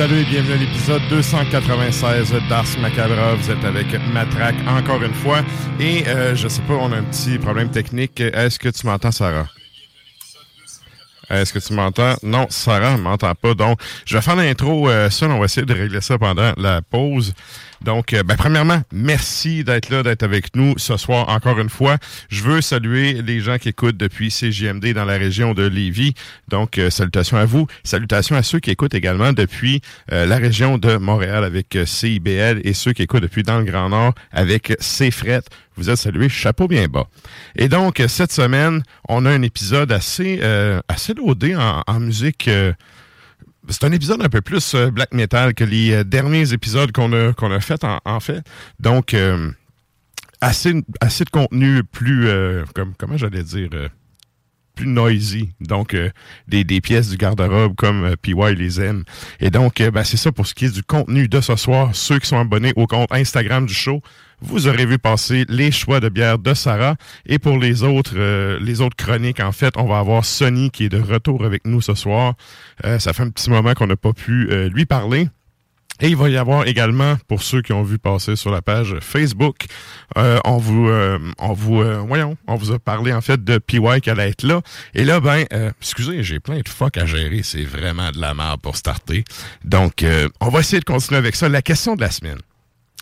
Salut et bienvenue à l'épisode 296 d'Ars Macabra. Vous êtes avec Matraque encore une fois. Et euh, je sais pas, on a un petit problème technique. Est-ce que tu m'entends, Sarah? Est-ce que tu m'entends? Non, Sarah ne m'entend pas. Donc, je vais faire l'intro euh, seul. On va essayer de régler ça pendant la pause. Donc, euh, ben, premièrement, merci d'être là, d'être avec nous ce soir encore une fois. Je veux saluer les gens qui écoutent depuis CJMD dans la région de Lévis. Donc, euh, salutations à vous. Salutations à ceux qui écoutent également depuis euh, la région de Montréal avec CIBL et ceux qui écoutent depuis dans le Grand Nord avec CFRET. Vous êtes salués, chapeau bien bas. Et donc, cette semaine, on a un épisode assez, euh, assez loadé en musique. C'est un épisode un peu plus euh, black metal que les euh, derniers épisodes qu'on a, qu'on a fait en, fait. Donc, euh, assez, assez de contenu plus, comme, comment j'allais dire, plus noisy. Donc, des, des pièces du garde-robe comme PY les aime. Et donc, ben, c'est ça pour ce qui est du contenu de ce soir. Ceux qui sont abonnés au compte Instagram du show, vous aurez vu passer les choix de bière de Sarah. Et pour les autres, euh, les autres chroniques, en fait, on va avoir Sonny qui est de retour avec nous ce soir. Euh, ça fait un petit moment qu'on n'a pas pu euh, lui parler. Et il va y avoir également, pour ceux qui ont vu passer sur la page Facebook, euh, on vous, euh, on vous, euh, voyons, on vous a parlé en fait de PY qui allait être là. Et là, ben, excusez, j'ai plein de fuck à gérer. C'est vraiment de la merde pour starter. Donc, on va essayer de continuer avec ça. La question de la semaine.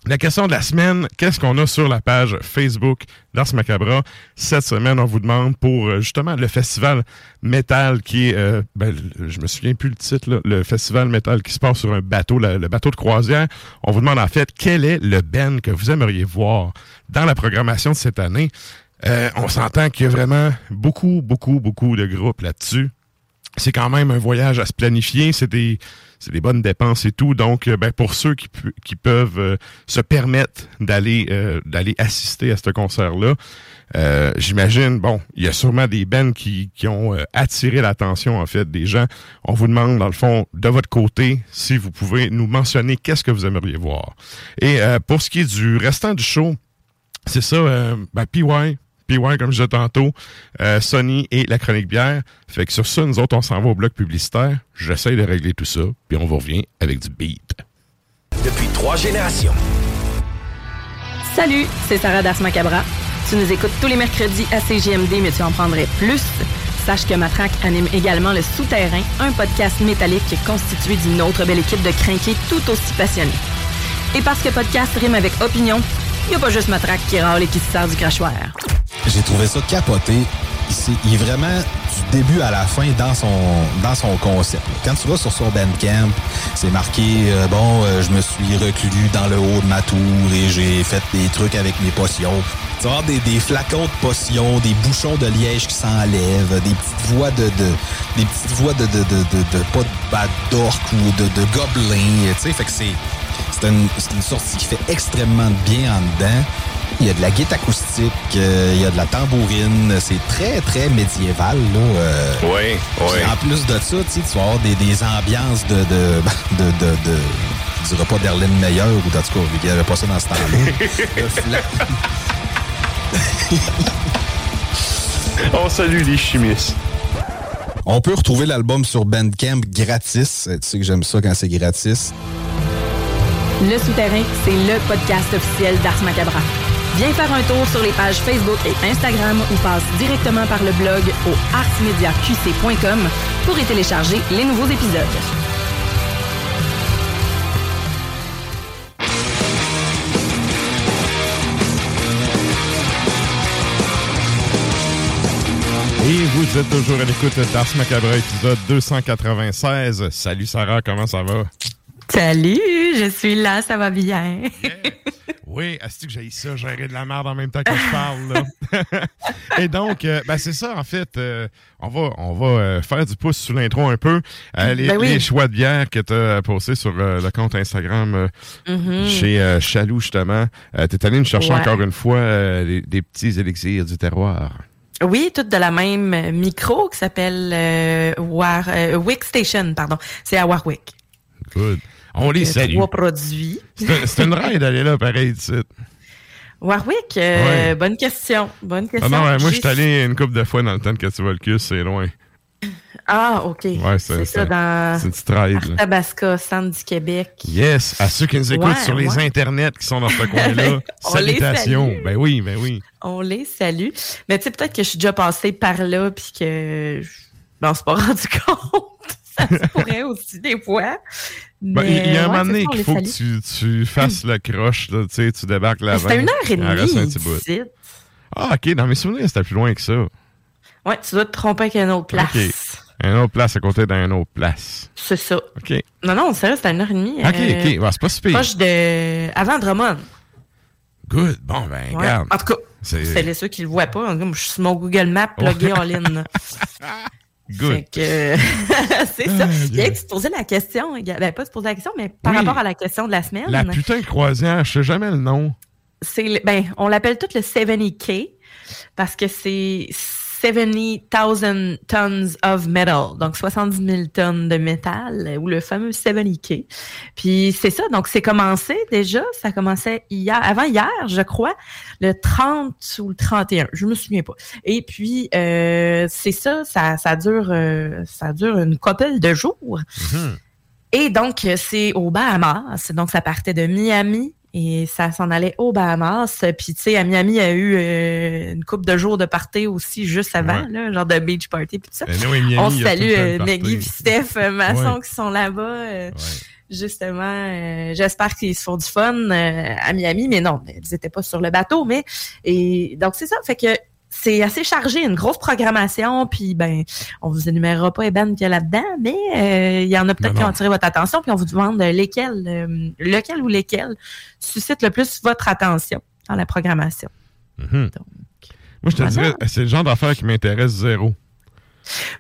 La question de la semaine, qu'est-ce qu'on a sur la page Facebook d'Ars Macabra? Cette semaine, on vous demande pour euh, justement le festival métal qui est, euh, ben, je me souviens plus le titre, le festival métal qui se passe sur un bateau, le, bateau de croisière. On vous demande en fait quel est le Ben que vous aimeriez voir dans la programmation de cette année? Euh, on s'entend qu'il y a vraiment beaucoup, beaucoup, beaucoup de groupes là-dessus c'est quand même un voyage à se planifier, c'est des c'est des bonnes dépenses et tout. Donc, euh, ben, pour ceux qui, qui peuvent euh, se permettre d'aller euh, d'aller assister à ce concert-là, euh, j'imagine, bon, il y a sûrement des bands qui, qui ont euh, attiré l'attention en fait des gens. On vous demande dans le fond de votre côté si vous pouvez nous mentionner qu'est-ce que vous aimeriez voir. Et euh, pour ce qui est du restant du show, c'est ça, ben, PY, PY, comme je disais tantôt, euh, Sony et la chronique bière. Fait que sur ça, nous autres, on s'en va au bloc publicitaire. J'essaie de régler tout ça, puis on vous revient avec du beat. Depuis trois générations. Salut, c'est Sarah Das Macabra. Tu nous écoutes tous les mercredis à CGMD, mais tu en prendrais plus. Sache que Matraque anime également Le Souterrain, un podcast métallique constitué d'une autre belle équipe de crinqués tout aussi passionnés. Et parce que podcast rime avec opinion, il n'y a pas juste Matraque qui râle et qui se sert du crachoir. J'ai trouvé ça capoté. Il, est vraiment du début à la fin dans son dans son concept. Quand tu vas sur son Bandcamp, c'est marqué euh, bon, euh, je me suis reclus dans le haut de ma tour et j'ai fait des trucs avec mes potions. Tu vas des, des flacons de potions, des bouchons de liège qui s'enlèvent, des petites voix de, de des petites voix de de, de, de, pas de bad d'orc ou de, de gobelins. Tu sais, fait que c'est c'est une, une sortie qui fait extrêmement bien en dedans. Il y a de la guitare acoustique, euh, il y a de la tambourine. C'est très, très médiéval. Là, euh. Oui, oui. En plus de ça, tu vas avoir des, des ambiances de, de, de, de, de je dirais pas d'Erlène Meyer ou en tout cas, il n'y avait pas ça dans ce temps-là. On salue les chimistes. On peut retrouver l'album sur Bandcamp gratis. Tu sais que j'aime ça quand c'est gratis. Le Souterrain, c'est le podcast officiel d'Ars Macabra. Viens faire un tour sur les pages Facebook et Instagram ou passe directement par le blog au artsmediaqc.com pour y télécharger les nouveaux épisodes. Et vous êtes toujours à l'écoute d'Ars Macabre, épisode 296. Salut Sarah, comment ça va? Salut, je suis là, ça va bien? Oui, est-ce que j'ai ça, gérer de la merde en même temps que je parle, là? Et donc, euh, ben c'est ça, en fait, euh, on va, on va euh, faire du pouce sous l'intro un peu. Les, Ben oui. les choix de bière que tu as postés sur le compte Instagram Mhm. chez Chaloux, justement. Euh, T'es allé nous chercher Ouais. encore une fois des, petits élixirs du terroir. Oui, toutes de la même micro qui s'appelle War, Wick Station, pardon. C'est à Warwick. Good. On les Euh, salue. Trois produits. C'est un- c'est une ride d'aller là, pareil, ici. Warwick, euh, Ouais. bonne question. Bonne Ah question. non, ouais, moi, je suis allé une couple de fois dans le temps tu le cul, c'est loin. Ah, OK. Ouais, c'est ça. dans C'est une petite ride, là. Arthabasca, centre du Québec. Yes, à ceux qui nous écoutent sur les internets qui sont dans ce coin-là, salutations. Ben oui, ben oui. On les salue. Mais tu sais, peut-être que je suis déjà passée par là puis que je m'en suis pas rendu compte. ça se pourrait aussi des fois. Ben, il y a un ouais, moment donné qu'il faut que tu, tu fasses le croche, là, tu sais, tu débarques là-bas. C'était une heure et demie. Ah, OK, dans mes souvenirs, c'était plus loin que ça. Ouais, tu dois te tromper avec une autre place. OK. Une autre place à côté d'une autre place. C'est ça. OK. Non, non, sérieux, c'était une heure et demie. OK, euh, OK. Bon, c'est pas si pire. Proche de. Avant Drummond. Good. Bon, ben, Ouais. regarde. En tout cas, C'est- les ceux qui le voient pas. En tout cas, Je suis sur mon Google Maps, plugué en ligne. Good. C'est ça. Ah, Il y a tu te posais la question, ben pas se poser la question, mais par Oui. rapport à la question de la semaine, La putain de croisière, je sais jamais le nom. c'est ben on l'appelle tout le 70K parce que c'est 70,000 tons of metal, donc 70 000 tonnes de métal, ou le fameux 70K. Puis c'est ça, donc c'est commencé déjà, ça commençait hier, avant hier, je crois, le 30 ou le 31, je me souviens pas. Et puis euh, c'est ça, ça, ça dure, euh, ça dure une couple de jours. Mhm. Et donc, c'est aux Bahamas. Donc, ça partait de Miami et ça s'en allait aux Bahamas. Puis, tu sais, à Miami, il y a eu euh, une couple de jours de party aussi juste avant, Ouais. là, genre de beach party puis tout ça. Ben, anyway, Miami, On salue euh. Maggie Steph euh, Masson Ouais. qui sont là-bas. euh, Ouais. Justement, euh, j'espère qu'ils se font du fun euh, à Miami, mais non, ils étaient pas sur le bateau. Mais et donc c'est ça, fait que c'est assez chargé, une grosse programmation, puis ben on vous énumérera pas bandes qu'il y a là-dedans, mais euh, il y en a peut-être qui ont attiré votre attention, puis on vous demande lesquels, euh, lequel ou lesquels suscite le plus votre attention dans la programmation. Mhm. Donc, Moi, je te Voilà. dirais, c'est le genre d'affaire qui m'intéresse zéro.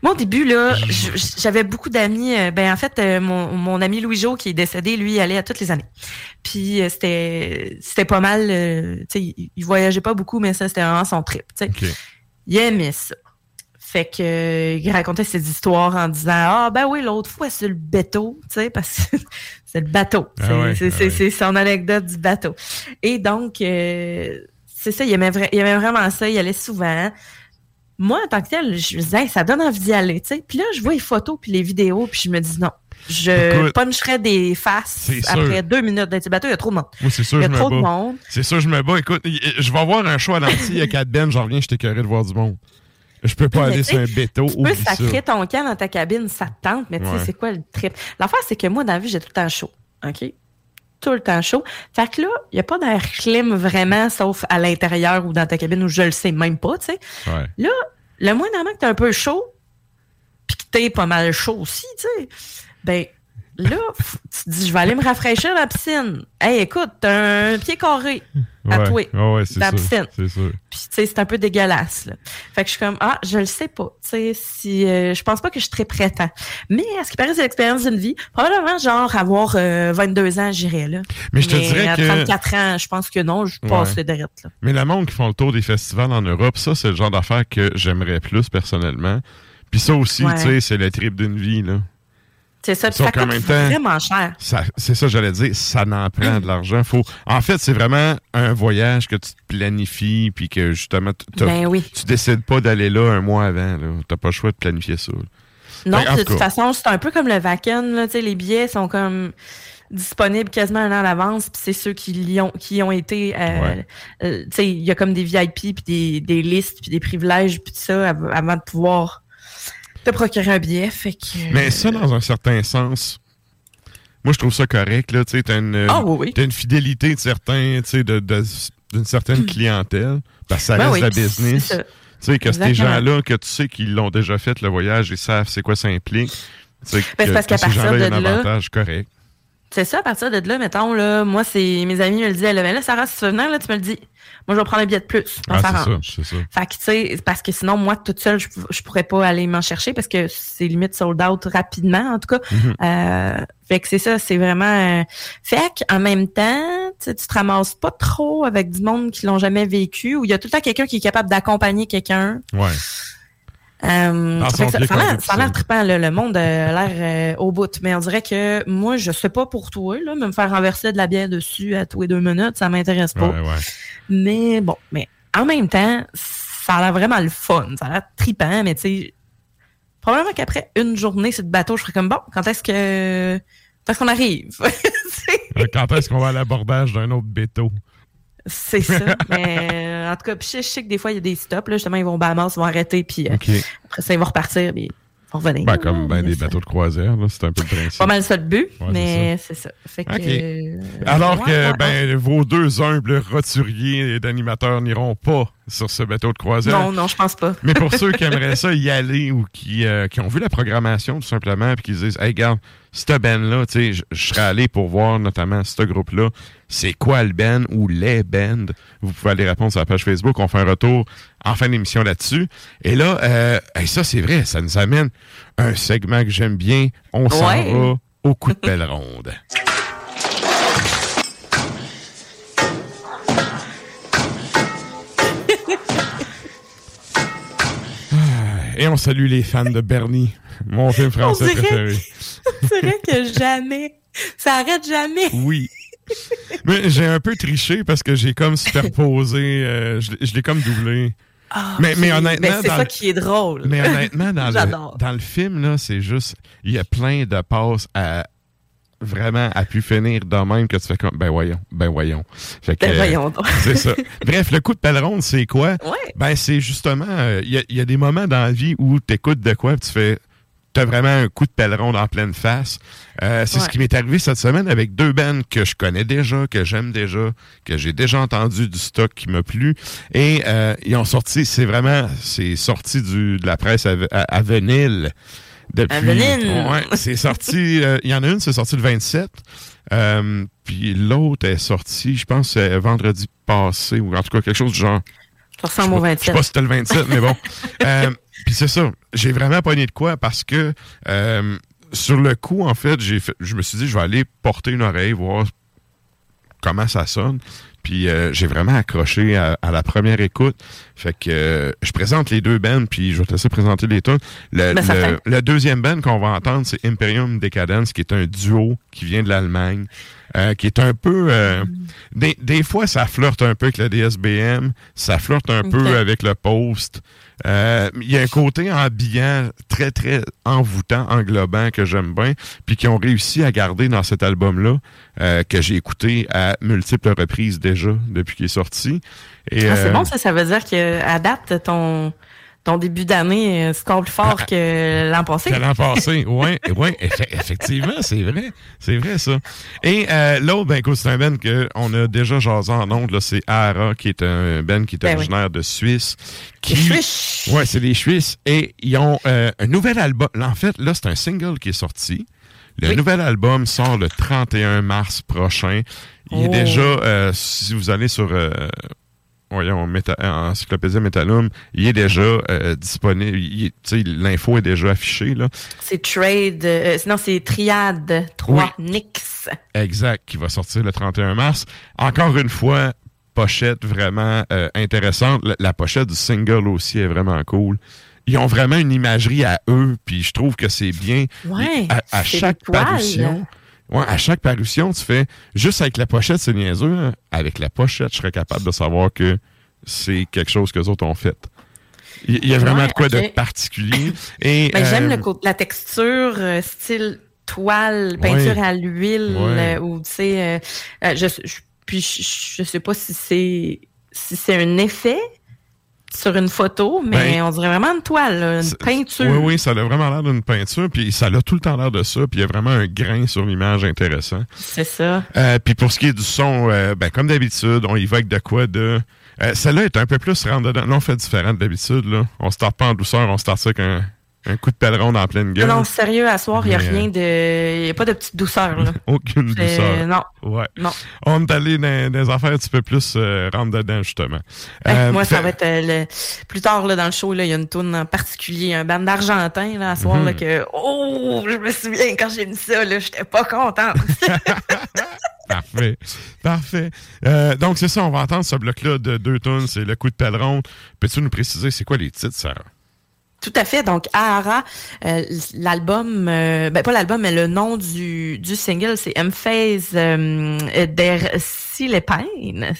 Moi, au début, là, j'avais beaucoup d'amis. euh, Ben, en fait, euh, mon, mon ami Louis-Jo, qui est décédé, lui, il allait à toutes les années. Puis, euh, c'était c'était pas mal. euh, tu sais, il, voyageait pas beaucoup, mais ça, c'était vraiment son trip. tu sais. Il aimait ça. Fait que euh, il racontait ses histoires en disant Ah ben oui, l'autre fois c'est le bateau, tu sais, parce que c'est le bateau. Ah C'est ouais, c'est- ah c'est- ouais. son anecdote du bateau. Et donc euh, c'est ça, il aimait, il aimait vraiment ça, il allait souvent. Moi, en tant que tel, je me disais, Hey, ça donne envie d'y aller, tu sais. Puis là, je vois les photos puis les vidéos, puis je me dis non. Je puncherais des faces sûr. après deux minutes d'être bateau, il y a trop de monde. C'est sûr, Il y je a me trop de bats. monde. C'est sûr, je me bats. Écoute, je vais avoir un show à l'anti avec Ben, j'en reviens, je t'écœuré de voir du monde. Je peux pas Mais aller sur un béto. Tu peux sacrer ton camp dans ta cabine, ça te tente, mais tu sais, Ouais. c'est quoi le trip? L'affaire, c'est que moi, dans la vie, j'ai tout le temps chaud. OK? Tout le temps chaud. Fait que là, il n'y a pas d'air clim vraiment, sauf à l'intérieur ou dans ta cabine où je le sais même pas, tu sais. Ouais. Là, le moins normalement que t'es un peu chaud, puis que t'es pas mal chaud aussi, tu sais, ben là, tu te dis, je vais aller me rafraîchir la piscine. Hey, écoute, t'as un pied carré à toi. Ouais, ouais, la sûr. piscine. C'est sûr. Puis, tu sais, c'est un peu dégueulasse, là. Fait que je suis comme, ah, je le sais pas. Tu sais, si, euh, je pense pas que je suis très prête à. Mais, à ce qui paraît, c'est l'expérience d'une vie. Probablement, genre, avoir euh, 22 ans, j'irais, là. Mais je te dirais à que- 34 ans, je pense que non, je passe Ouais. le direct, là. Mais le monde qui font le tour des festivals en Europe, ça, c'est le genre d'affaires que j'aimerais plus personnellement. Puis ça aussi, tu sais, c'est le trip d'une vie, là. C'est ça, puis ça coûte même temps- vraiment cher. C'est ça, j'allais dire, ça n'en prend de l'argent. Faut... En fait, c'est vraiment un voyage que tu te planifies, puis que justement, tu- Ben oui. tu décides pas d'aller là un mois avant. Là. T'as pas le choix de planifier ça. là. Non, Ben, en de tout toute façon, c'est un peu comme le Vacan, tu les billets sont comme disponibles quasiment un an à l'avance, puis c'est ceux qui y ont, qui y ont été, euh, Ouais. euh, tu sais, il y a comme des VIP, puis des, des listes, puis des privilèges, puis tout ça, av- avant de pouvoir te procurer un billet, fait que... Mais ça, dans un certain sens, moi, je trouve ça correct. Là, tu sais, t'as une, Ah oui, oui. t'as une fidélité de certains, de, d'une certaine clientèle, parce que ça Ben reste oui, la business. Tu sais, que ces gens-là, que tu sais qu'ils l'ont déjà fait, le voyage, ils savent c'est quoi ça implique. Tu sais, Ben, que- parce qu'à partir y a de un là- avantage correct. C'est ça, à partir de là, mettons, là, moi, c'est mes amis me le disaient, là, ben là, Sarah, si tu veux venir, là, tu me le dis. Moi, je vais prendre un billet de plus. On Ah, c'est ça, s'arrange. c'est ça. Fait que, tu sais, parce que sinon, moi, toute seule, je, je pourrais pas aller m'en chercher parce que c'est limite sold out rapidement, en tout cas. Mhm. Euh, fait que c'est ça, c'est vraiment... euh, fait qu'en même temps, tu te ramasses pas trop avec du monde qui l'ont jamais vécu, où il y a tout le temps quelqu'un qui est capable d'accompagner quelqu'un. Ouais. Euh, ça, ça a l'air- trippant, là, le monde a l'air euh, au bout. Mais on dirait que moi, je sais pas pour toi, là, mais me faire renverser de la bière dessus à tous les deux minutes, ça m'intéresse pas. Ouais, ouais. Mais bon, mais en même temps, ça a l'air vraiment le fun. Ça a l'air trippant, mais tu sais, probablement qu'après une journée sur le bateau, je serais comme bon, quand est-ce que. Quand est-ce qu'on arrive? Euh, Quand est-ce qu'on va à l'abordage d'un autre béto? C'est ça. mais euh, en tout cas, puis je, sais que des fois, il y a des stops. Là, justement, ils vont au Bahamas, ils vont arrêter, puis euh, après ça, ils vont repartir, puis ils vont revenir. Ben, comme ben, Mais des bateaux de croisière, là, c'est un peu le principe. Pas mal ça le but, Ouais, mais c'est ça. Fait que, OK. euh, Alors que ben, vos deux humbles roturiers et d'animateurs n'iront pas sur ce bateau de croisière. Non, non, je pense pas. Mais pour ceux qui aimeraient ça y aller ou qui, euh, qui ont vu la programmation tout simplement puis qui se disent Hey, regarde, cette band-là, tu sais, je serais allé pour voir notamment ce groupe-là. C'est quoi le band ou les bands? Vous pouvez aller répondre sur la page Facebook. On fait un retour en fin d'émission là-dessus. Et là, euh, ça, c'est vrai, ça nous amène un segment que j'aime bien. On s'en Ouais. va au coup de pelle ronde. Et on salue les fans de Bernie, mon film français On dirait- préféré. c'est vrai que jamais. Ça arrête jamais. Oui. Mais j'ai un peu triché parce que j'ai comme superposé, euh, je, l'ai- je l'ai comme doublé. Ah, Mais- honnêtement, c'est dans ça le- qui est drôle. Mais honnêtement, dans, le, dans le film, là, c'est juste, il y a plein de passes à vraiment à pu finir de même que tu fais comme, ben voyons, ben voyons. Fait que, Ben euh, voyons donc. c'est ça. Bref, le coup de pelle ronde, c'est quoi? Ouais. Ben, c'est justement, euh, il y, a, y a des moments dans la vie où tu écoutes de quoi, puis tu fais, vraiment un coup de pelle ronde en pleine face. Euh, c'est ce qui m'est arrivé cette semaine avec deux bands que je connais déjà, que j'aime déjà, que j'ai déjà entendu du stock qui m'a plu. Et euh, ils ont sorti, c'est vraiment, c'est sorti du, de la presse à, à, à vinyle. Depuis. Ouais, c'est sorti, euh, il y en a une, c'est sorti le 27. Euh, puis l'autre est sortie, je pense, vendredi passé, ou en tout cas quelque chose du genre. Ça ressemble au Je sais 27. pas si c'était le 27, mais bon. Puis c'est ça. J'ai vraiment pogné de quoi parce que euh, sur le coup, en fait, j'ai fait, je me suis dit, je vais aller porter une oreille, voir comment ça sonne. Puis euh, j'ai vraiment accroché à, la première écoute. Fait que euh, je présente les deux bands, puis je vais te laisser présenter les tunes. Le, ben, le, deuxième band qu'on va entendre, c'est Imperium Decadence, qui est un duo qui vient de l'Allemagne. Euh, qui est un peu... Euh, des, des, fois, ça flirte un peu avec le DSBM, ça flirte un peu avec le Post. Euh, il y a un côté ambiant très, très envoûtant, englobant que j'aime bien, puis qui ont réussi à garder dans cet album-là, que j'ai écouté à multiples reprises déjà depuis qu'il est sorti. Et, ah, c'est bon, ça, ça veut dire qu'à date, ton ton début d'année euh, score plus fort ah, que l'an passé. Que l'an passé, oui, ouais, effectivement, c'est vrai. C'est vrai, ça. Et euh, l'autre, ben écoute, c'est un Ben qu'on a déjà jasé en ondes, c'est Ara, qui est un Ben qui est ben originaire de Suisse. Qui... Les Suisses! Oui, c'est les Suisses. Et ils ont euh, un nouvel album. En fait, là, c'est un single qui est sorti. Le nouvel album sort le 31 mars prochain. Il est oh. déjà, si vous allez sur voyons, méta, Encyclopédie Metalum, il est déjà euh, disponible. L'info est déjà affichée. là. C'est Trade, euh, sinon c'est Triade 3 Nix. Exact, qui va sortir le 31 mars. Encore une fois, pochette vraiment euh, intéressante. La, pochette du single aussi est vraiment cool. Ils ont vraiment une imagerie à eux, puis je trouve que c'est bien. Ouais, à, chaque parution. Ouais, à chaque parution, tu fais juste avec la pochette, c'est niaiseux. Hein. Avec la pochette, je serais capable de savoir que c'est quelque chose que les autres ont fait. Il y, a vraiment de quoi de particulier. Et ben, J'aime euh, la texture, euh, style toile, peinture à l'huile, euh, ou tu sais, je, puis je, sais pas si c'est si c'est un effet sur une photo, mais ben, on dirait vraiment une toile, une peinture. Oui, oui, ça a vraiment l'air d'une peinture, puis ça a tout le temps l'air de ça, puis il y a vraiment un grain sur l'image intéressant. C'est ça. Euh, puis pour ce qui est du son, euh, ben, comme d'habitude, on y va avec de quoi de... Euh, celle-là est un peu plus rentre dedans. Là, on fait différent d'habitude. Là. On start pas en douceur, on start ça avec un, un coup de pèleron dans pleine gueule. Non, sérieux, à soir, il n'y a rien de. Il n'y a pas de petite douceur, là. Aucune douceur. Non. Ouais. Non. On est allé dans des affaires un petit peu plus euh, rentre dedans, justement. Euh, moi, ça va être euh, plus tard là, dans le show, il y a une tourne en particulier, un band d'Argentin, là, à soir, là, mhm. que. Oh, je me souviens quand j'ai mis ça, là, j'étais pas contente. Parfait. Parfait. Euh, donc, c'est ça, on va entendre ce bloc-là de deux tonnes, c'est le coup de pèleron. Peux-tu nous préciser c'est quoi les titres, Sarah? Tout à fait. Donc, Ahara, euh, l'album, euh, ben pas l'album, mais le nom du, du single, c'est Emphase euh, der Silepine.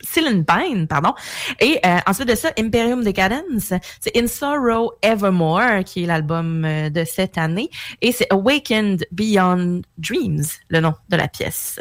Silenpine, pardon. Et euh, ensuite de ça, Imperium Decadence, c'est In Sorrow Evermore, qui est l'album de cette année. Et c'est Awakened Beyond Dreams, le nom de la pièce.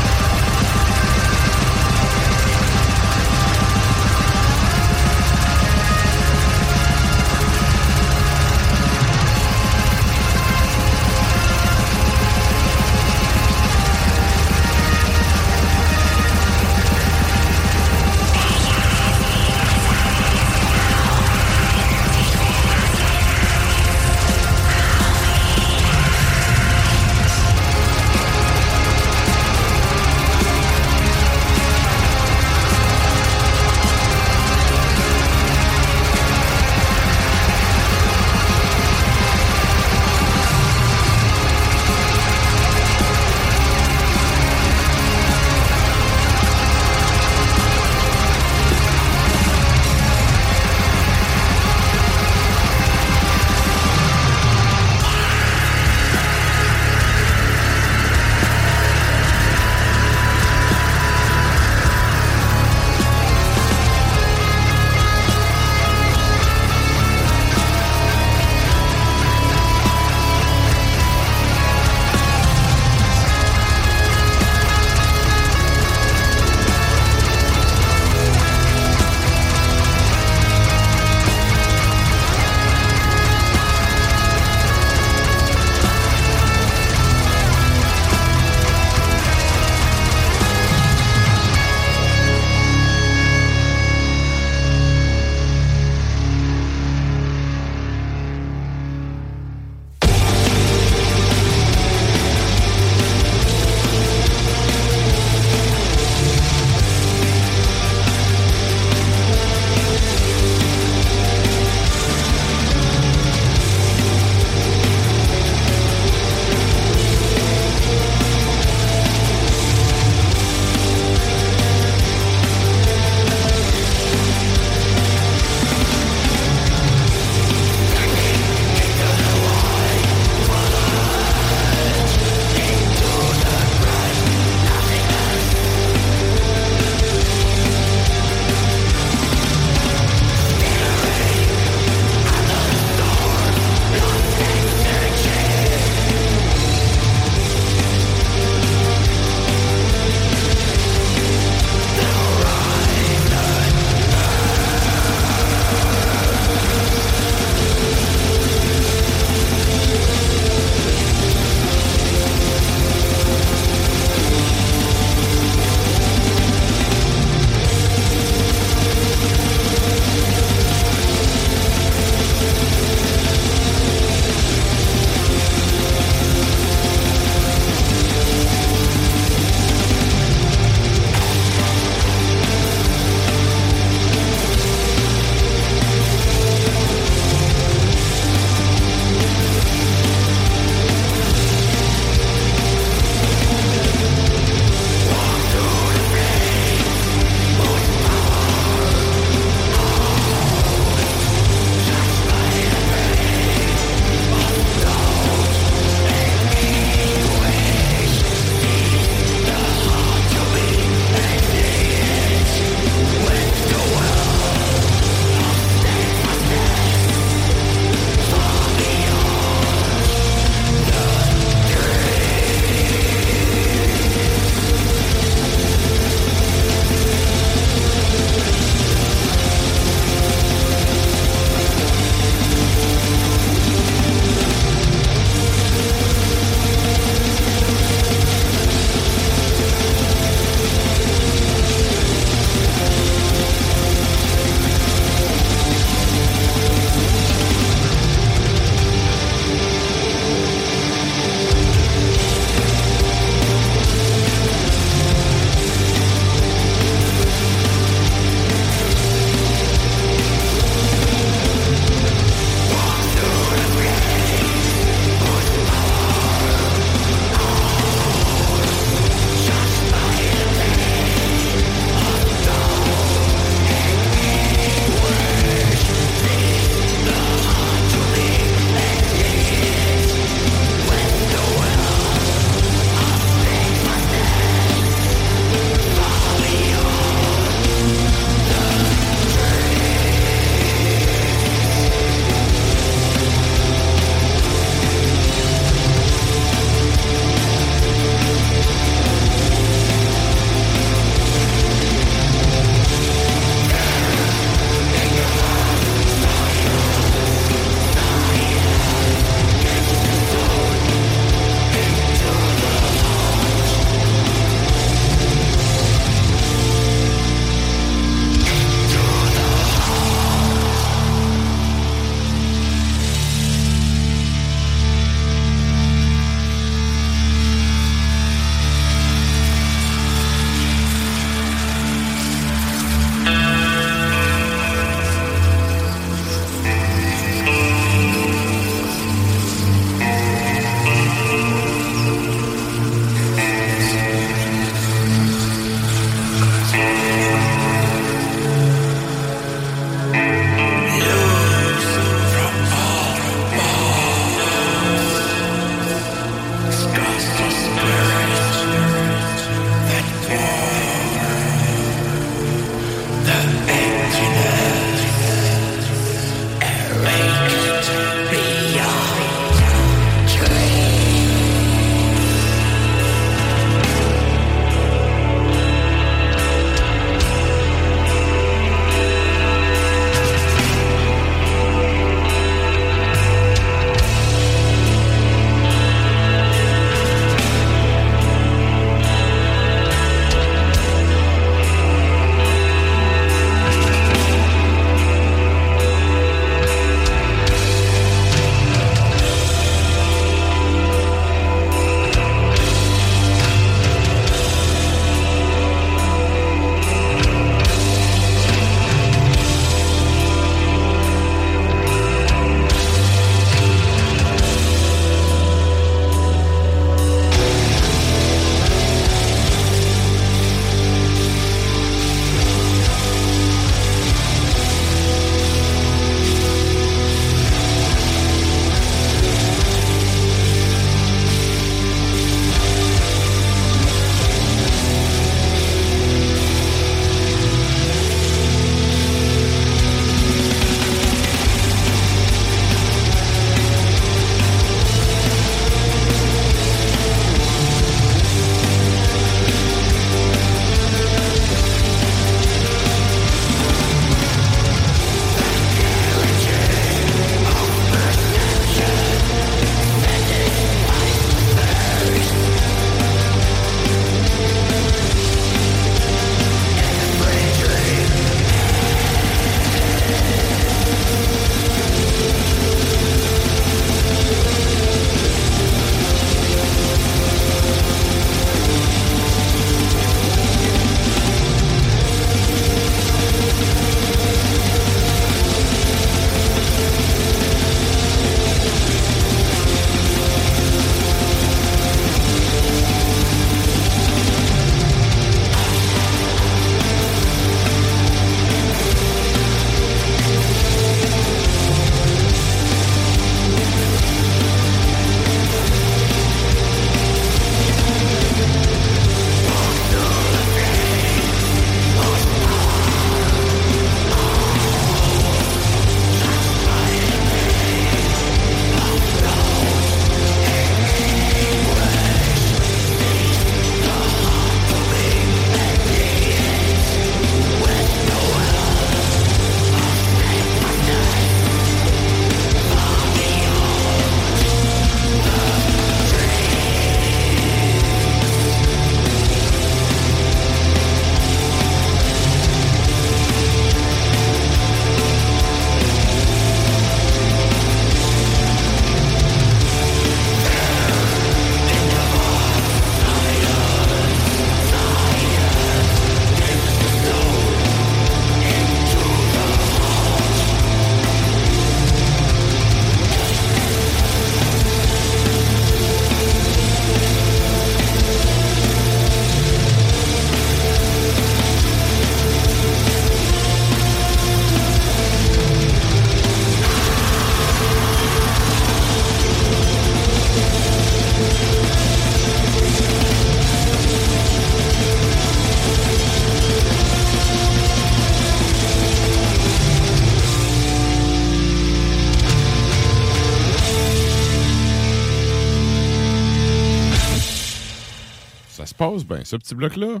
Passe bien, ce petit bloc-là?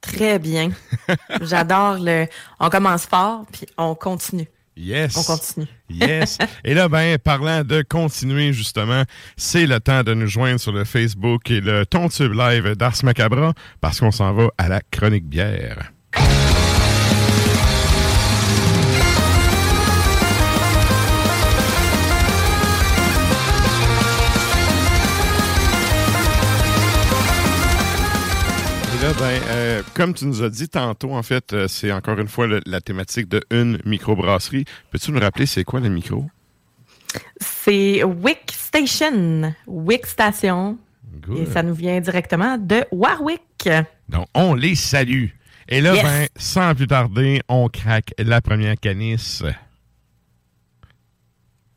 Très bien. J'adore le. On commence fort, puis on continue. Yes. On continue. Yes. Et là, ben, parlant de continuer, justement, c'est le temps de nous joindre sur le Facebook et le Tontube Live d'Ars Macabra parce qu'on s'en va à la chronique bière. Là, ben, euh, comme tu nous as dit tantôt, en fait, euh, c'est encore une fois le- la thématique de une microbrasserie. Peux-tu nous rappeler c'est quoi le micro? C'est Wick Station. Wick Station. Good. Et ça nous vient directement de Warwick. Donc, on les salue. Et là, Yes. ben, sans plus tarder, on craque la première canisse.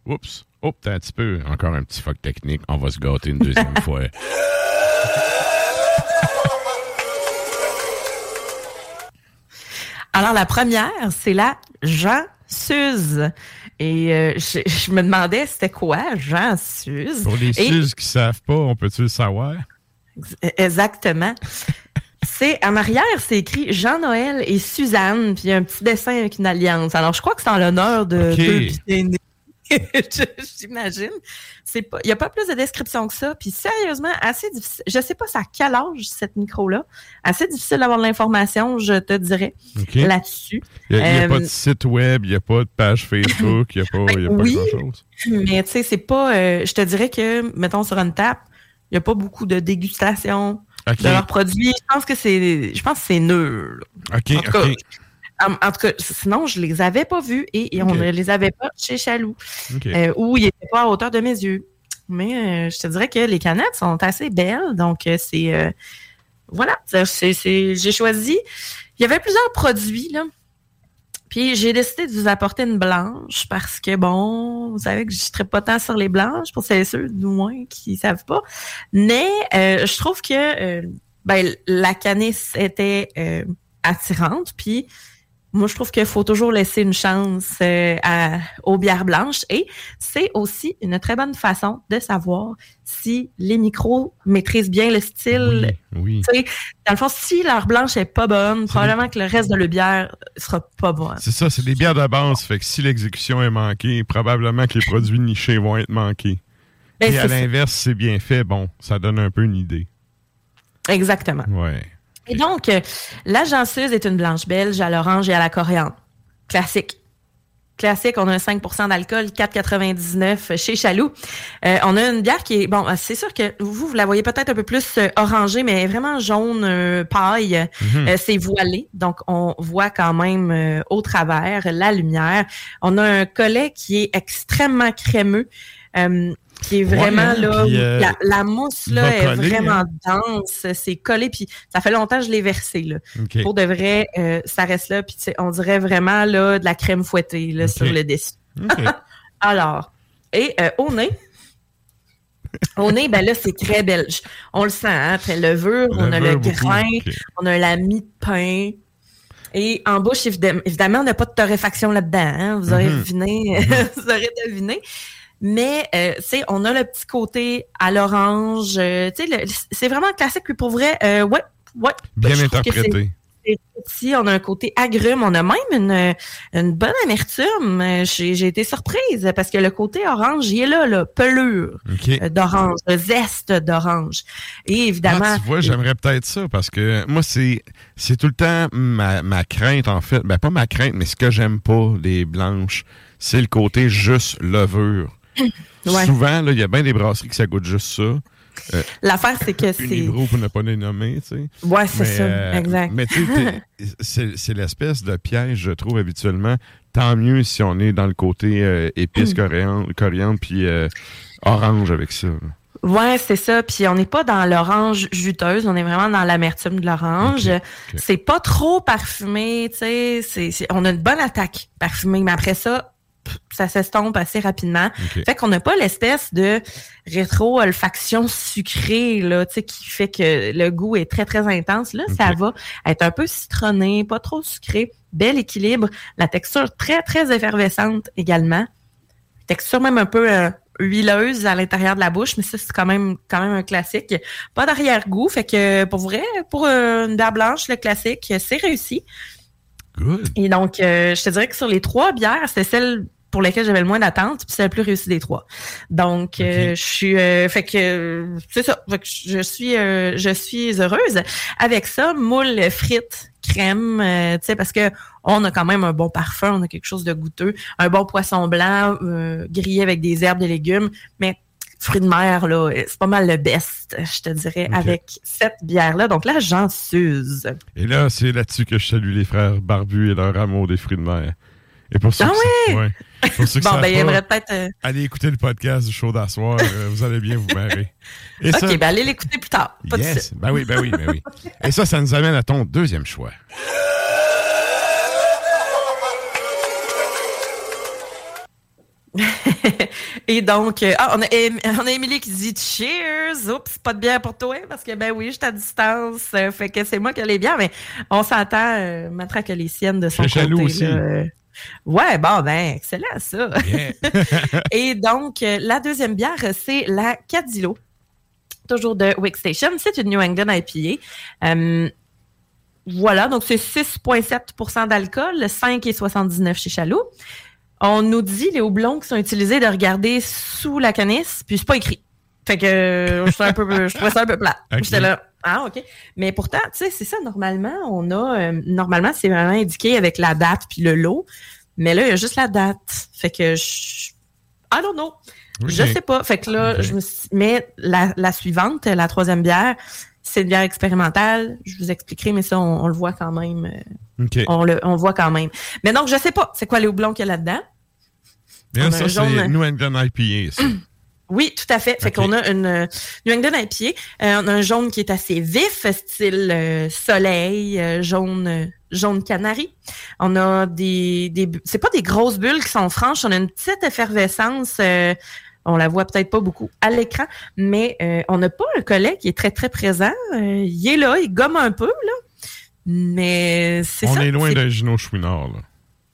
Oups. Oups, t'as un petit peu. Encore un petit fuck technique. On va se gâter une deuxième fois. Alors, la première, c'est la Jean Suze. Et euh, je, je me demandais, c'était quoi, Jean Suze? Pour les Et- Suzes qui savent pas, on peut-tu le savoir? Exactement. C'est en arrière, c'est écrit Jean-Noël et Suzanne, puis il y a un petit dessin avec une alliance. Alors, je crois que c'est en l'honneur de Ok. deux J'imagine. Il n'y a pas plus de description que ça. Puis sérieusement, assez difficile. Je sais pas à quel âge cette micro-là. Assez difficile d'avoir de l'information, je te dirais, là-dessus. Il n'y a, Euh, pas de site web, il n'y a pas de page Facebook, il n'y a pas, y a pas oui. grand-chose. Mais tu sais, c'est pas. euh, je te dirais que, mettons, sur une table, il n'y a pas beaucoup de dégustation de leurs produits. Je pense que c'est. Je pense que c'est nul. OK, En tout cas, OK. En, en tout cas, sinon, je les avais pas vus et, et on ne les avait pas chez Chaloux, OK. euh, où ils n'étaient pas à hauteur de mes yeux. Mais euh, je te dirais que les canettes sont assez belles, donc euh, c'est euh, voilà, j'ai choisi. Il y avait plusieurs produits là, puis j'ai décidé de vous apporter une blanche parce que bon, vous savez que je ne pas tant sur les blanches pour celles et ceux du moins qui savent pas. Mais je trouve que ben, la canisse était attirante, puis moi, je trouve qu'il faut toujours laisser une chance euh, à- aux bières blanches et c'est aussi une très bonne façon de savoir si les micros maîtrisent bien le style. Oui, oui. Dans le fond, si leur blanche est pas bonne, probablement que le reste de la bière sera pas bon. C'est ça, c'est des bières de base. Fait que si l'exécution est manquée, probablement que les produits nichés vont être manqués. Ben, Et à l'inverse, si c'est bien fait, bon, ça donne un peu une idée. Exactement. Ouais. Et donc, euh, la Janceuse est une blanche belge à l'orange et à la coriandre. Classique. Classique, on a un 5% d'alcool, 4,99 chez Chaloux. Euh, on a une bière qui est, bon, euh, c'est sûr que vous, vous la voyez peut-être un peu plus orangée, mais vraiment jaune euh, paille. Mhm. Euh, c'est voilé, donc on voit quand même euh, au travers la lumière. On a un collet qui est extrêmement crémeux. euh, qui est vraiment là, euh, la, la mousse là est coller, vraiment hein. dense, c'est collé, puis ça fait longtemps que je l'ai versé là. Pour de vrai, euh, ça reste là, puis on dirait vraiment là de la crème fouettée là, sur le dessus. Alors, et euh, au nez, au nez, ben là, c'est très belge. On le sent, hein, très levure, on a le beaucoup. grain, on a la mie de pain. Et en bouche, évidemment, on n'a pas de torréfaction là-dedans. hein. Vous aurez deviné, vous aurez deviné. Mais, euh, tu sais, on a le petit côté à l'orange. euh, tu sais, c'est vraiment classique. Puis pour vrai, euh, ouais, ouais. Bien je interprété. petit, on a un côté agrume, on a même une, une bonne amertume. Euh, J'ai été surprise parce que le côté orange, il est là, là, pelure OK. euh, d'orange, le zeste d'orange. Et évidemment, Ah, tu vois, j'aimerais peut-être ça parce que moi, c'est c'est tout le temps ma, ma crainte, en fait. Ben, pas ma crainte, mais ce que j'aime pas des blanches, c'est le côté juste levure. Ouais. Souvent, là, il y a bien des brasseries que ça goûte juste ça. l'affaire, c'est que c'est... Unibro, pour ne pas les nommer, tu sais. Ouais, c'est ça, euh, exact. Mais tu sais, c'est l'espèce de piège, je trouve, habituellement. Tant mieux si on est dans le côté euh, épice, coriandre, coriandre puis euh, orange avec ça. là. Ouais, c'est ça. Puis on n'est pas dans l'orange juteuse, on est vraiment dans l'amertume de l'orange. C'est pas trop parfumé, tu sais. On a une bonne attaque parfumée, mais après ça, ça s'estompe assez rapidement. OK. Fait qu'on n'a pas l'espèce de rétro-olfaction sucrée, là, tu sais, qui fait que le goût est très, très intense. Là, ça va être un peu citronné, pas trop sucré, bel équilibre. La texture très, très effervescente également. Texture même un peu, euh, huileuse à l'intérieur de la bouche, mais ça, c'est quand même quand même un classique. Pas d'arrière-goût, fait que pour vrai, pour une bière blanche, le classique, c'est réussi. Good. Et donc, euh, je te dirais que sur les trois bières, c'était celle pour lesquelles j'avais le moins d'attente, puis c'est la plus réussie des trois. Donc, euh, je suis, euh, fait que c'est ça. Fait que je suis, je suis heureuse avec ça. Moule frites, crème, tu sais, parce que on a quand même un bon parfum, on a quelque chose de goûteux, un bon poisson blanc grillé avec des herbes, des légumes, mais fruits de mer, là, c'est pas mal le best, je te dirais, avec cette bière-là. Donc là, j'en s'use. Et là, c'est là-dessus que je salue les frères barbus et leur amour des fruits de mer. Et pour ceux ah oui? Pour ceux bon, ben, il aimerait peut-être... Euh, allez écouter le podcast du show d'asseoir, euh, vous allez bien vous marrer. Et OK, ça... ben allez l'écouter plus tard. Pas yes, ben oui, ben oui, ben oui. Et ça, ça nous amène à ton deuxième choix. Et donc, euh, ah, on, a, on a Émilie qui dit Cheers! Oups, pas de bière pour toi, parce que ben oui, je suis à distance. Euh, fait que c'est moi qui ai les bières, mais on s'entend, euh, que les siennes de son côté. Jaloux aussi. Ouais, bon, ben, excellent, ça. Et donc, la deuxième bière, c'est la Cadillo. Toujours de Wick Station. C'est une New England IPA. voilà, donc c'est 6,7% d'alcool, 5,79 chez Chaloux. On nous dit, les houblons qui sont utilisés, de regarder sous la canisse, puis c'est pas écrit. Fait que je, trouvais, un peu, je trouvais ça un peu plat. J'étais là, ah, OK. Mais pourtant, tu sais, c'est ça, normalement, on a, euh, normalement, c'est vraiment indiqué avec la date puis le lot. Mais là, il y a juste la date. Fait que je, I don't know. Je sais pas. Fait que là, je me suis, mais la, la suivante, la troisième bière, c'est une bière expérimentale. Je vous expliquerai, mais ça, on, le voit quand même. Euh, on le on voit quand même. Mais donc, je sais pas c'est quoi les houblons qu'il y a là-dedans? Bien, ça, c'est New England IPA, ça. Oui, tout à fait. Fait qu'on a une euh, New England IPA. Euh, on a un jaune qui est assez vif, style euh, soleil, jaune jaune canari. On a des, des c'est pas des grosses bulles qui sont franches, on a une petite effervescence. on la voit peut-être pas beaucoup à l'écran, mais on n'a pas un collet qui est très très présent. il est là, il gomme un peu là, mais c'est ça. On est loin d'un Gino Chouinard là.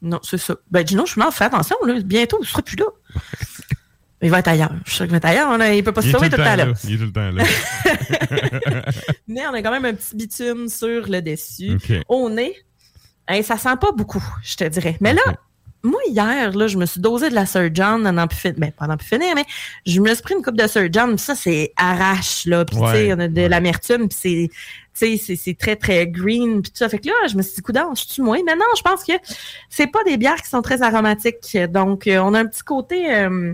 Non, c'est ça. Ben, Gino, m'en fais attention, là. Bientôt, il ne sera plus là. il va être ailleurs. Je suis sûr qu'il va être ailleurs. On a, il peut pas se sauver tout le temps là. Il est tout le temps là. Mais on a quand même un petit bitume sur le dessus. Au nez, hein, ça sent pas beaucoup, je te dirais. Mais là, moi, hier, là, je me suis dosé de la Sir John, en plus finir, ben, pas en plus finir, mais je me suis pris une coupe de Sir John, ça, c'est arrache, là. Puis, tu sais, on a de l'amertume, puis c'est, c'est très, très green, puis tout ça. Fait que là, je me suis dit, coudonc, je suis moins? Mais non, je pense que c'est pas des bières qui sont très aromatiques. Donc, euh, on a un petit côté... Euh,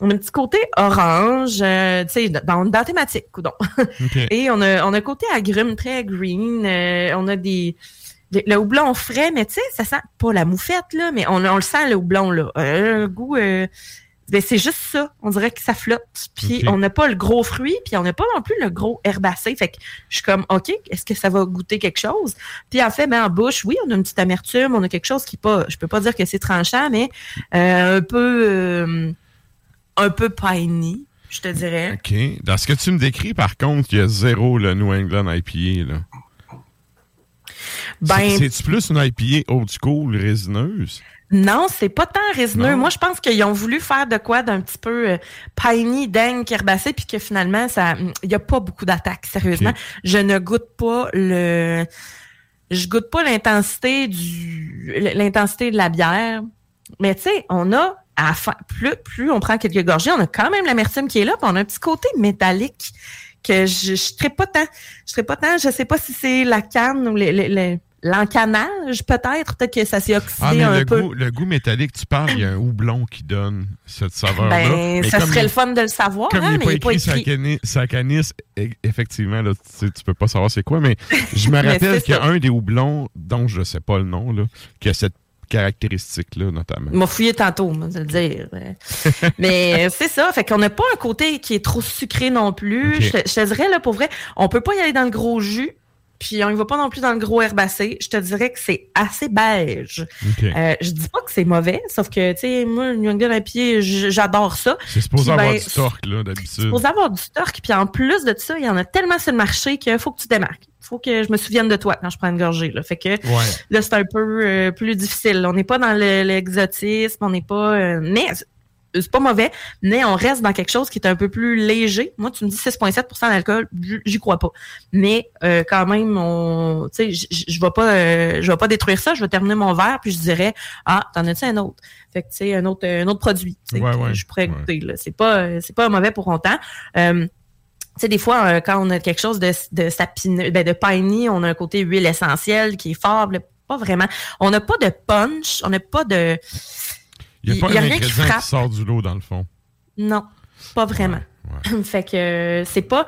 un petit côté orange, euh, tu sais, dans, dans thématique, coudon. Et on a, on a un côté agrume très green. on a des le, houblon frais, mais tu sais, ça sent pas la moufette, là, mais on, on le sent, le houblon, là. Un goût ben, c'est juste ça. On dirait que ça flotte. Puis on n'a pas le gros fruit, puis on n'a pas non plus le gros herbacé. Fait que je suis comme, OK, est-ce que ça va goûter quelque chose? Puis en fait, ben, en bouche, oui, on a une petite amertume, on a quelque chose qui pas, je peux pas dire que c'est tranchant, mais euh, un peu euh, un peu piney, je te dirais. OK. Dans ce que tu me décris, par contre, il y a zéro le New England IPA, là. Ben, C'est-tu plus une IPA old school, résineuse? Non, c'est pas tant résineux. Moi, je pense qu'ils ont voulu faire de quoi d'un petit peu euh, piney, dingue, herbacé, puis que finalement, ça, il y a pas beaucoup d'attaques. Sérieusement, je ne goûte pas le, je goûte pas l'intensité du, l'intensité de la bière. Mais tu sais, on a à plus, plus on prend quelques gorgées, on a quand même l'amertume qui est là, puis on a un petit côté métallique que je, je serais pas tant, je serais pas tant, je sais pas si c'est la canne ou les, les l'encanage, peut-être. Peut-être que ça s'est oxydé ah, un le peu. Goût, le goût métallique, tu parles, il y a un houblon qui donne cette saveur-là. Ben, ça serait le fun de le savoir. Comme hein, il n'est pas écrit, sa canisse, sa e, effectivement, là, tu, tu peux pas savoir c'est quoi, mais je me rappelle qu'il y a un des houblons, dont je ne sais pas le nom, là, qui a cette caractéristique-là, notamment. Il m'a fouillé tantôt, je le dire. Mais c'est ça, fait qu'on n'a pas un côté qui est trop sucré non plus. Je, je, te dirais, là, pour vrai, on peut pas y aller dans le gros jus. Puis on y va pas non plus dans le gros herbacé. Je te dirais que c'est assez beige. Euh, je dis pas que c'est mauvais, sauf que, tu sais, moi, New England pied, j'adore ça. C'est supposé avoir ben, du torque, là, d'habitude. C'est supposé avoir du torque. Puis en plus de ça, il y en a tellement sur le marché qu'il faut que tu démarques. Il faut que je me souvienne de toi quand je prends une gorgée. Là. Fait que là, c'est un peu euh, plus difficile. On n'est pas dans l'exotisme, on n'est pas... Euh, mais c'est pas mauvais, mais on reste dans quelque chose qui est un peu plus léger. Moi, tu me dis 6,7% d'alcool, j'y crois pas. Mais euh, quand même, on, tu sais, je vais pas, euh, je vais pas détruire ça. Je vais terminer mon verre, puis je dirais, ah, t'en as-tu un autre Fait que tu sais, un autre, un autre produit. Ouais, ouais, je pourrais goûter. Là, c'est pas, c'est pas mauvais pour longtemps. Euh, tu sais, des fois, quand on a quelque chose de, de sapineux, ben de piney, on a un côté huile essentielle qui est fort. pas vraiment. On n'a pas de punch, on n'a pas de il n'y a pas un ingrédient qui, sort du lot, dans le fond. Non, pas vraiment. fait que c'est pas.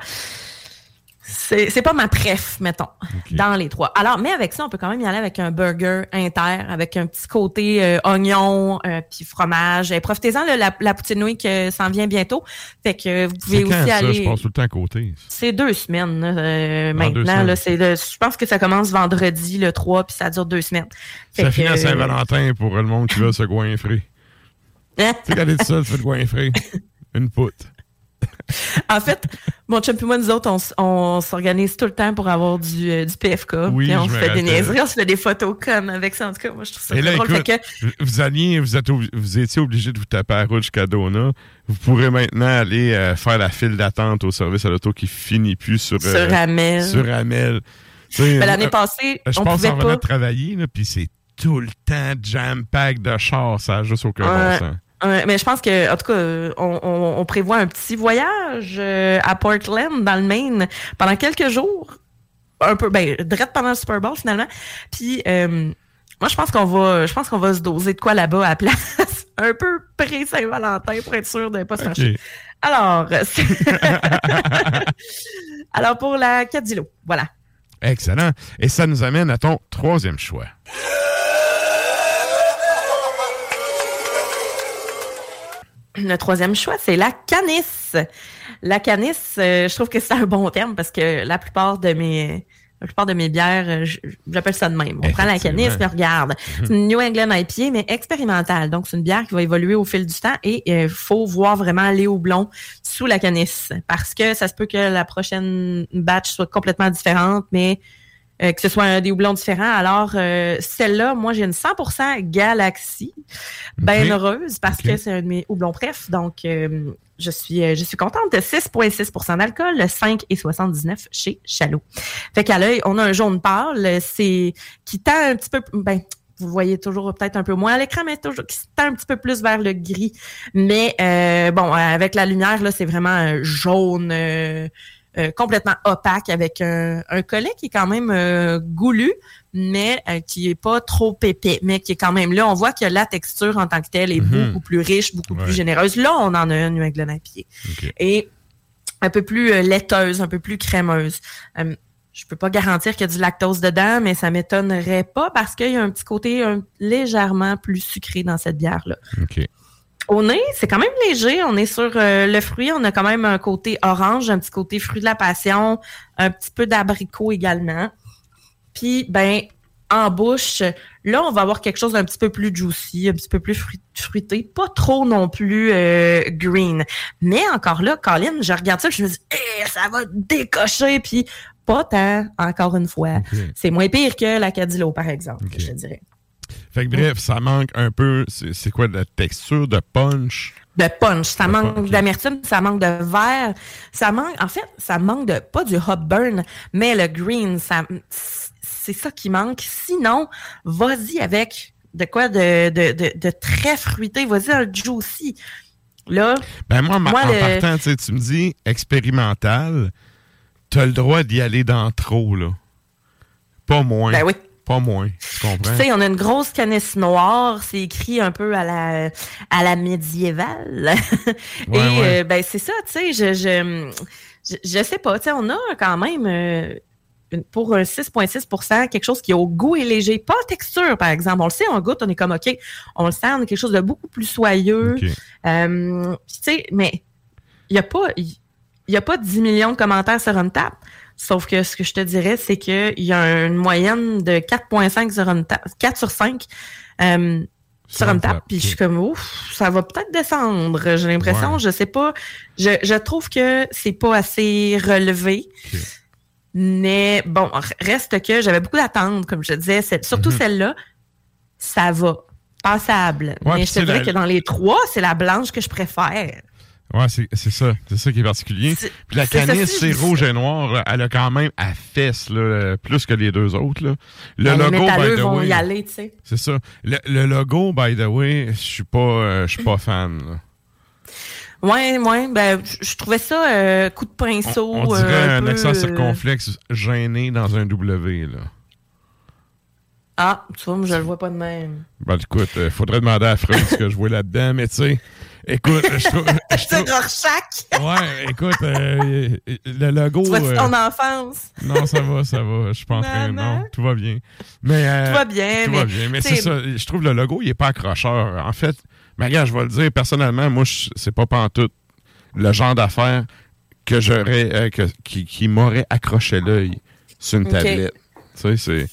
C'est pas ma préf, mettons, dans les trois. Alors, mais avec ça, on peut quand même y aller avec un burger inter, avec un petit côté euh, oignon, euh, puis fromage. Et profitez-en, la, la poutine nouille qui s'en vient bientôt. Fait que vous pouvez aussi aller... je pense tout le temps à côté. C'est deux semaines euh, maintenant. Là, je pense que ça commence vendredi, le 3, puis ça dure deux semaines. ça finit à Saint-Valentin pour le monde qui veut se goinfrer. Tu quand ça, tu fais goinfrer. Une poutre. en fait, mon chum et moi, nous autres, on, s'organise tout le temps pour avoir du, euh, du PFK. Oui, puis on se fait des niaiseries, on se fait des photos comme avec ça. En tout cas, moi, je trouve ça Et là, drôle. Écoute, que... vous, alliez, vous, êtes, vous étiez obligé de vous taper à la route jusqu'à Dona. Vous pourrez maintenant aller euh, faire la file d'attente au service à l'auto qui finit plus sur, sur euh, Amel. Sur Amel. Ben, L'année passée, je on pense pouvait en pas... travailler, puis c'est tout le temps jam-pack de chars, ça juste aucun bon sens mais je pense que, en tout cas, on, on, prévoit un petit voyage euh, à Portland, dans le Maine, pendant quelques jours. Un peu, ben, direct pendant le Super Bowl, finalement. Puis, euh, moi, je pense qu'on va, je pense qu'on va se doser de quoi là-bas à la place. un peu pré-Saint-Valentin pour être sûr de ne pas se fâcher. Alors, alors, pour la Cadillo, voilà. Excellent. Et ça nous amène à ton troisième choix. Le troisième choix, c'est la canisse. La canisse, euh, je trouve que c'est un bon terme parce que la plupart de mes la plupart de mes bières, euh, j'appelle ça de même. On prend la canisse et regarde. Mhm. C'est une New England IPA, mais expérimentale. Donc, c'est une bière qui va évoluer au fil du temps et il euh, faut voir vraiment aller au blond sous la canisse parce que ça se peut que la prochaine batch soit complètement différente, mais euh, que ce soit des houblons différents. Alors, euh, celle-là, moi, j'ai une 100% Galaxy, bien heureuse, parce que c'est un de mes houblons bref. Donc, euh, je suis je suis contente de 6,6% d'alcool, le 5,79 chez Chalot. Fait qu'à l'œil, on a un jaune pâle, c'est qui tend un petit peu... Ben, vous voyez toujours peut-être un peu moins à l'écran, mais toujours qui tend un petit peu plus vers le gris. Mais bon, avec la lumière, là, c'est vraiment jaune euh, complètement opaque avec un, collet qui est quand même euh, goulu, mais euh, qui est pas trop épais, mais qui est quand même là. On voit que la texture en tant que telle est mhm. beaucoup plus riche, beaucoup plus généreuse. Là, on en a une New England pied. Et un peu plus laiteuse, un peu plus crémeuse. je peux pas garantir qu'il y a du lactose dedans, mais ça m'étonnerait pas parce qu'il y a un petit côté légèrement plus sucré dans cette bière-là. Au nez, c'est quand même léger. On est sur euh, le fruit. On a quand même un côté orange, un petit côté fruit de la passion, un petit peu d'abricot également. Puis, ben, en bouche, là, on va avoir quelque chose d'un petit peu plus juicy, un petit peu plus fruité, pas trop non plus euh, green. Mais encore là, Colin, je regarde ça, je me dis, eh, ça va décocher, puis pas tant, encore une fois. C'est moins pire que la Cadillo, par exemple, je dirais. Fait que bref, ça manque un peu, c'est quoi, de texture, de punch? De punch. Ça manque d'amertume, ça manque de vert. Ça manque, en fait, ça manque de, pas du hop burn, mais le green, ça, c'est ça qui manque. Sinon, vas-y avec de quoi de, de, de, très fruité. Vas-y un juicy. Là. Ben moi, moi en partant, tu me dis expérimental, tu as le droit d'y aller dans trop, là. Pas moins. Ben oui. Pas moins, tu comprends? Tu sais, on a une grosse canisse noire, c'est écrit un peu à la, à la médiévale. Et euh, ben c'est ça, tu sais, je, je, je, sais pas, tu sais, on a quand même euh, pour un 6,6% quelque chose qui au goût est léger, pas texture, par exemple. On le sait, on goûte, on est comme OK, on le sent, on a quelque chose de beaucoup plus soyeux. Euh, tu sais, mais il n'y a pas. Il n'y a pas 10 millions de commentaires sur une table. Sauf que ce que je te dirais, c'est qu'il y a une moyenne de 4.5 sur une 4 sur 5 euh, sur une table. Puis je suis comme, ouf, ça va peut-être descendre. J'ai l'impression, je sais pas. Je, je trouve que c'est pas assez relevé. Mais bon, reste que j'avais beaucoup d'attentes, comme je disais. Surtout mhm. celle-là, ça va passable. Ouais, mais je te c'est dirais la- que dans les trois, c'est la blanche que je préfère. Ouais, c'est ça. C'est ça qui est particulier. Puis la canisse, c'est rouge et noir. là, Elle a quand même à fesse, là, plus que les deux autres. Là. Le Ben, les logo, by métalleux the vont way. y aller, tu sais. C'est ça. Le, le logo, by the way, je suis pas, euh, suis pas fan. là. Ouais, ouais, ben, je- trouvais ça euh, coup de pinceau. On, on euh, dirait un accent circonflexe gêné dans un W. Là. Ah, tu vois, moi, je le vois pas de même. Ben, écoute, faudrait demander à Freud ce que je vois là-dedans, mais tu sais, écoute, je trouve. je ouais, écoute, euh, le logo. Tu euh, ton enfance? non, ça va, ça va. Je pas en Non. Non, tout va bien. Mais, euh, Tout va bien, Tout mais. va bien. Mais c'est ça. Je trouve le logo, il est pas accrocheur. En fait, regarde, je vais le dire personnellement, moi, c'est pas pantoute le genre d'affaire que j'aurais, euh, que- qui, qui m'aurait accroché l'œil sur une tablette. Tu sais, c'est.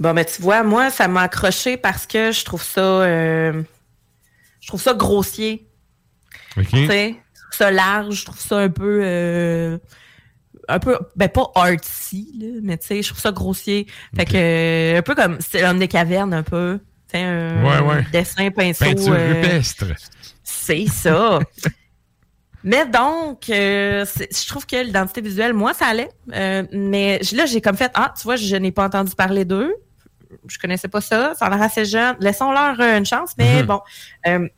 Bon, mais tu vois, moi, ça m'a accroché parce que je trouve ça. euh, je trouve ça grossier. OK? Tu sais, je trouve ça large, je trouve ça un peu. euh, un peu. Ben, pas artsy, là, mais tu sais, je trouve ça grossier. Fait que. euh, un peu comme. C'est l'homme des cavernes, un peu. Tu sais, un Ouais, ouais. dessin pinceau. Peinture euh, rupestre. C'est ça. mais donc, euh, je trouve que l'identité visuelle, moi, ça allait. Euh, mais là, j'ai comme fait, ah, tu vois, je n'ai pas entendu parler d'eux. Je connaissais pas ça. Ça a l'air assez jeune. Laissons-leur une chance. Mais Mhm. bon, euh,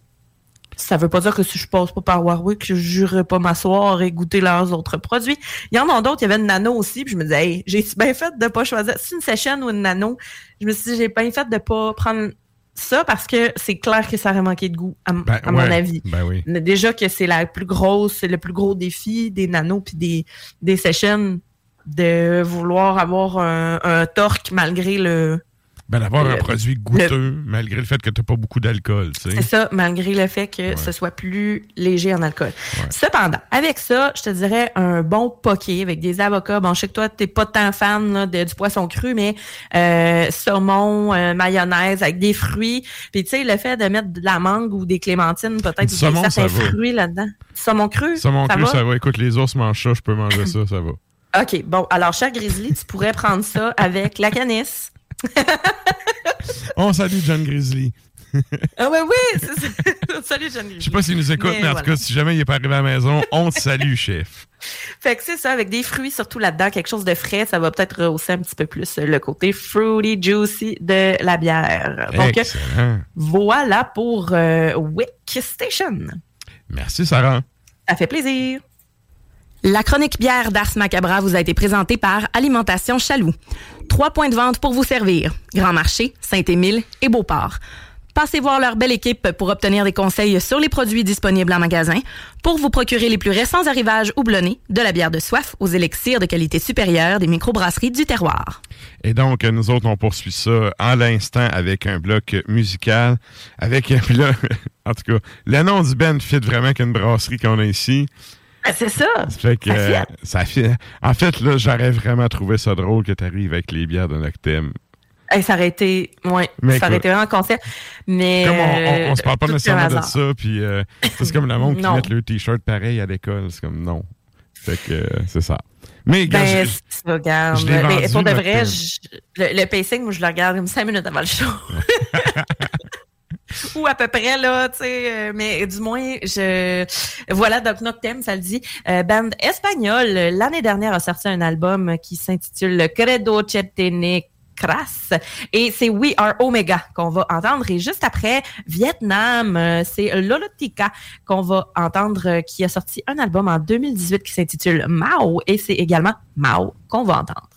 ça veut pas dire que si je passe pas par Warwick, je jurerai pas m'asseoir et goûter leurs autres produits. Il y en a d'autres. Il y avait une nano aussi. Puis je me disais, hey, j'ai bien fait de pas choisir. Si une session ou une nano, je me suis dit, j'ai bien fait de pas prendre ça parce que c'est clair que ça aurait manqué de goût, à, Ben, à mon avis. Ben oui. Déjà que c'est la plus grosse, c'est le plus gros défi des nanos puis des, des sessions de vouloir avoir un, un torque malgré le. Ben d'avoir un Le- produit goûteux, malgré le fait que tu pas beaucoup d'alcool, tu sais. C'est ça, malgré le fait que Ouais. ce soit plus léger en alcool. Ouais. Cependant, avec ça, je te dirais un bon poké avec des avocats. Bon, je sais que toi, t'es pas tant fan là, de- du poisson cru, mais euh, saumon, euh, mayonnaise avec des fruits. Puis tu sais, le fait de mettre de la mangue ou des clémentines, peut-être ou saumon, des certains fruits là-dedans. Saumon cru, Ça, mon ça cru, va? ça va. Écoute, les ours mangent ça, je peux manger ça, ça va. OK, bon, alors, cher Grizzly, tu pourrais prendre ça avec la canisse. On salue John Grizzly. Ah ouais, oui, c'est ça. Salut, John Grizzly. Je sais pas s'il nous écoute, mais, Mais en tout cas, si jamais il est pas arrivé à la maison, on te salue, chef. Fait que c'est ça, avec des fruits surtout là-dedans, quelque chose de frais, ça va peut-être rehausser un petit peu plus le côté fruity, juicy de la bière. Donc, Excellent. voilà pour euh, Wick Station. Merci, Sarah. Ça fait plaisir. La chronique bière d'Ars Macabra vous a été présentée par Alimentation Chaloux. Trois points de vente pour vous servir. Grand Marché, Saint-Émile et Beauport. Passez voir leur belle équipe pour obtenir des conseils sur les produits disponibles en magasin, pour vous procurer les plus récents arrivages houblonnés, de la bière de soif aux élixirs de qualité supérieure des microbrasseries du terroir. Et donc, nous autres, on poursuit ça à l'instant avec un bloc musical. Avec, là, en tout cas, le du band fit vraiment qu'une brasserie qu'on a ici. Ah, c'est ça. Ça fait que, euh, ça. En fait, là, j'aurais vraiment trouvé ça drôle que tu arrives avec les bières de Noctem. Hey, ça aurait été, ouais, Mais ça aurait été vraiment un concept. Mais Comme on, on, on se parle pas euh, nécessairement de hasard. ça, puis euh, c'est comme le monde qui met le t-shirt pareil à l'école. C'est comme non. Fait que euh, c'est ça. Mais, gars, Ben, je- regarde. mais pour de vrai, thème. je- le, le pacing, moi, je le regarde comme cinq minutes avant le show. Ou à peu près, là, tu sais. euh, mais du moins, je. Voilà, donc Noctem, ça le dit. Euh, band espagnol, l'année dernière, a sorti un album qui s'intitule Credo Cetene Crass. Et c'est We Are Omega qu'on va entendre. Et juste après, Vietnam, euh, c'est Lolotica qu'on va entendre, euh, qui a sorti un album en 2018 qui s'intitule Mao. Et c'est également Mao qu'on va entendre.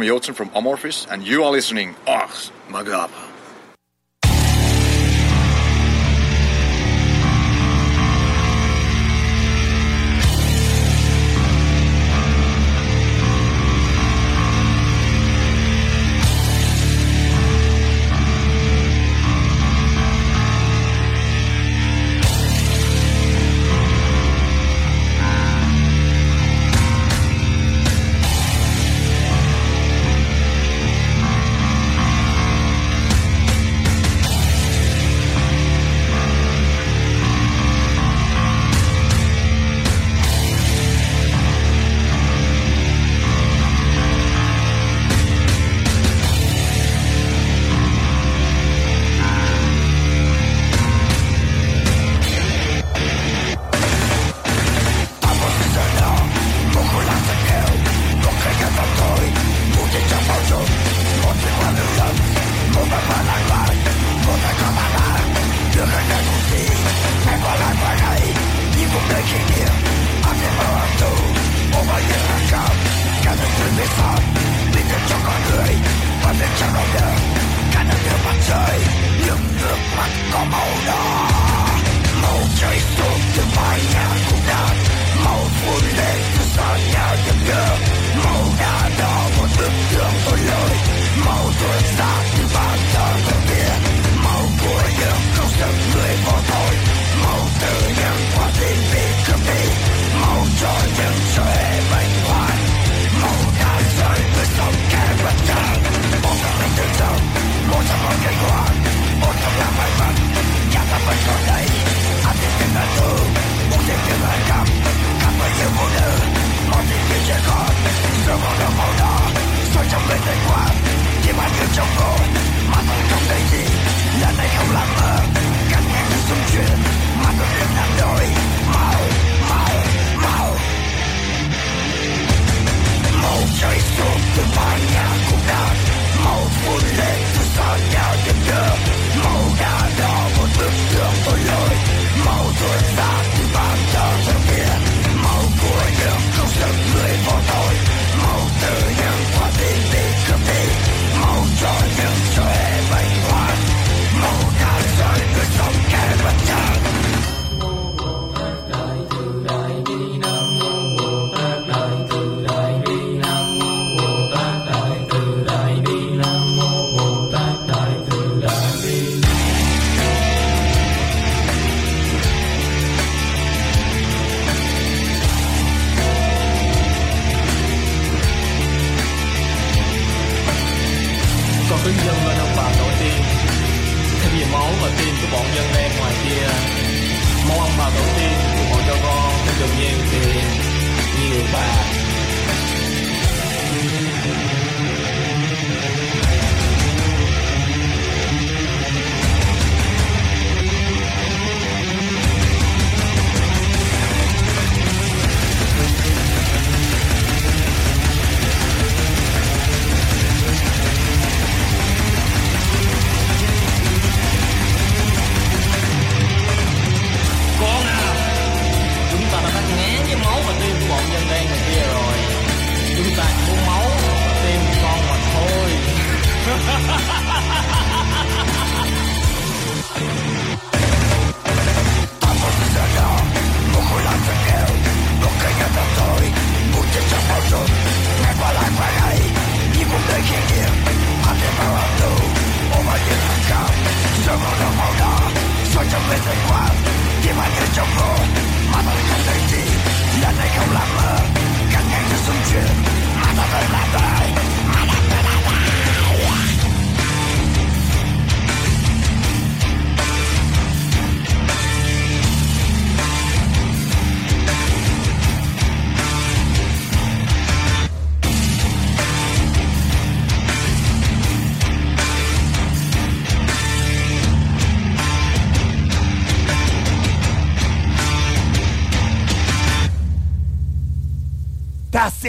Tommy Jotzen from Amorphis, and you are listening Ars Magaba.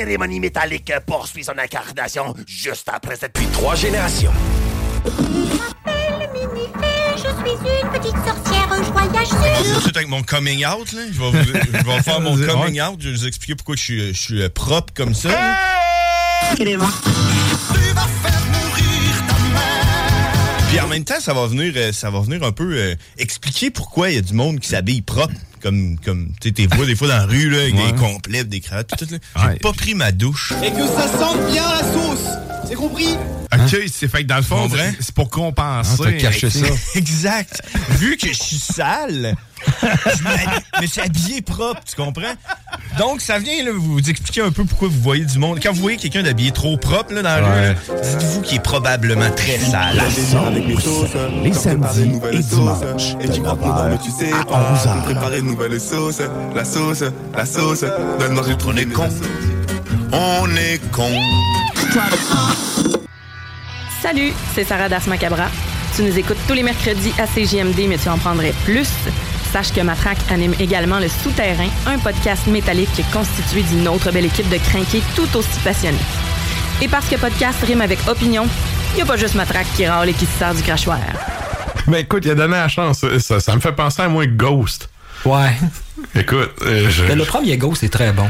Cérémonie métallique poursuit son incarnation juste après cette... Puis trois générations. Je m'appelle Minifer, je suis une petite sorcière, je voyage sur... Suite avec mon coming out, là. Je vais, vous- je vais faire mon coming out. Je vais vous expliquer pourquoi je suis, je suis euh, propre comme ça. là. Puis en même temps, ça va venir, euh, ça va venir un peu euh, expliquer pourquoi il y a du monde qui s'habille propre. Comme, comme tu sais, t'es vois des fois dans la rue, là, avec Ouais. des complets, des cravates, tout, tout, là. J'ai pas pris ma douche. Et que ça sente bien la sauce. C'est compris? OK, c'est fait que dans le fond, c'est- pour compenser. Ah, caché ça. exact. Vu que je suis sale, je me suis habillé propre, tu comprends? Donc, ça vient là, vous expliquer un peu pourquoi vous voyez du monde. Quand vous voyez quelqu'un d'habillé trop propre là, dans la rue, dites-vous qu'il est probablement très sale. Les samedis et dimanches. Et tu crois pas, mais tu sais pas. Préparer une nouvelle sauce, la sauce, la sauce. Donne manger trop les cons. On est con. Salut, c'est Sarah Das Macabra. Tu nous écoutes tous les mercredis à CJMD, mais tu en prendrais plus. Sache que Matraque anime également Le Souterrain, un podcast métallique constitué d'une autre belle équipe de crinqués tout aussi passionnés. Et parce que podcast rime avec opinion, il n'y a pas juste Matraque qui râle et qui se sert du crachoir. Ben écoute, il a donné la chance. Ça, ça me fait penser à moi Ghost. Ouais. Écoute, euh, je- Le premier Ghost est très bon.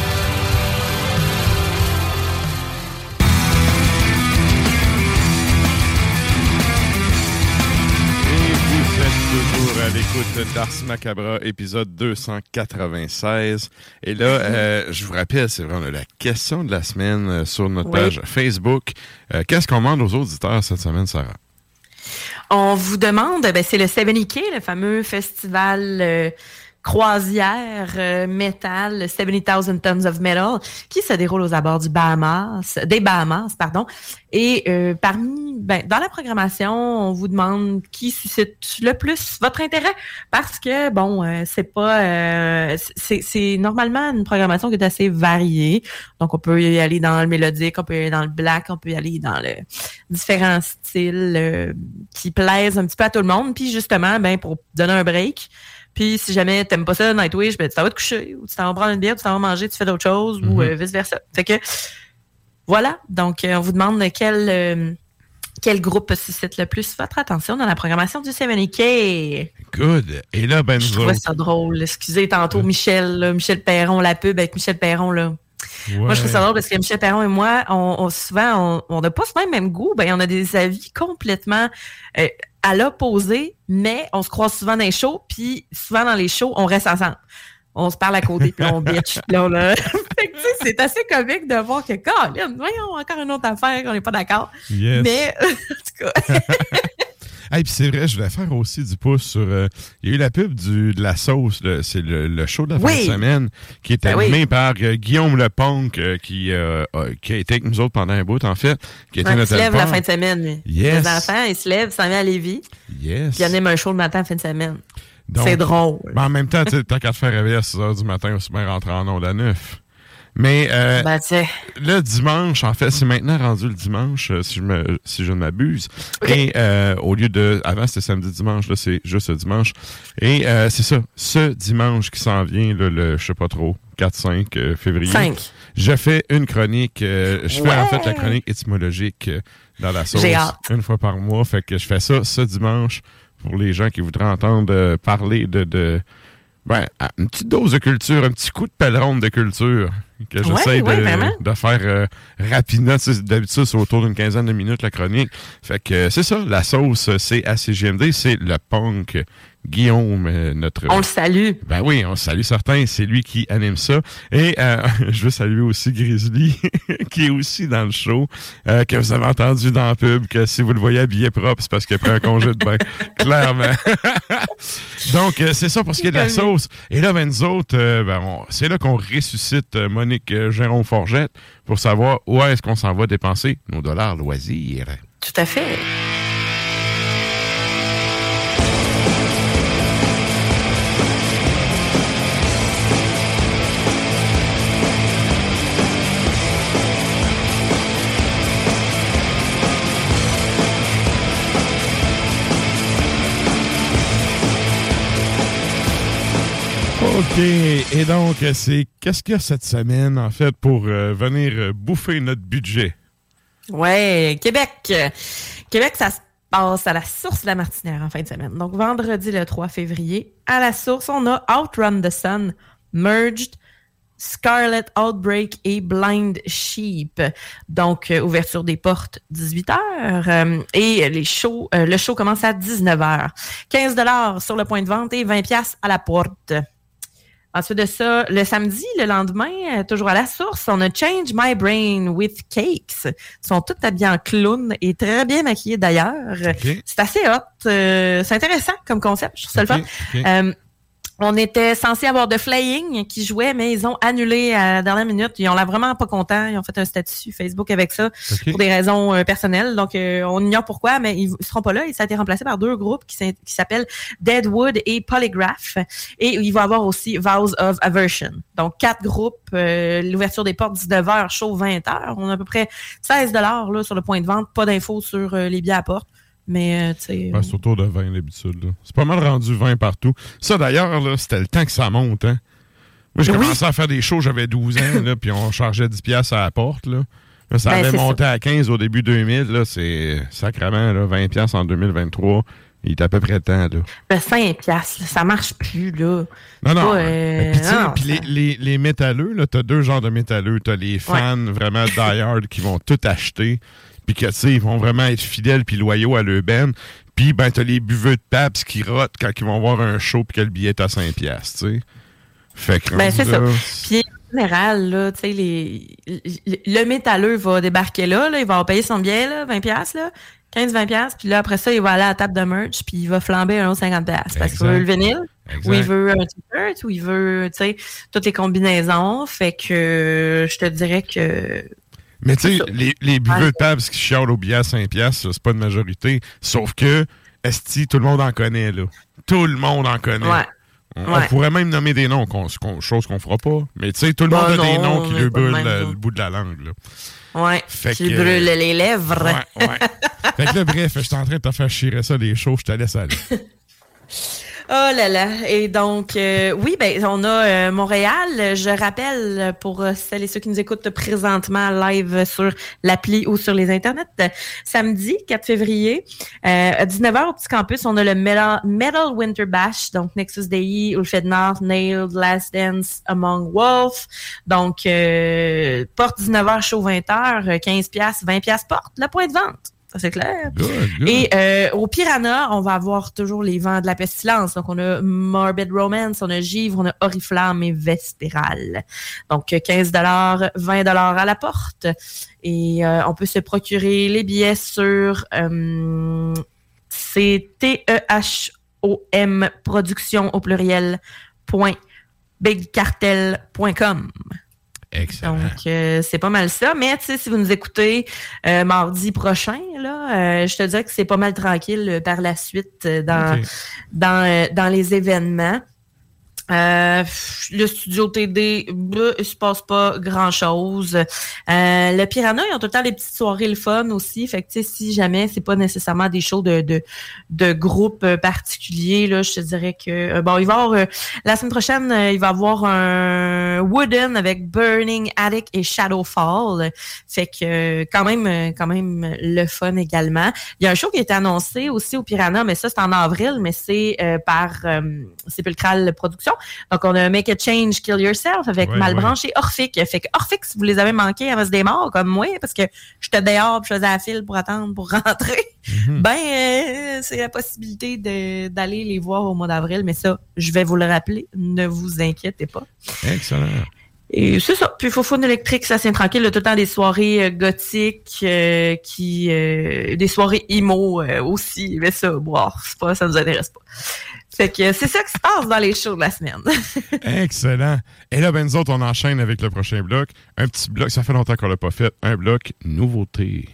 À l'écoute d'Ars Macabra, épisode 296. Et là, euh, je vous rappelle, c'est vraiment la question de la semaine euh, sur notre Oui. page Facebook. Euh, Qu'est-ce qu'on demande aux auditeurs cette semaine, Sarah? On vous demande, ben, c'est le 70K, le fameux festival euh, croisière euh, métal, 70,000 Tons of Metal, qui se déroule aux abords du Bahamas, des Bahamas, pardon. Et euh, parmi, ben, dans la programmation, on vous demande qui suscite le plus votre intérêt, parce que bon, euh, c'est pas, euh, c'est normalement une programmation qui est assez variée. Donc, on peut y aller dans le mélodique, on peut y aller dans le black, on peut y aller dans le différents styles euh, qui plaisent un petit peu à tout le monde. Puis justement, ben pour donner un break. Puis si jamais t'aimes pas ça, Nightwish, ben tu t'en vas te coucher, ou tu t'en vas prendre une bière, tu t'en vas manger, tu fais d'autres choses, ou Mhm. euh, vice-versa. Fait que voilà. Donc, euh, on vous demande quel, euh, quel groupe suscite le plus votre attention dans la programmation du 70K. Good. Et là, ben, Je trouvais ça drôle. Excusez tantôt Michel, là, Michel Perron, la pub avec Michel Perron, là. Moi, je trouve ça drôle parce que Michel Perron et moi, on, on- souvent, on n'a pas souvent le même goût. Ben, on a des avis complètement euh, à l'opposé, mais on se croise souvent dans les shows, puis souvent dans les shows, on reste ensemble. On se parle à côté, puis on bitch. là, on a- c'est assez comique de voir que, Colin, voyons, encore une autre affaire, on n'est pas d'accord. Yes. Mais, en tout cas, Hey, puis c'est vrai, je voulais faire aussi du pouce sur. euh, il y a eu la pub du, de la sauce, le- c'est le, le show de la fin de semaine, qui est Ben animé oui. par euh, Guillaume Lepunk, euh, qui, euh, a- qui a été avec nous autres pendant un bout, en fait. Qui a été Ouais, il notre se lève la fin de semaine. lui. Yes. Les enfants, ils se lèvent, s'en vont à Lévis, Yes. puis il anime un show le matin en fin de semaine. Donc, C'est drôle. ben, en même temps, tant qu'à te faire réveiller à 6 h du matin, aussi bien rentrer en onde à 9. Mais euh, Ben, le dimanche, en fait, c'est maintenant rendu le dimanche, euh, si je me si je ne m'abuse. Et euh, au lieu de avant c'était samedi dimanche, là c'est juste le dimanche. Et euh, c'est ça, ce dimanche qui s'en vient, là, le je sais pas trop, 4-5 euh, février. Cinq. Je fais une chronique. euh, je fais en fait la chronique étymologique dans la sauce J'ai hâte. une fois par mois. Fait que je fais ça ce dimanche pour les gens qui voudraient entendre parler de, de ben, une petite dose de culture, un petit coup de pèleron de culture que j'essaie ouais, de, faire euh, rapidement. D'habitude, c'est autour d'une quinzaine de minutes la chronique. Fait que euh, c'est ça, la sauce, euh, c'est à CGMD, c'est le punk. Guillaume, euh, notre... On le salue. Ben oui, on salue certains. C'est lui qui anime ça. Et euh, je veux saluer aussi Grizzly, qui est aussi dans le show, euh, que vous avez entendu dans la pub, que si vous le voyez habillé propre, c'est parce qu'il a pris un congé de bain. Clairement. Donc, euh, c'est ça pour ce qui est de la sauce. Et là, ben, nous autres, ben, c'est là qu'on ressuscite Monique euh, Géron-Forgette pour savoir où est-ce qu'on s'en va dépenser nos dollars loisirs. Tout à fait. OK. Et donc, c'est qu'est-ce qu'il y a cette semaine, en fait, pour euh, venir euh, bouffer notre budget? Ouais, Québec. Québec, ça se passe à la source de la Martinière en fin de semaine. Donc, vendredi le 3 février, à la source, on a Outrun the Sun, Merged, Scarlet Outbreak et Blind Sheep. Donc, euh, ouverture des portes 18h euh, et les shows, le show commence à 19h. 15 dollars sur le point de vente et 20 pièces à la porte. Ensuite de ça, le samedi, le lendemain, euh, toujours à la source, on a Change My Brain with Cakes. Ils sont tous habillés en clown et très bien maquillés d'ailleurs. C'est assez hot. euh, c'est intéressant comme concept. Je trouve ça le fun. Euh, on était censé avoir de Flying qui jouait, mais ils ont annulé à la dernière minute. Ils ont l'air vraiment pas contents. Ils ont fait un statut Facebook avec ça pour des raisons euh, personnelles. Donc, euh, on ignore pourquoi, mais ils, ils seront pas là. Et ça a été remplacé par deux groupes qui s'appellent Deadwood et Polygraph. Et il va y avoir aussi Vows of Aversion. Donc, quatre groupes. euh, L'ouverture des portes 19h, show 20h. On a à peu près 16 là sur le point de vente. Pas d'infos sur les billets à porte. Mais, euh, tu sais... Ben, c'est autour de 20 d'habitude. là. C'est pas mal rendu 20 partout. Ça, d'ailleurs, c'était le temps que ça monte. Hein? Moi, j'ai Oui. commencé à faire des shows, j'avais 12 ans, là, puis on chargeait 10 pièces à la porte. Là. Là, ça Ben, avait monté à 15 au début 2000. Là, c'est sacrément là, 20 pièces en 2023. Il est à peu près temps. Là. Ben, 5 piastres, là, ça marche plus, là. Non, non. Pas, euh, Puis, les, les, les métalleux, là, t'as deux genres de métalleux. T'as les fans vraiment die-hard qui vont tout acheter, puis que, tu sais, ils vont vraiment être fidèles puis loyaux à leur ben. Puis, ben, t'as les buveux de Pabst qui rotent quand ils vont voir un show puis que le billet est à 5 piastres, tu sais. Fait que, Ben, c'est ça. Puis, en général, là, tu sais, les, le, le métalleux va débarquer là, là, il va payer son billet, là, 20 piastres, là, 15-20 piastres, puis là, après ça, il va aller à la table de merch, puis il va flamber un autre 50 piastres, parce qu'il veut le vinyle, ou il veut un t-shirt, ou il veut, tu sais, toutes les combinaisons, fait que euh, je te dirais que... Mais tu sais, les, les buveux de Pabst qui chialent au billet à 5 piastres, c'est pas une majorité. Sauf que, Esti, tout le monde en connaît, là. Tout le monde en connaît. Ouais. On, pourrait même nommer des noms, qu'on, qu'on- chose qu'on fera pas. Mais tu sais, tout le Bah monde a des non, noms qui lui brûlent le, bout de la langue, là. Ouais, Fait qui que- brûle les lèvres. Ouais, ouais. fait que là, bref, je suis en train de te faire chier ça des shows, je te laisse aller. Oh là là. Et donc, euh, oui, ben, on a euh, Montréal. Je rappelle pour euh, celles et ceux qui nous écoutent présentement live sur l'appli ou sur les internets, samedi 4 février, euh, à 19h au Petit Campus, on a le Metal, Metal Winter Bash, donc Nexus Dei, Ulfed North, Nailed, Last Dance, Among Wolf. Donc, euh, porte 19h, show 20h, 15 piastres, 20 piastres porte, le point de vente. Ça, c'est clair. Et euh, au Piranha, on va avoir toujours les vents de la pestilence. Donc, on a Morbid Romance, on a Givre, on a Oriflamme et Vespéral. Donc, euh, 15 20 à la porte. Et euh, on peut se procurer les billets sur... euh, c'est T-E-H-O-M production au pluriel bigcartel.com. Excellent. Donc, euh, c'est pas mal ça. Mais, tu sais, si vous nous écoutez euh, mardi prochain, là, euh, je te dirais que c'est pas mal tranquille euh, par la suite euh, dans, dans, euh, dans les événements. Euh, le studio TD, bah, il se passe pas grand chose. Euh, le Piranha, ils ont tout le temps des petites soirées le fun aussi. Fait que si jamais c'est pas nécessairement des shows de, de, de groupe euh, particulier, là, je te dirais que euh, bon, il va avoir la semaine prochaine, il va y avoir un Wooden avec Burning Attic et Shadowfall. Fait que quand même, quand même le fun également. Il y a un show qui été annoncé aussi au Piranha, mais ça c'est en avril, mais c'est par Sepulchral Productions. Donc on a Make a Change, Kill Yourself avec Malbranche et Orphic. Fait que Orphic, si vous les avez manqués avant ce démarre comme moi, parce que j'étais dehors, je faisais la file pour attendre pour rentrer. Mhm. Ben, euh, c'est la possibilité de- d'aller les voir au mois d'avril, mais ça, je vais vous le rappeler. Ne vous inquiétez pas. Excellent. Et c'est ça. Puis Fofone électrique, ça c'est tranquille. Là, tout le temps des soirées euh, gothiques, euh, qui, euh, des soirées emo aussi. Mais ça, bon, c'est pas, ça nous intéresse pas. Fait que c'est ça qui se passe dans les shows de la semaine. Excellent. Et là, ben, nous autres, on enchaîne avec le prochain bloc. Un petit bloc, ça fait longtemps qu'on l'a pas fait. Un bloc nouveauté.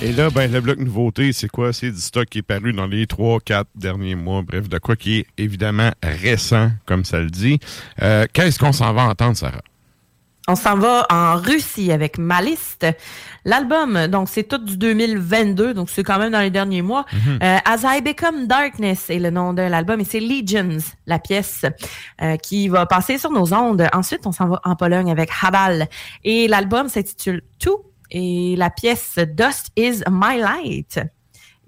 Et là, ben, le bloc nouveauté, c'est quoi? C'est du stock qui est paru dans les 3-4 derniers mois. Bref, de quoi qui est évidemment récent, comme ça le dit. Euh, Qu'est-ce qu'on s'en va entendre, Sarah? On s'en va en Russie avec Maliste. L'album, donc c'est tout du 2022, donc c'est quand même dans les derniers mois. Mhm. Euh, As I Become Darkness est le nom de l'album et c'est Legions, la pièce euh, qui va passer sur nos ondes. Ensuite, on s'en va en Pologne avec Habal et l'album s'intitule Tout et la pièce Dust is My Light.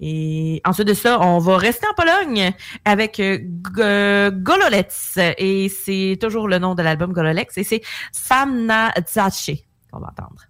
Et ensuite de ça, on va rester en Pologne avec euh, G- Gololec. Et c'est toujours le nom de l'album Gololec. Et c'est Samna Zache qu'on va entendre.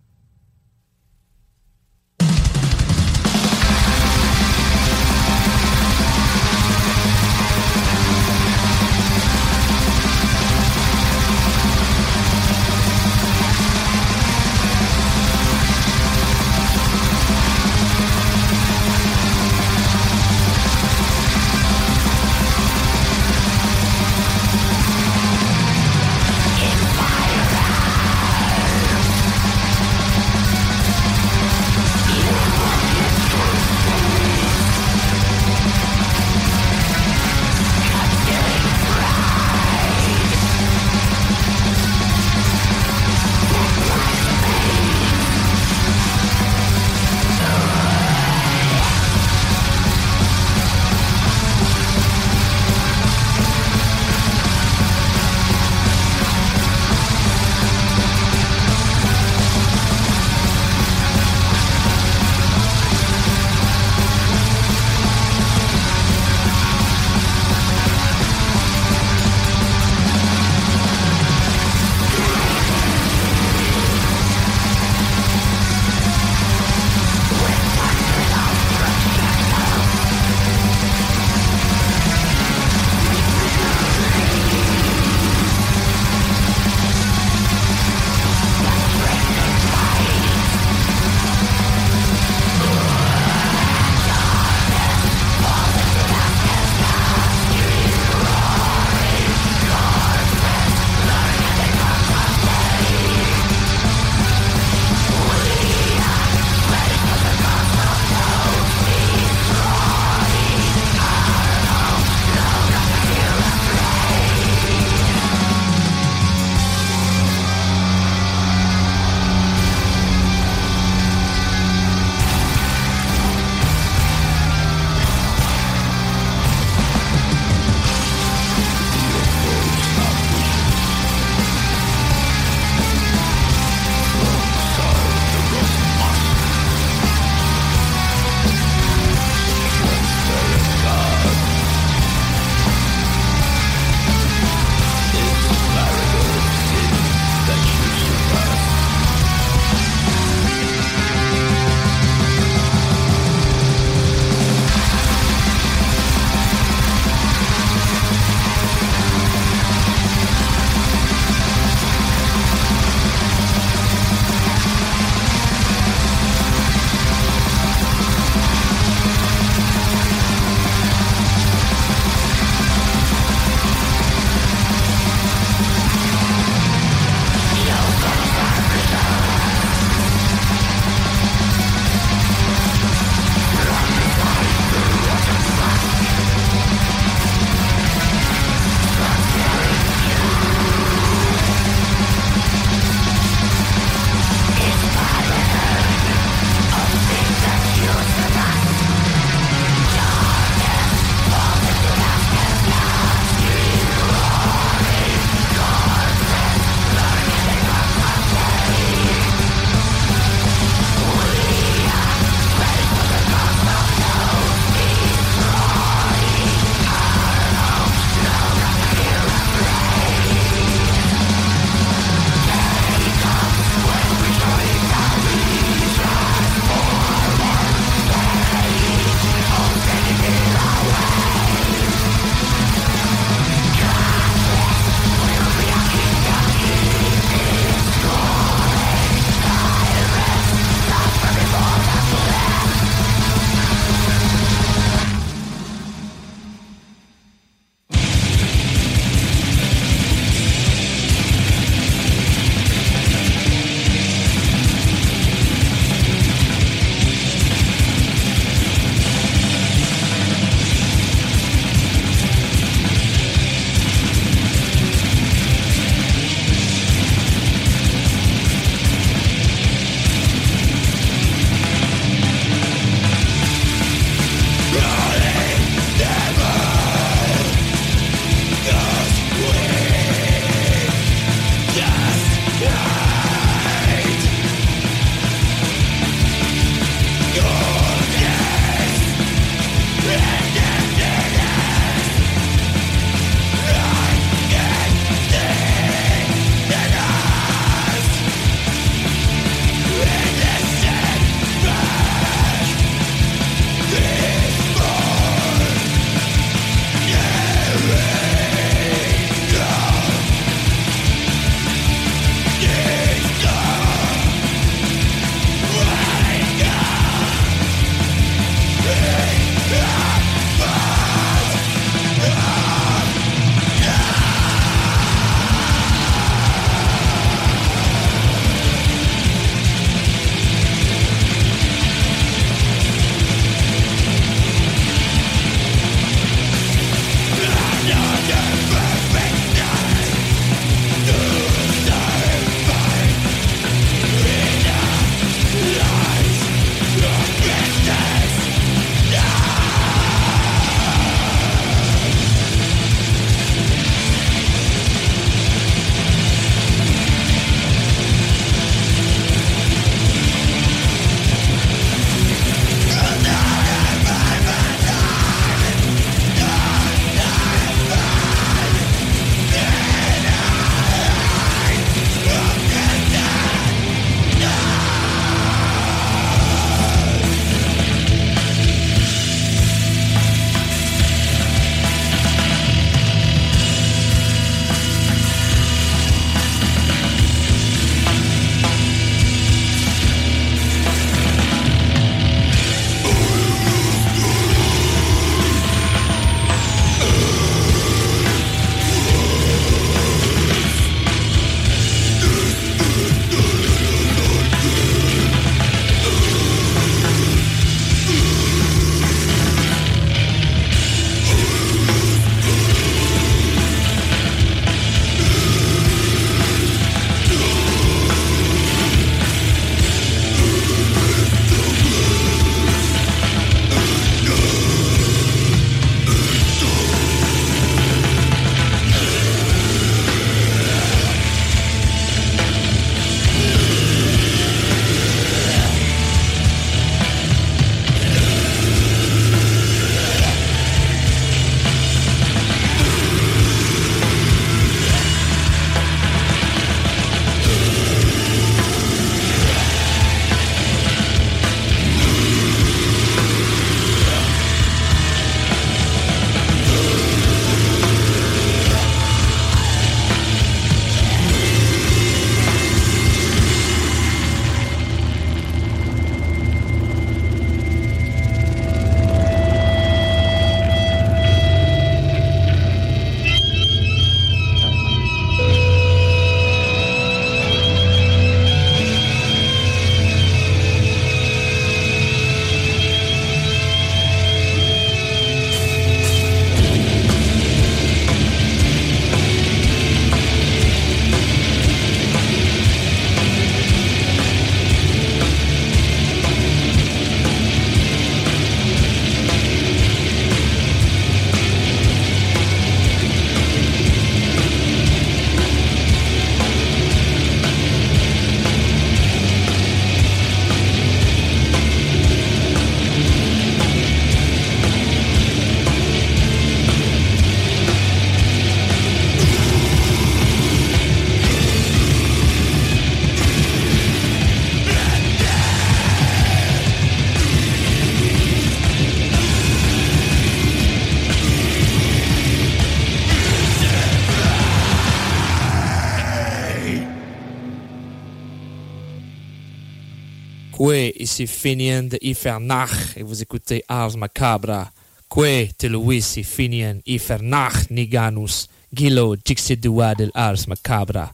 Finian de Ifernach et vous écoutez Ars Macabra. Quoi, te Louis et Finian Ifernach Niganus. Gilo Jixidua del Ars Macabra.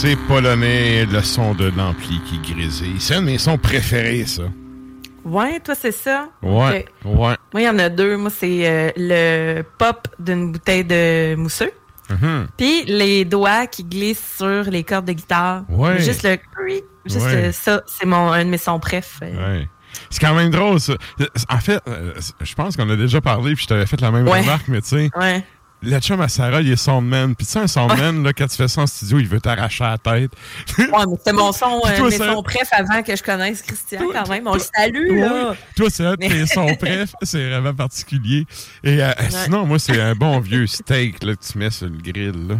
C'est polonais, le son de l'ampli qui grésille. C'est un de mes sons préférés, ça. Ouais, toi, c'est ça? Ouais, ouais. Moi, il y en a deux. Moi, c'est euh, le pop d'une bouteille de mousseux. Mhm. Puis les doigts qui glissent sur les cordes de guitare. Ouais. Juste le Juste Ouais. euh, ça, c'est mon un de mes sons préf. euh. Ouais. C'est quand même drôle, ça. En fait, je pense qu'on a déjà parlé, puis je t'avais fait la même remarque, mais tu sais, Ouais. Le chum à Sarah, il est soundman. Puis tu sais, un soundman, là, quand tu fais ça en studio, il veut t'arracher la tête. Ouais, mais c'était mon son, euh, mes sons préf avant que je connaisse Christian quand même. On le salue, là. Toi, c'est un de tes sons préf, c'est vraiment particulier. Et euh, sinon, moi, c'est un bon vieux steak là, que tu mets sur le grill. Là.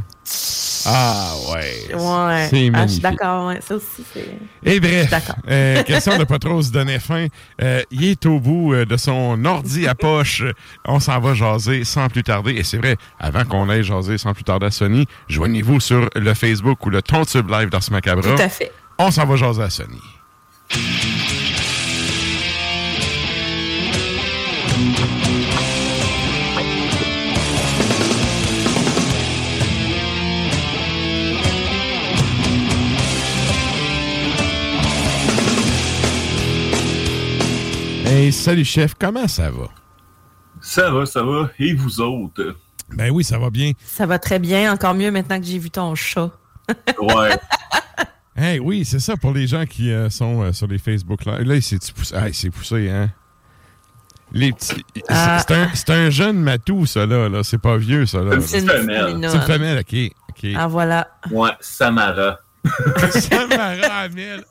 Ah, ouais. Ouais. C'est Ah, je suis magnifique. d'accord, ouais. Ça aussi, c'est. Et bref, D'accord. euh, question de pas trop se donner faim. Euh, il est au bout euh, de son ordi à poche. On s'en va jaser sans plus tarder. Et c'est vrai, avant qu'on aille jaser sans plus tarder à Sony, joignez-vous sur le Facebook ou le Tontube Live d'Ars Macabra. Tout à fait. On s'en va jaser à Sony. Hey, salut chef, comment ça va? Ça va, ça va. Et vous autres? Ben oui, ça va bien. Ça va très bien, encore mieux maintenant que j'ai vu ton chat. Ouais. Hey, oui, c'est ça pour les gens qui euh, sont euh, sur les Facebook Live. Là, il s'est poussé? Ah, il s'est poussé, hein? Les petits. c'est- Ah. C'est un, c'est un jeune matou, ça, là. là. C'est pas vieux, ça, là. C'est une petite femelle. C'est une femelle, OK. OK. Ah, voilà. Ouais, Samara. Samara Amel.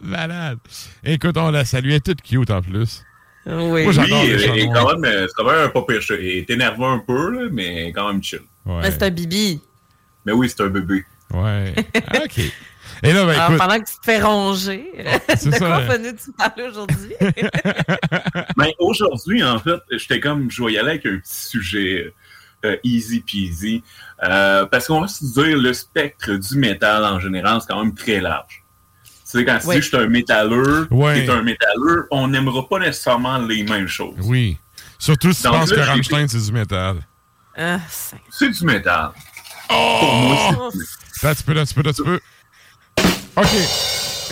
Malade. Écoute, on la salue. Elle est toute cute, en plus. Oui. Moi, j'adore Oui, les chats et noirs. quand même, euh, c'est quand même un pas pire chat. Il est énervé un peu, là, mais quand même chill. Mais c'est un bibi. Mais oui, c'est un bébé. Ouais. OK. Et là, ben, Alors, écoute. pendant que tu te fais ronger, c'est de ça. quoi venais-tu parler aujourd'hui? Mais aujourd'hui, en fait, j'étais comme, je vais y aller avec un petit sujet euh, easy peasy. Euh, parce qu'on va se dire, le spectre du métal en général, c'est quand même très large. Tu sais, quand tu Oui. dis je suis un métalleux, Ouais. tu es un métalleux, on n'aimera pas nécessairement les mêmes choses. Oui. Surtout si tu penses que Rammstein, c'est du métal. Ah, c'est- du métal. Pour moi, c'est Là, tu peux, là, tu peux, là, tu peux. OK.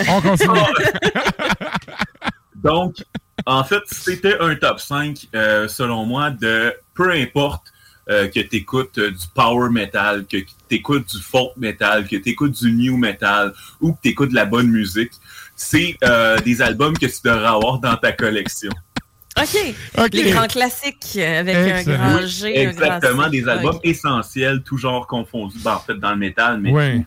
On continue. Donc, en fait, c'était un top 5, euh, selon moi, de peu importe euh, que tu écoutes du power metal, que tu écoutes du folk metal, que tu écoutes du new metal ou que tu écoutes de la bonne musique. C'est euh, des albums que tu devrais avoir dans ta collection. OK. OK. Les grands classiques euh, avec un grand G. un grand Exactement, des albums essentiels, tout genre confondus. Ben, en fait, dans le métal, mais Ouais. tout,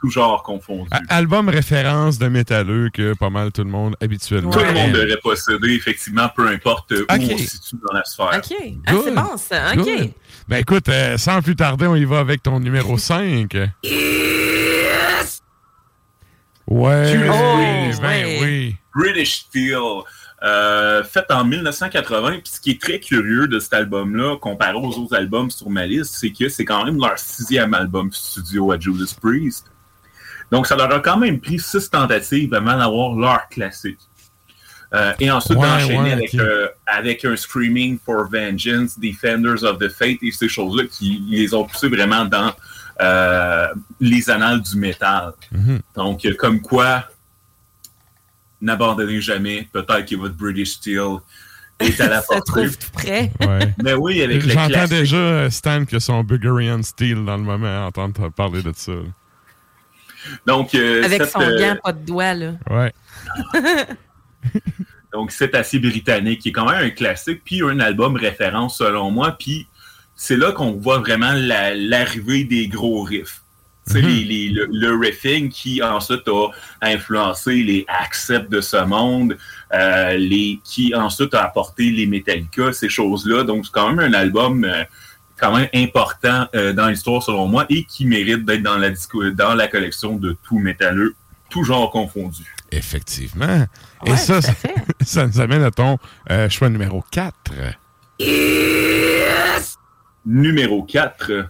tout genre confondu. Album référence de métalleux que pas mal tout le monde habituellement. Tout le monde devrait posséder, effectivement, peu importe où on se situe dans la sphère. OK. Ah, c'est bon, ça. OK. Good. Ben écoute, euh, sans plus tarder, on y va avec ton numéro 5. Ouais. Judas ben oui. British Steel, euh, fait en 1980. Puis ce qui est très curieux de cet album-là, comparé aux autres albums sur ma liste, c'est que c'est quand même leur sixième album studio à Judas Priest. Donc ça leur a quand même pris six tentatives avant d'avoir leur classique. Euh, et ensuite Ouais, d'enchaîner ouais, avec, euh, avec un Screaming for Vengeance, Defenders of the Fate et ces choses-là qui les ont poussés vraiment dans euh, les annales du métal. Mhm. Donc, comme quoi, n'abandonnez jamais. Peut-être que votre British Steel est à la portée. trouve tout près. Ouais. Mais oui, avec le J'entends déjà Stan que son Bulgarian Steel dans le moment à entendre parler de ça. Donc, euh, Avec cette, son euh, gant, pas de doigts, là. Ouais. Donc, c'est assez britannique, qui est quand même un classique, puis un album référence selon moi. Puis c'est là qu'on voit vraiment la- l'arrivée des gros riffs. Mhm. les- les- le, le riffing qui ensuite a influencé les Accept de ce monde, euh, les, qui ensuite a apporté les Metallica, ces choses-là. Donc, c'est quand même un album euh, quand même important euh, dans l'histoire selon moi et qui mérite d'être dans la, dans la collection de tout métalleux, tout genre confondu. Effectivement. Et ça, ça, ça nous amène à ton euh, choix numéro 4. Numéro 4.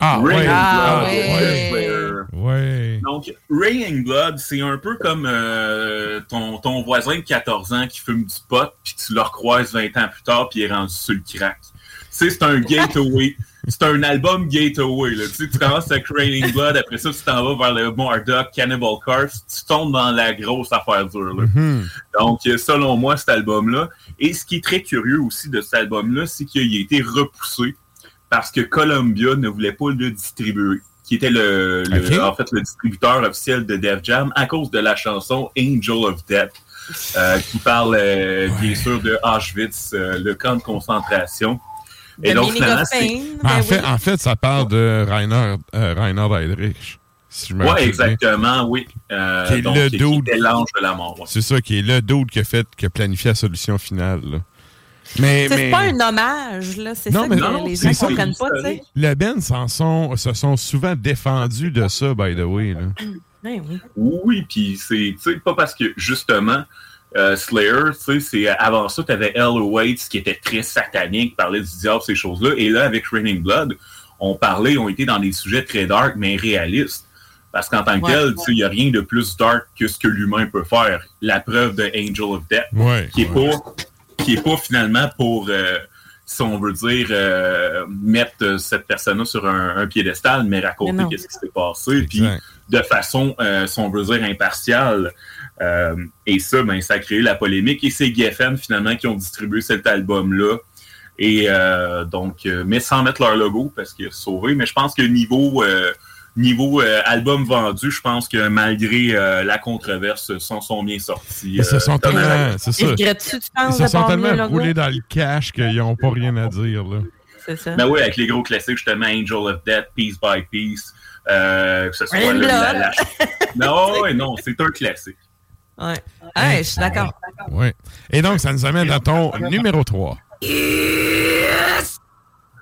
Ah, ouais. and Ah, Blood, ouais. Slayer. Ouais. Donc, Rain and Blood, c'est un peu comme euh, ton, ton voisin de 14 ans qui fume du pot, puis tu le recroises 20 ans plus tard, puis il est rendu sur le crack. Tu sais, c'est un gateway. C'est un album gateway. Là. Tu, sais, tu commences avec Raining Blood, après ça, tu t'en vas vers le Marduk, Cannibal Corpse, tu tombes dans la grosse affaire dure. Là. Mhm. Donc, euh, selon moi, cet album-là. Et ce qui est très curieux aussi de cet album-là, c'est qu'il a été repoussé parce que Columbia ne voulait pas le distribuer, qui était le, en fait le distributeur officiel de Def Jam à cause de la chanson Angel of Death, euh, qui parle euh, bien sûr de Auschwitz, euh, le camp de concentration. The En ben fait, oui. en fait, ça parle de Rainer, euh, Rainer Heydrich. Si je me Ouais, rappelle bien. exactement, oui. Euh, Qui est donc, le qui dude- était l'ange de la mort. ouais. C'est ça, qui est le dude qui a fait, qui a planifié la solution finale. là. Mais, C'est mais pas un hommage, là. C'est Non, ça mais que non, les gens ça, comprennent pas, tu sais. le Ben s'en sont, se sont souvent défendus de ça, by the way. Là. Ben oui. Oui, puis c'est, tu sais, pas parce que, justement, euh, Slayer, tu sais, c'est, avant ça, tu avais L. Waits qui était très satanique, parlait du diable, ces choses-là. Et là, avec Raining Blood, on parlait, on était dans des sujets très dark, mais réalistes. Parce qu'en tant que Ouais. tel, tu sais, il n'y a rien de plus dark que ce que l'humain peut faire. La preuve de Angel of Death, Ouais, qui est pas qui est pas finalement pour, euh, si on veut dire, euh, mettre euh, cette personne-là sur un, un piédestal, mais raconter qu'est-ce qui s'est passé, puis de façon, euh, si on veut dire, impartiale. Euh, et ça, ben, ça a créé la polémique. Et c'est Geffen, finalement, qui ont distribué cet album-là. Et euh, donc, euh, mais sans mettre leur logo, parce que sauvé. Mais je pense que niveau... euh, Niveau euh, album vendu, je pense que malgré euh, la controverse, s'en sont bien sortis. Ils se sont tellement, c'est ça. Ils se sont tellement roulés dans le cash qu'ils n'ont pas rien à dire. Là. C'est ça. Ben oui, avec les gros classiques, justement, Angel of Death, Piece by Piece, euh, que ce soit le- la- Non, ouais, non, c'est un classique. Ouais. Ouais, je suis d'accord. Ouais. Et donc, ça nous amène à ton numéro 3.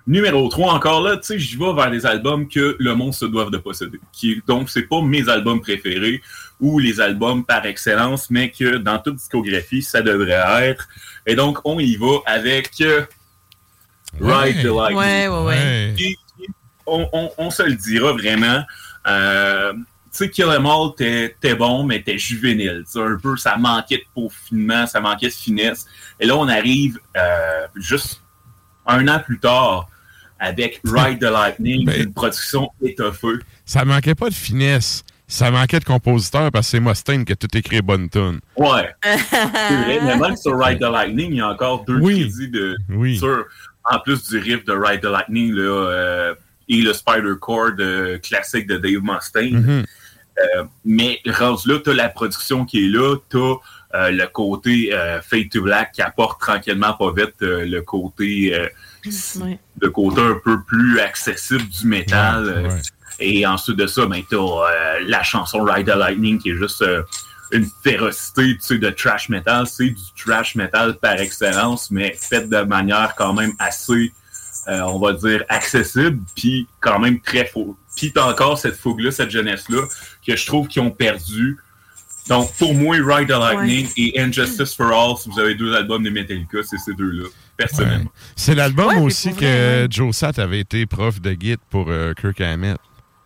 Numéro 3, encore là, tu sais, j'y vais vers des albums que le monde se doit de posséder. Qui, donc, c'est pas mes albums préférés ou les albums par excellence, mais que dans toute discographie, ça devrait être. Et donc, on y va avec euh, Ride the Lightning. Ouais, ouais, ouais. Et- et on, on- on se le dira vraiment. Euh, sais, Kill Em All, t'es t'es bon, mais t'es juvénile. Tu sais, un peu, ça manquait de peaufinement, ça manquait de finesse. Et là, on arrive euh, juste un an plus tard avec Ride the Lightning, Ben- une production étoffée. Ça manquait pas de finesse. Ça manquait de compositeur parce que c'est Mustaine qui a tout écrit bonne tune. Ouais. C'est vrai, mais même sur Ride the Lightning, il y a encore deux crédits de, Oui. sur, en plus du riff de Ride the Lightning là, euh, et le Spider Chord euh, classique de Dave Mustaine. Mhm. Euh, mais rendu là, tu as la production qui est là, tu as le côté euh, Fade to Black qui apporte tranquillement pas vite euh, le côté euh, Ouais. le côté un peu plus accessible du métal. euh, Et ensuite de ça, ben, tu as la chanson Ride the Lightning qui est juste euh, une férocité tu sais, de trash metal. C'est du trash metal par excellence, mais fait de manière quand même assez, euh, on va dire, accessible, puis quand même très faux. Puis t'as encore cette fougue-là, cette jeunesse-là, que je trouve qu'ils ont perdu. Donc, pour moi, Ride the Lightning et Injustice for All, si vous avez deux albums de Metallica, c'est ces deux-là, personnellement. C'est l'album Ouais, aussi que vrai, Joe Satt avait été prof de git pour euh, Kirk Hammett.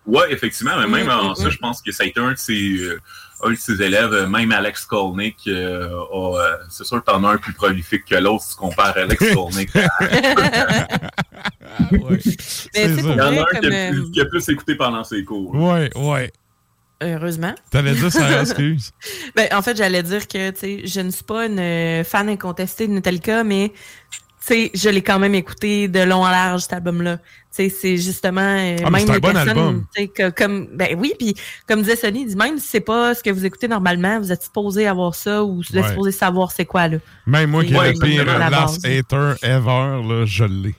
Ouais, effectivement, mais même en ça, je pense que ça a été un de ses, euh, un de ses élèves, euh, même Alex euh, euh, c'est sûr que t'en as un plus prolifique que l'autre si tu compares Alex c'est Il y en a un qui a, plus, qui a plus écouté pendant ses cours. Ouais, ouais. Heureusement. T'allais dire ça, excuse. Ben, en fait, j'allais dire que, je ne suis pas une euh, fan incontestée de Metallica, mais, je l'ai quand même écouté de long à large, cet album-là. C'est justement, euh, Ah, même c'est un bon album. que- comme, ben oui, puis comme disait il dit même si c'est pas ce que vous écoutez normalement, vous êtes supposé avoir ça ou vous êtes Ouais. supposé savoir c'est quoi, là. Même moi qui ai le pire last hater ever, là, je l'ai.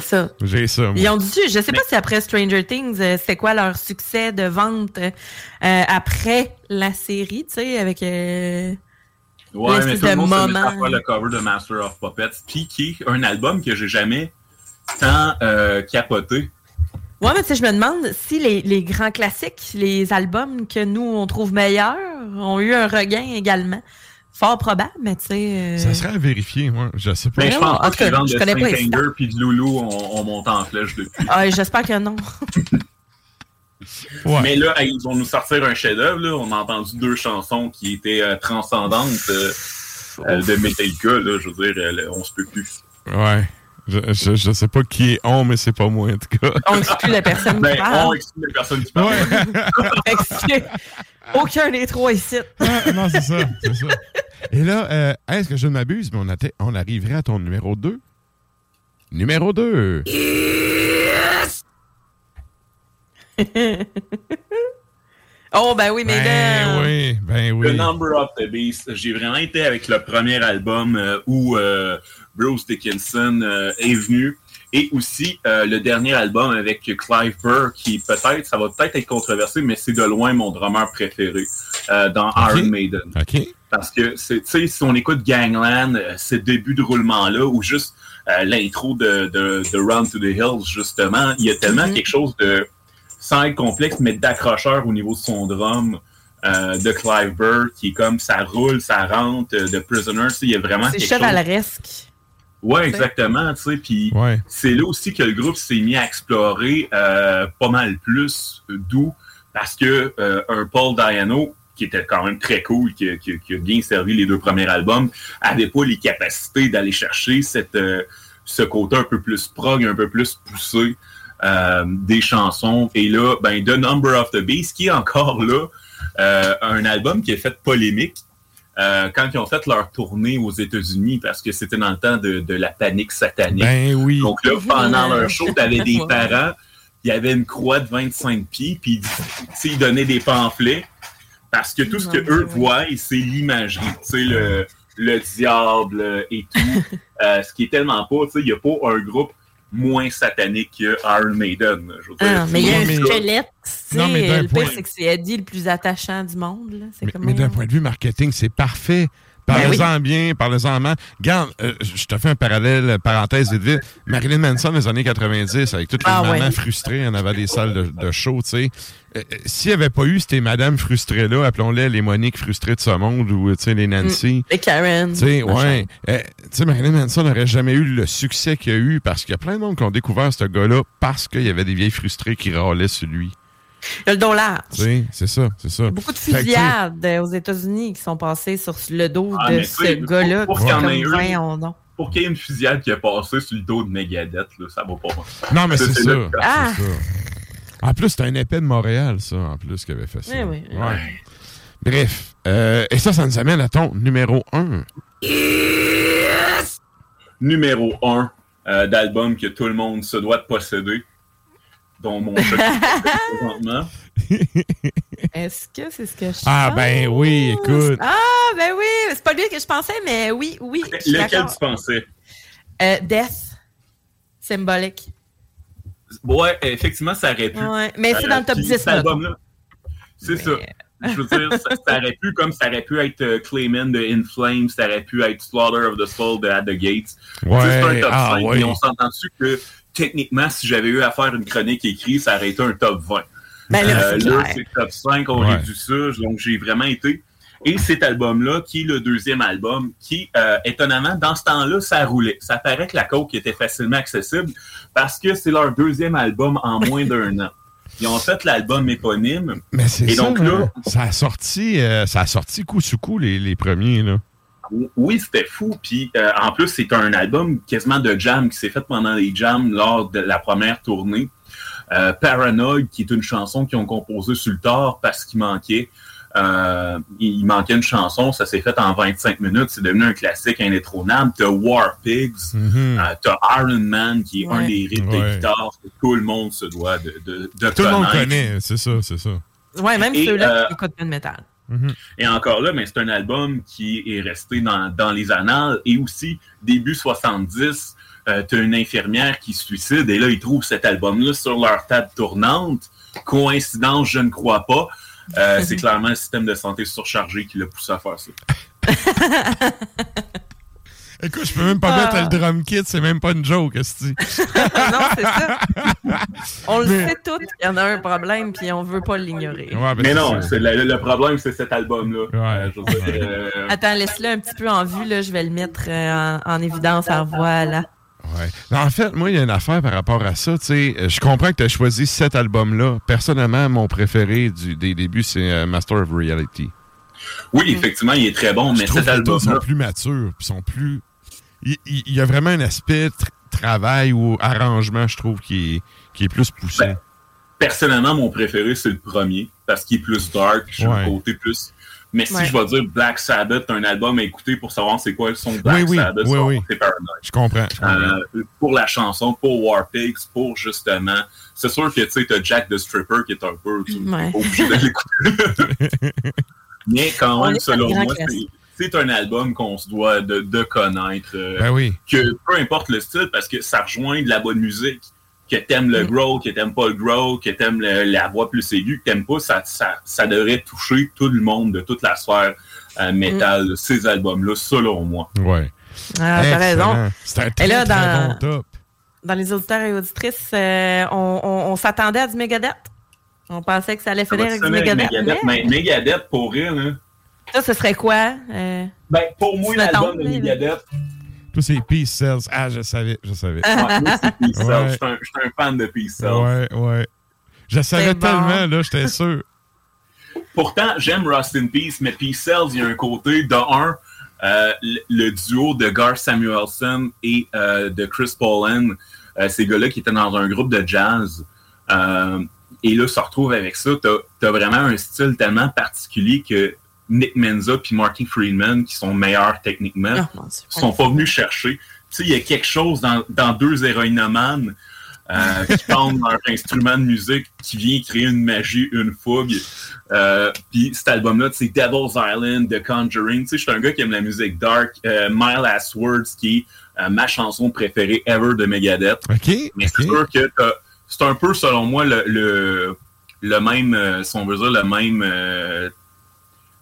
C'est ça. J'ai ça. moi. Ils ont dit, je sais pas si après Stranger Things, euh, c'est quoi leur succès de vente euh, après la série, tu sais, avec euh, Ouais, mais tout le de monde se met à moment. faire le cover de Master of Puppets, puis qui est un album que j'ai jamais tant euh, capoté. Ouais, mais tu sais, je me demande si les, les grands classiques, les albums que nous, on trouve meilleurs, ont eu un regain également. Fort probable, mais tu sais... euh, Ça serait à vérifier, moi. Je sais pas. Mais Ben, je pense en pas ventes je de connais pas les Saint-Anger puis de Loulou ont, ont monté en flèche depuis. Ah, J'espère que non. Mais là, ils vont nous sortir un chef-d'œuvre. là. On a entendu deux chansons qui étaient euh, transcendantes euh, euh, de Metallica. Là, je veux dire, on se peut plus. Ouais. Je, je, je sais pas qui est on, mais c'est pas moi, en tout cas. On exclut la personne qui Ben, parle. on exclut la personne qui parle. C'est- Aucun des trois ici. Ah, non, c'est ça, c'est ça. Et là, euh, est-ce que je ne m'abuse, mais on, atte- on arriverait à ton numéro 2? Numéro 2. oh, ben oui, mais là. Ben oui, ben oui. The Number of the Beast. J'ai vraiment été avec le premier album euh, où euh, Bruce Dickinson euh, est venu. Et aussi euh, le dernier album avec Clive Burr, qui peut-être, ça va peut-être être controversé, mais c'est de loin mon drummer préféré euh, dans Iron Maiden. OK. Parce que, c'est- tu sais, si on écoute Gangland, euh, ces débuts de roulement-là, ou juste euh, l'intro de, de, de Run to the Hills, justement, il y a tellement quelque chose de, sans être complexe, mais d'accrocheur au niveau de son drum euh, de Clive Burr, qui est comme, ça roule, ça rentre, euh, de Prisoner, tu sais, il y a vraiment C'est quelque chose... Ouais, exactement, tu sais, puis c'est là aussi que le groupe s'est mis à explorer euh, pas mal plus, d'où parce que euh, un Paul Diano, qui était quand même très cool, qui, qui- qui a bien servi les deux premiers albums, avait pas les capacités d'aller chercher cette, euh, ce côté un peu plus prog, un peu plus poussé euh, des chansons. Et là, ben, The Number of the Beast, qui est encore là, euh, un album qui a fait polémique euh, quand ils ont fait leur tournée aux États-Unis, parce que c'était dans le temps de, de la panique satanique. Ben oui. Donc là, pendant leur show, t'avais des parents, il y avait une croix de 25 pieds, puis ils donnaient des pamphlets, parce que tout ce que eux voient, c'est l'imagerie, tu sais, le, le diable et tout. Euh, ce qui est tellement pas, tu sais, il n'y a pas un groupe moins satanique que Iron Maiden. Je veux dire, Ah, mais il y a un squelette. tu Non, mais le pire, point- c'est que c'est Eddie le plus attachant du monde. là. C'est Mais, comme mais d'un point de vue marketing, c'est parfait. Parlez-en bien, parlez-en mal. Regarde, euh, je te fais un parallèle, euh, parenthèse vite vite. Marilyn Manson dans les années 90, avec toutes les Ah, mamans ouais. frustrées en avant des salles de, de show, tu sais. Euh, euh, S'il n'y avait pas eu ces madames frustrées-là, appelons-les les Monique frustrées de ce monde ou, tu sais, les Nancy. Les Karen. Tu sais, machin. ouais. Euh, tu sais, Marilyn Manson n'aurait jamais eu le succès qu'il a eu parce qu'il y a plein de monde qui ont découvert ce gars-là parce qu'il y avait des vieilles frustrées qui râlaient sur lui. Il a le dos large. C'est ça, c'est ça. Beaucoup de fusillades euh, aux États-Unis qui sont passées sur le dos Ah, de ce gars-là. pour y est. Pour qu'il y ait une fusillade qui a passé sur le dos de Megadeth, là, ça va pas. Non, mais c'est ça. Ah! En plus, c'était un épée de Montréal, ça, en plus, qui avait fait ça. Eh oui, oui. Ouais. Bref. euh, et ça, ça nous amène à ton numéro 1. Numéro 1 d'album que tout le monde se doit de posséder, dont mon chat présentement. Est-ce que c'est ce que je Ah, pense? ben oui, écoute. Ah, ben oui, c'est pas lui que je pensais, mais oui, oui. Lequel tu pensais? Euh, Death. Symbolique. Ouais, effectivement, ça aurait pu. Ouais, mais c'est dans le top puis 10, Cet là. album-là, c'est ça. Je veux dire, ça, ça aurait pu, comme ça aurait pu être euh, Clayman de In Flames, ça aurait pu être Slaughter of the Soul de At the Gates. Tu sais, c'est un Ouais, top ah, 5, ouais. mais on s'entend dessus que techniquement, si j'avais eu à faire une chronique écrite, ça aurait été un top 20. Ben là, Euh, c'est là, c'est top 5, on Ouais. réduit ça, donc j'ai vraiment été. Et cet album-là, qui est le deuxième album, qui, euh, étonnamment, dans ce temps-là, ça roulait. Ça paraît que la coke était facilement accessible parce que c'est leur deuxième album en moins d'un an. Ils ont fait l'album éponyme. Mais c'est ça, donc là, là, ça a sorti, euh, ça a sorti coup sur coup, les, les premiers, là. Oui, c'était fou. Puis euh, en plus, c'est un album quasiment de jam qui s'est fait pendant les jams lors de la première tournée. Euh, Paranoid, qui est une chanson qu'ils ont composée sur le tard parce qu'il manquait. Euh, il manquait une chanson, ça s'est fait en 25 minutes, c'est devenu un classique indétrônable. T'as War Pigs, Mhm. euh, t'as Iron Man, qui est un des riffs Ouais. de guitare que tout le monde se doit de, de, de Tout le monde connaître. connaît, c'est ça, c'est ça. Ouais, même Et, ceux-là euh, qui écoutent pas de métal. et encore là, mais c'est un album qui est resté dans, dans les annales. Et aussi, début 70, euh, tu as une infirmière qui se suicide et là, ils trouvent cet album-là sur leur table tournante. Coïncidence, je ne crois pas. Euh, c'est clairement le système de santé surchargé qui l'a poussé à faire ça. Écoute, je peux même pas Ah. mettre le drum kit, c'est même pas une joke, non, c'est ça. On le Mais- sait tous qu'il y en a un problème, puis on veut pas l'ignorer. ben, mais non, c'est le, le problème, c'est cet album-là. Euh, je euh, Attends, laisse-le un petit peu en vue, là. Je vais le mettre euh, en, en évidence. Alors, voilà. Ouais. En fait, moi, il y a une affaire par rapport à ça. Euh, Je comprends que tu as choisi cet album-là. Personnellement, mon préféré du, des débuts, c'est euh, Master of Reality. oui, effectivement, il est très bon, Je mais cet tunes album-là, sont plus matures, puis sont plus. Il, il- il y a vraiment un aspect tr- travail ou arrangement, je trouve, qui est, qui est plus poussé. Ben, personnellement, mon préféré, c'est le premier, parce qu'il est plus dark, j'ai Ouais. un côté plus... Mais si Ouais. je vais dire Black Sabbath, un album à écouter pour savoir c'est quoi le son de Black Oui, oui, Sabbath, oui, c'est- oui. c'est Paranoid. Je comprends. je comprends. Euh, pour la chanson, pour War Pigs, pour justement. C'est sûr que tu sais, t'as Jack the Stripper qui est un peu. Tu Ouais. t'es obligé de l'écouter. Mais quand même, selon moi, c'est- un album qu'on se doit de, de connaître. euh, Ben oui. Que peu importe le style, parce que ça rejoint de la bonne musique. Que t'aimes Mm. le growl, que t'aimes pas le growl, que t'aimes la voix plus aiguë, que t'aimes pas, ça, ça, ça devrait toucher tout le monde de toute la sphère euh, métal, Mm. ces albums-là, selon moi. Ouais. Ah, t'as raison. C'est un Et très, là, très dans- bon top. Dans les auditeurs et auditrices, euh, on, on- on s'attendait à du Megadeth. On pensait que ça allait finir avec du Megadeth. Megadeth, mais mais Megadeth, pour elle, hein, Ça, ce serait quoi? Euh, Ben, pour moi, l'album de mais- Megadeth, Tous ces Peace Cells. Ah, je savais, je savais. ouais, moi, c'est Peace Cells. Ouais. Je suis un- fan de Peace Cells. Ouais, ouais. Je savais bon. tellement, là, j'étais sûr. Pourtant, j'aime Rust in Peace, mais Peace Cells, il y a un côté, de un, euh, le, duo de Gar Samuelson et euh, de Chris Paulin, euh, ces gars-là qui étaient dans un groupe de jazz. euh, et là, se retrouvent avec ça. T'as as vraiment un style tellement particulier que Nick Menza puis Marty Friedman, qui sont meilleurs techniquement, Oh, Dieu. sont pas venus chercher. Tu sais, il y a quelque chose dans, dans deux héroïnomanes euh, qui pendent leur instrument de musique qui vient créer une magie, une fougue. Euh, Puis cet album-là, c'est Devil's Island, The Conjuring. Tu sais, je suis un gars qui aime la musique dark. Euh, My Last Words, qui est euh, ma chanson préférée ever de Megadeth. Mais c'est sûr que t'as- c'est un peu, selon moi, le, le, le même, euh, si on veut dire, le même euh,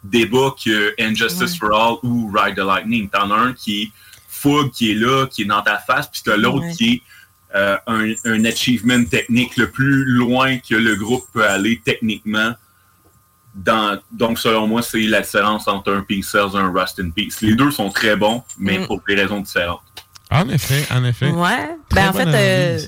débat que Injustice for All ou Ride the Lightning. T'en as un qui est fougue, qui est là, qui est dans ta face, puis t'as l'autre Ouais. qui est euh, un, un achievement technique le plus loin que le groupe peut aller techniquement. Dans, donc, selon moi, c'est la différence entre un Peace Cells et un Rust in Peace. Les deux sont très bons, mais Mm. pour des raisons différentes. En effet, en effet. Ouais. Très Ben, en fait, euh.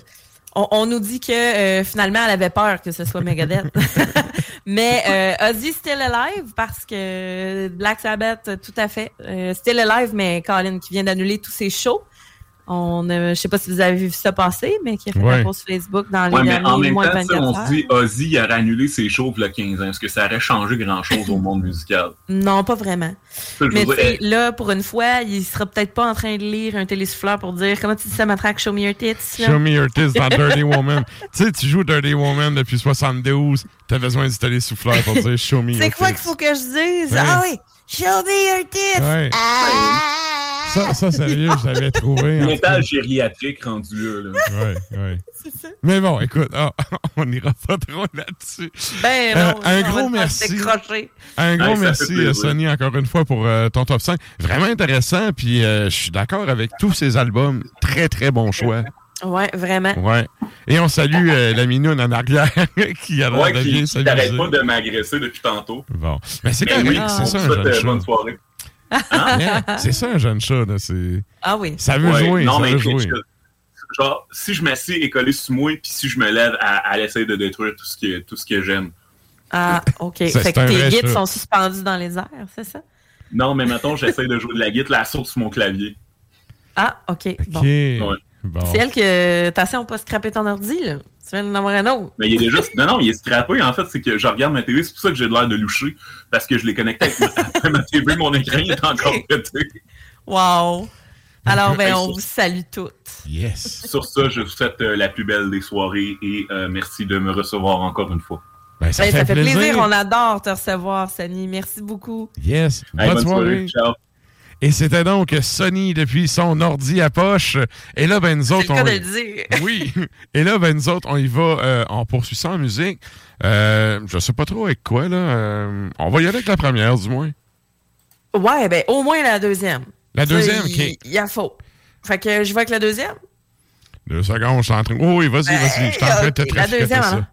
On, nous dit que euh, finalement, elle avait peur que ce soit Megadeth. Mais euh, Ozzy Still Alive parce que Black Sabbath, tout à fait. Euh, Still Alive, mais Colin qui vient d'annuler tous ses shows. On, euh, je sais pas si vous avez vu ça passer, mais qui a fait Ouais. un post Facebook dans les Ouais, mais en derniers même mois de temps, tu sais, 24 on heures. se dit, Ozzy il aurait annulé ses shows il y a 15 ans. Est-ce que ça aurait changé grand-chose au monde musical? Non, pas vraiment. Ça, Mais dire, tu sais, là, pour une fois, il sera peut-être pas en train de lire un télésouffleur pour dire comment tu dis ça, Matraque, show me your tits. là? Show me your tits dans Dirty Woman. tu sais, tu joues Dirty Woman depuis 72. T'as besoin du télésouffleur pour dire Show me your C'est quoi tits. qu'il faut que je dise? Ouais. Ah oui! Show me your tits! Ouais. Ah! Ça, ça, sérieux, je l'avais trouvé. métal gériatrique rendu là. là. Ouais, ouais. Mais bon, écoute, ah, on n'ira pas trop là-dessus. Ben Euh, un gros merci. Un gros Ouais, merci, plaisir. Sonny, encore une fois, pour euh, ton top 5. Vraiment intéressant, puis euh, je suis d'accord avec tous ces albums. Très, très bon choix. Ouais, vraiment. Ouais. Et on salue euh, la minoune en arrière qui a l'air Ouais, de qui, bien qui pas de m'agresser depuis tantôt. Bon. Mais c'est correct, oui, c'est ça souhaite, euh, bonne soirée. Hein? C'est ça un jeune chat, là. Ah oui. Ça veut Ouais, jouer, non, ça mais veut écoute, jouer. je- genre, si je m'assieds et collé sur moi, puis si je me lève, elle, elle essaie de détruire tout ce que, tout ce que j'aime. Ah, OK. Ça, fait c'est que un tes guides sont suspendus dans les airs, c'est ça? Non, mais mettons, j'essaie de jouer de la guitare, elle saute sur mon clavier. Ah, OK. Bon. OK. Ouais. Bon. C'est elle que attention, pas scraper ton ordi, là. Tu viens d'en avoir un autre. Mais il est déjà. non, non, il est scrappé. En fait, c'est que je regarde ma télé. C'est pour ça que j'ai l'air de loucher. Parce que je l'ai connecté avec ma, ma TV. Mon écran il est encore pété. Wow. Alors, ben, on vous salue toutes. Yes. Sur ça, je vous souhaite euh, la plus belle des soirées et euh, merci de me recevoir encore une fois. Ben, ça, Ben, fait ça fait plaisir. plaisir. On adore te recevoir, Sani. Merci beaucoup. Yes. Hey, bonne, bonne soirée. soirée. Ciao. Et c'était donc Sonny depuis son ordi à poche. Et là, ben, nous autres, le on... de le dire. Oui. Et là, ben, nous autres, on y va, euh, on poursuit ça en musique. Euh, je sais pas trop avec quoi, là. Euh, on va y aller avec la première, du moins. Ouais, ben, au moins la deuxième. La deuxième, il- OK. Il y a faux. Fait que je vais avec la deuxième. Deux secondes, je suis en train... Oh, oui, vas-y, vas-y. Je suis en train de te la deuxième, ça.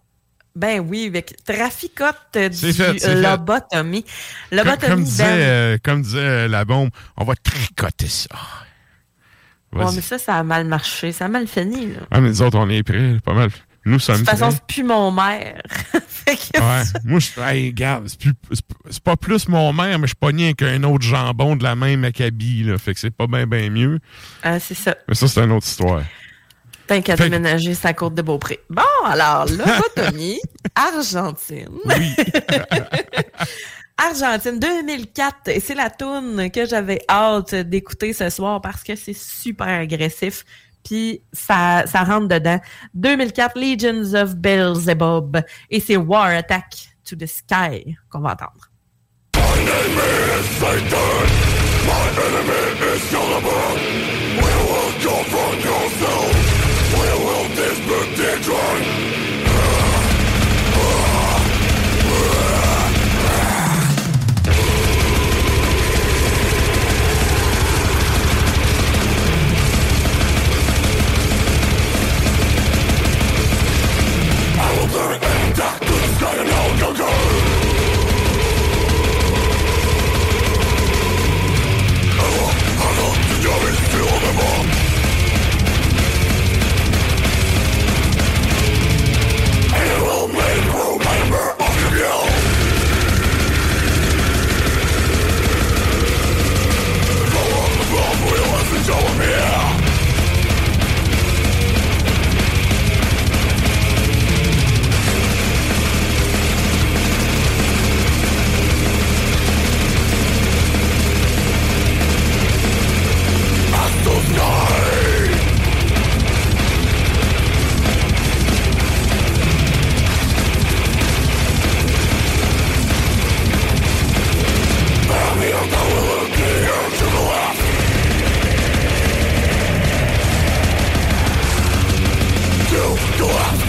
Ben oui, avec traficote du fait, fait. lobotomie. Comme, Lobotomie, comme disait, Ben. euh, comme disait euh, la bombe, on va tricoter ça. Vas-y. mais ça, ça a mal marché. Ça a mal fini, là. Ah, mais nous autres, on est prêts. Pas mal. Nous De sommes toute façon, c'est plus mon que Ouais. Moi, je hey, regarde, c'est pas plus mon mère, mais je suis pogné avec un autre jambon de la même acabit, là. Fait que c'est pas bien, bien mieux. Ah, c'est ça. Mais ça, c'est une autre histoire. Tant qu'à Fait- déménager sa côte de Beaupré. Bon, alors, lobotomie, Argentine. Oui. Argentine 2004, et c'est la toune que j'avais hâte d'écouter ce soir parce que c'est super agressif. Puis ça, ça rentre dedans. 2004, Legions of Beelzebub. Et c'est War Attack to the Sky qu'on va entendre. Ars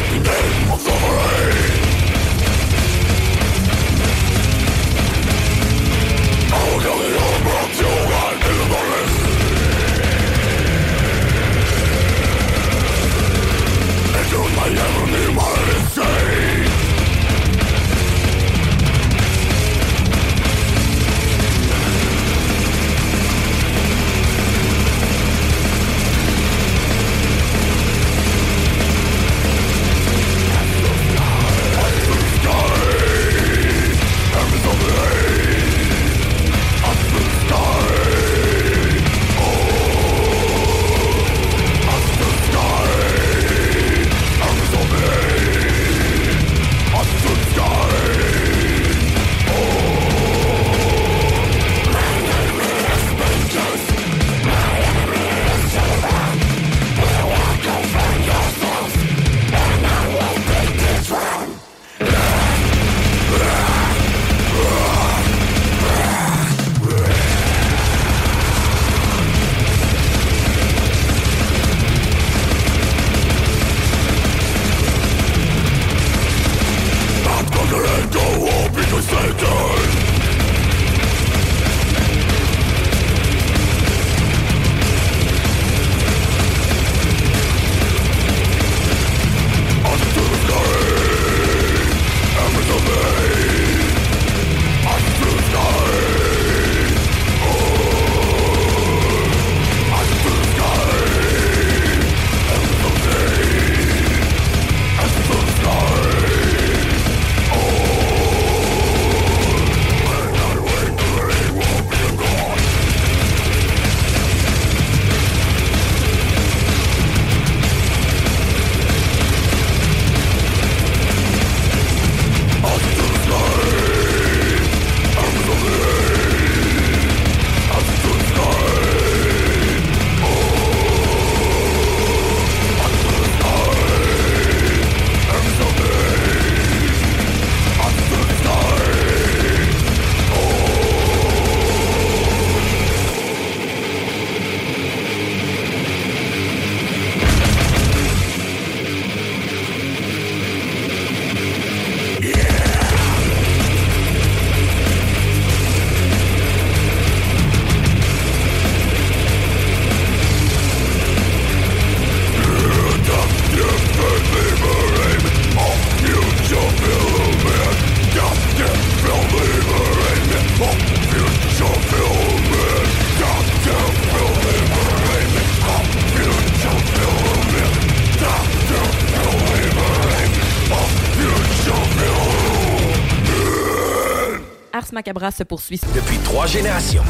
Macabra se poursuit. Depuis trois générations.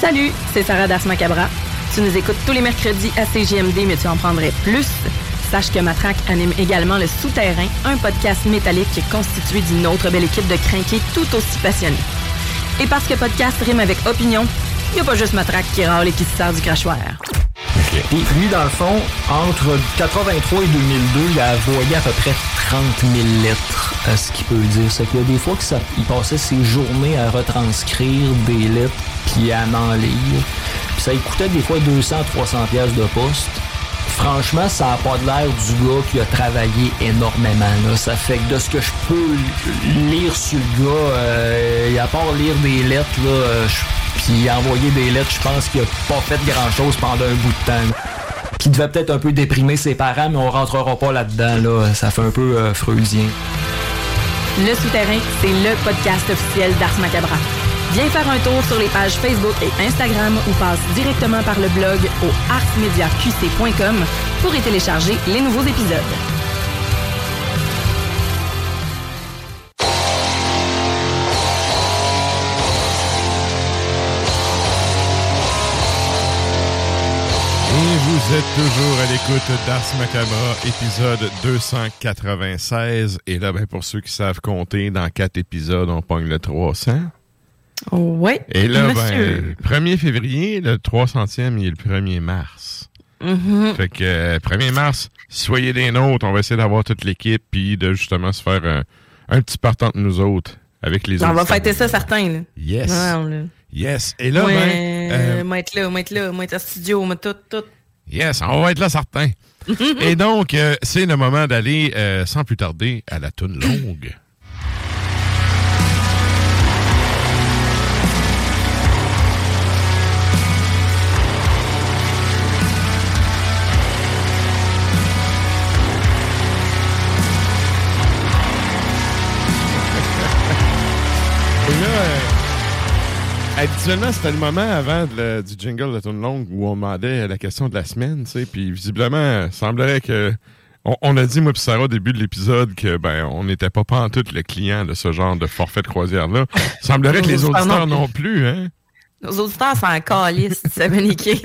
Salut, c'est Sarah Das Macabra. Tu nous écoutes tous les mercredis à CGMD, mais tu en prendrais plus. Sache que Matraque anime également Le Souterrain, un podcast métallique constitué d'une autre belle équipe de crinqués tout aussi passionnés. Et parce que podcast rime avec opinion, il n'y a pas juste Matraque qui râle et qui se sert du crachoir. Puis lui, dans le fond, entre 83 et 2002, il a envoyé à peu près 30 000 lettres à ce qu'il peut dire. C'est qu'il y a des fois qu'il passait ses journées à retranscrire des lettres puis à en lire. Puis ça coûtait des fois 200-300 pièces de poste. Franchement, ça n'a pas l'air du gars qui a travaillé énormément. Ça fait que de ce que je peux lire sur le gars, euh, à part lire des lettres, là, euh, je- puis envoyer des lettres, je pense qu'il a pas fait grand-chose pendant un bout de temps. Qui devait peut-être un peu déprimer ses parents, mais on rentrera pas là-dedans. Là. Ça fait un peu euh, freusien. Le Souterrain, c'est le podcast officiel d'Ars Macabra. Viens faire un tour sur les pages Facebook et Instagram ou passe directement par le blog au arsmediaqc.com pour y télécharger les nouveaux épisodes. Vous êtes toujours à l'écoute d'Ars Macabra, épisode 296. Et là, ben, pour ceux qui savent compter, dans quatre épisodes, on pogne le 300. Ouais. Et là, monsieur. ben, 1er février, le 300e, il est le 1er mars. Mhm. Fait que euh, 1er mars, soyez des nôtres. On va essayer d'avoir toute l'équipe puis de justement se faire un, un petit partant de nous autres avec les On va autres. fêter ça, certains. Là. Yes. Non, là. Yes. Et là, Ouais, ben, euh, moi être là, moi être là, moi être au studio, moi tout, tout. Yes, on va être là certains. Et donc, euh, c'est le moment d'aller, euh, sans plus tarder, à la toune longue. Habituellement, c'était le moment avant de du jingle de Tune Longue où on demandait la question de la semaine, tu sais, puis visiblement, il semblerait que... On, on a dit, moi puis Sarah, au début de l'épisode, que ben on n'était pas pantoute le client de ce genre de forfait de croisière-là. Semblerait que les auditeurs non plus, hein? Nos auditeurs sont en calice, niquer.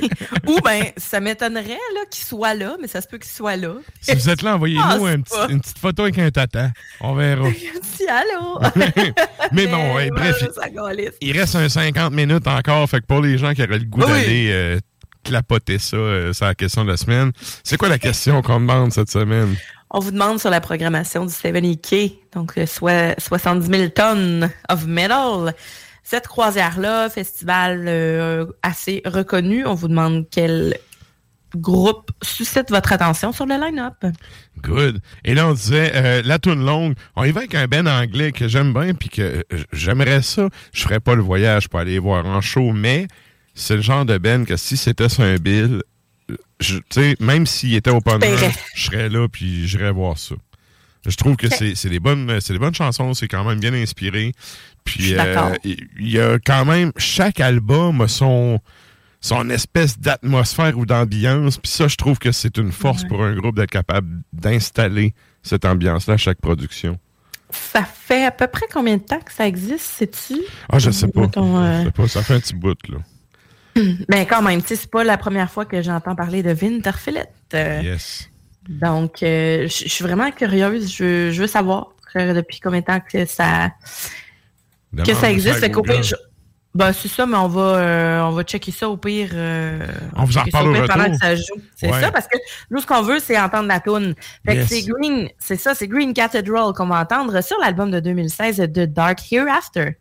Ou ben, ça m'étonnerait là qu'ils soient là, mais ça se peut qu'ils soient là. Si vous êtes là, envoyez-nous Ah, un petit- une petite photo avec un tata. On verra. Si, allô? Mais bon, ouais, bref. Il reste un 50 minutes encore, fait que pour les gens qui auraient le goût Oui. d'aller euh, clapoter ça, euh, c'est la question de la semaine. C'est quoi la question qu'on demande cette semaine? On vous demande sur la programmation du 70K, donc euh, soit 70 000 tonnes of metal. Cette croisière-là, festival euh, assez reconnu, on vous demande quel groupe suscite votre attention sur le line-up. Good. Et là, on disait, euh, la toune longue, on y va avec un ben anglais que j'aime bien, puis que euh, j'aimerais ça. Je ferais pas le voyage pour aller voir en show, mais c'est le genre de ben que si c'était sur un bill, je- tu sais, même s'il était au panneau, paierais. je serais là, puis j'irais voir ça. Je trouve que c'est des bonnes c'est des bonnes chansons, c'est quand même bien inspiré. Je Puis euh, il y a quand même chaque album a son son espèce d'atmosphère ou d'ambiance. Puis ça, je trouve que c'est une force pour un groupe d'être capable d'installer cette ambiance-là à chaque production. Ça fait à peu près combien de temps que ça existe, sais-tu? Ah, je sais pas. Mettons, euh, Je sais pas. Ça fait un petit bout, là. Mais quand même, tu sais, c'est pas la première fois que j'entends parler de Winterfellet. Euh, Yes. Donc, euh, je je suis vraiment curieuse. Je, je veux savoir depuis combien de temps que ça, que ça existe. Fait qu'au pire, je- ben, c'est ça, mais on va, euh, on va checker ça au pire. euh, On vous en reparle au pendant retour. que ça joue. C'est Ouais. ça, parce que nous, ce qu'on veut, c'est entendre la tune. Fait Yes. que c'est Green, c'est ça, c'est Green Cathedral qu'on va entendre sur l'album de 2016 de Dark Hereafter.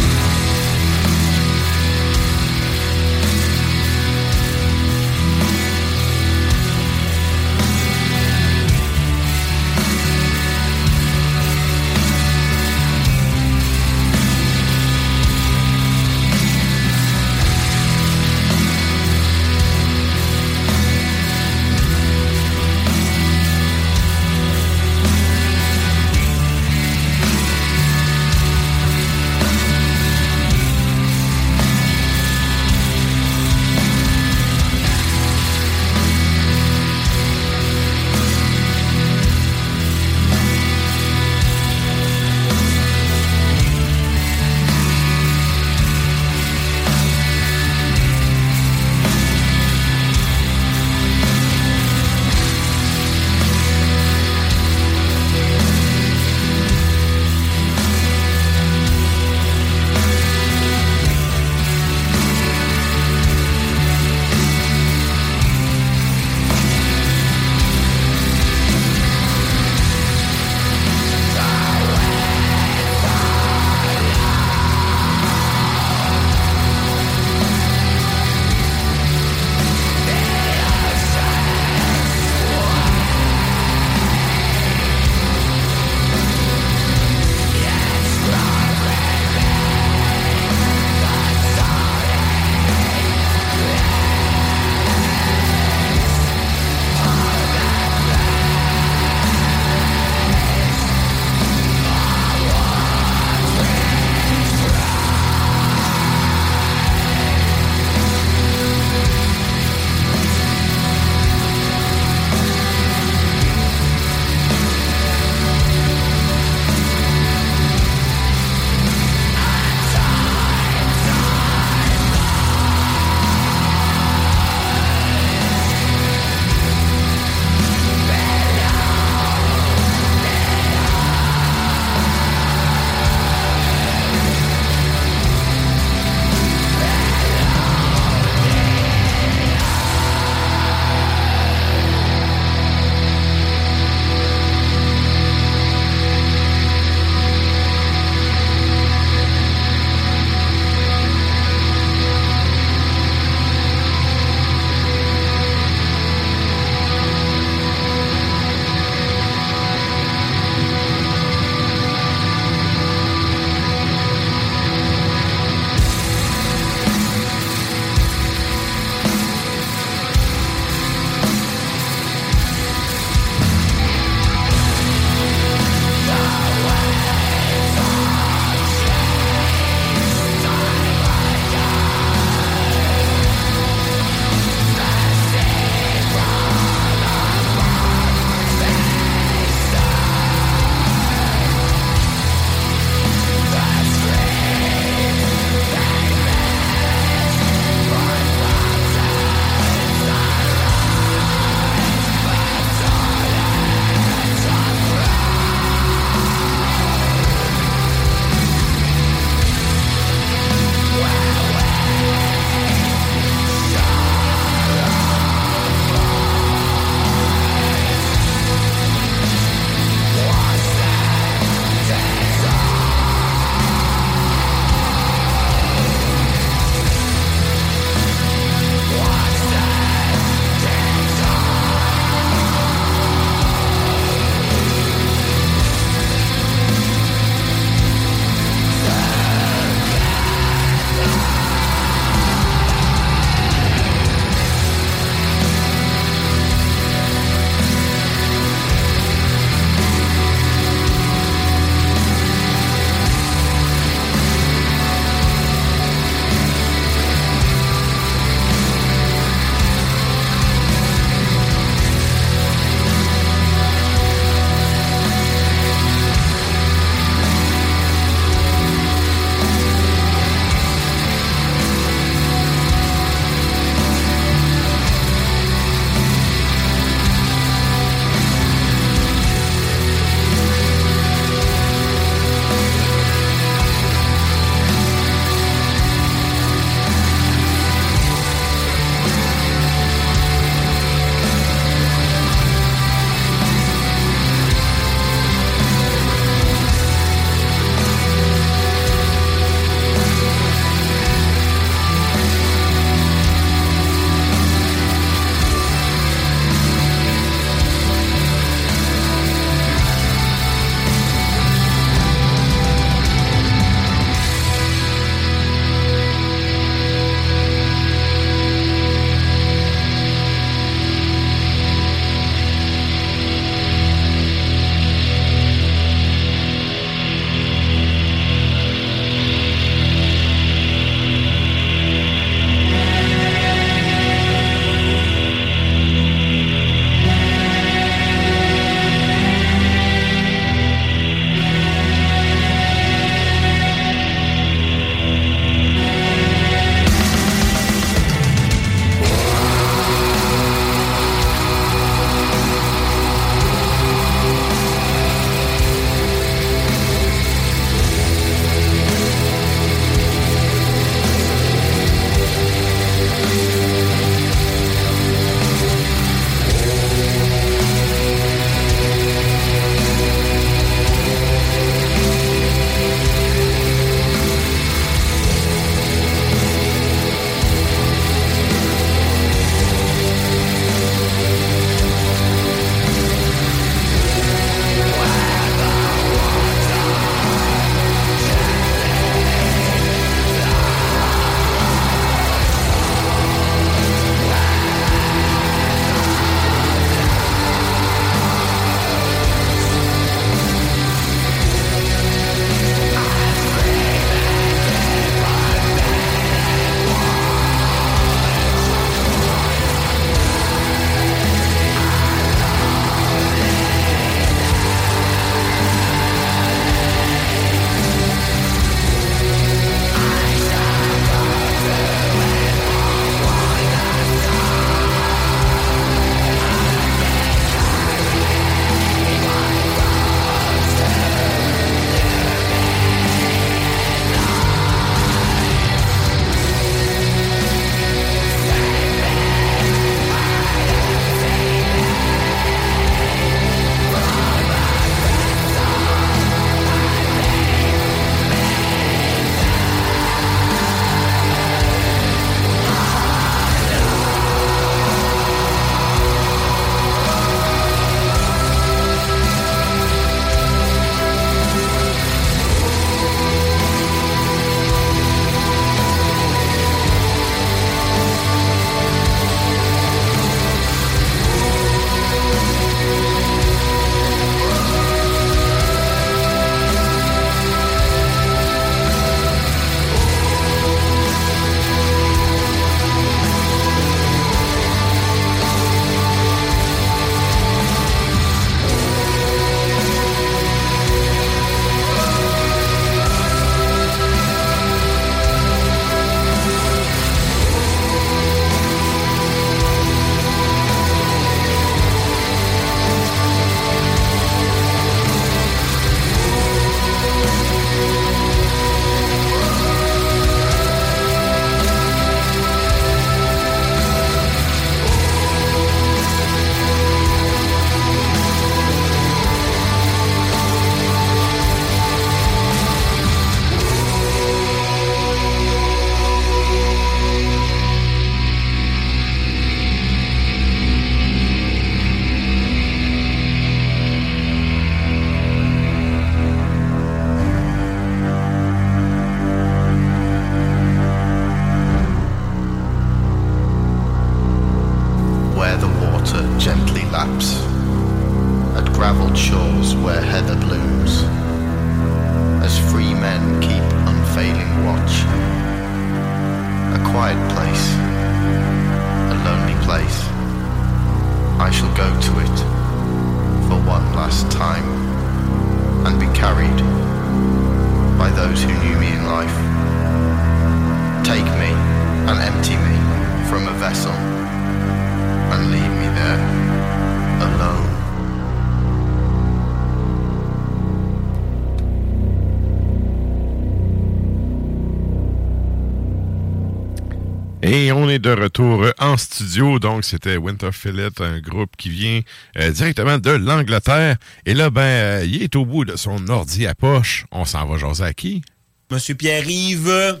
De retour en studio. Donc, c'était Winterfillet, un groupe qui vient euh, directement de l'Angleterre. Et là, ben, euh, il est au bout de son ordi à poche. On s'en va jaser à qui? Monsieur Pierre-Yves.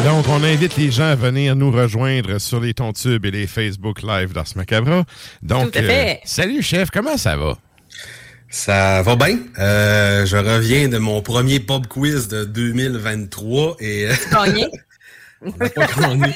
Et donc, on invite les gens à venir nous rejoindre sur les Tontubes et les Facebook Live d'Ars Macabra. Donc, Tout à fait. euh, salut chef, comment ça va? Ça va bien. Euh, je reviens de mon premier pub quiz de 2023 et euh, Gagné. on n'a pas gagné.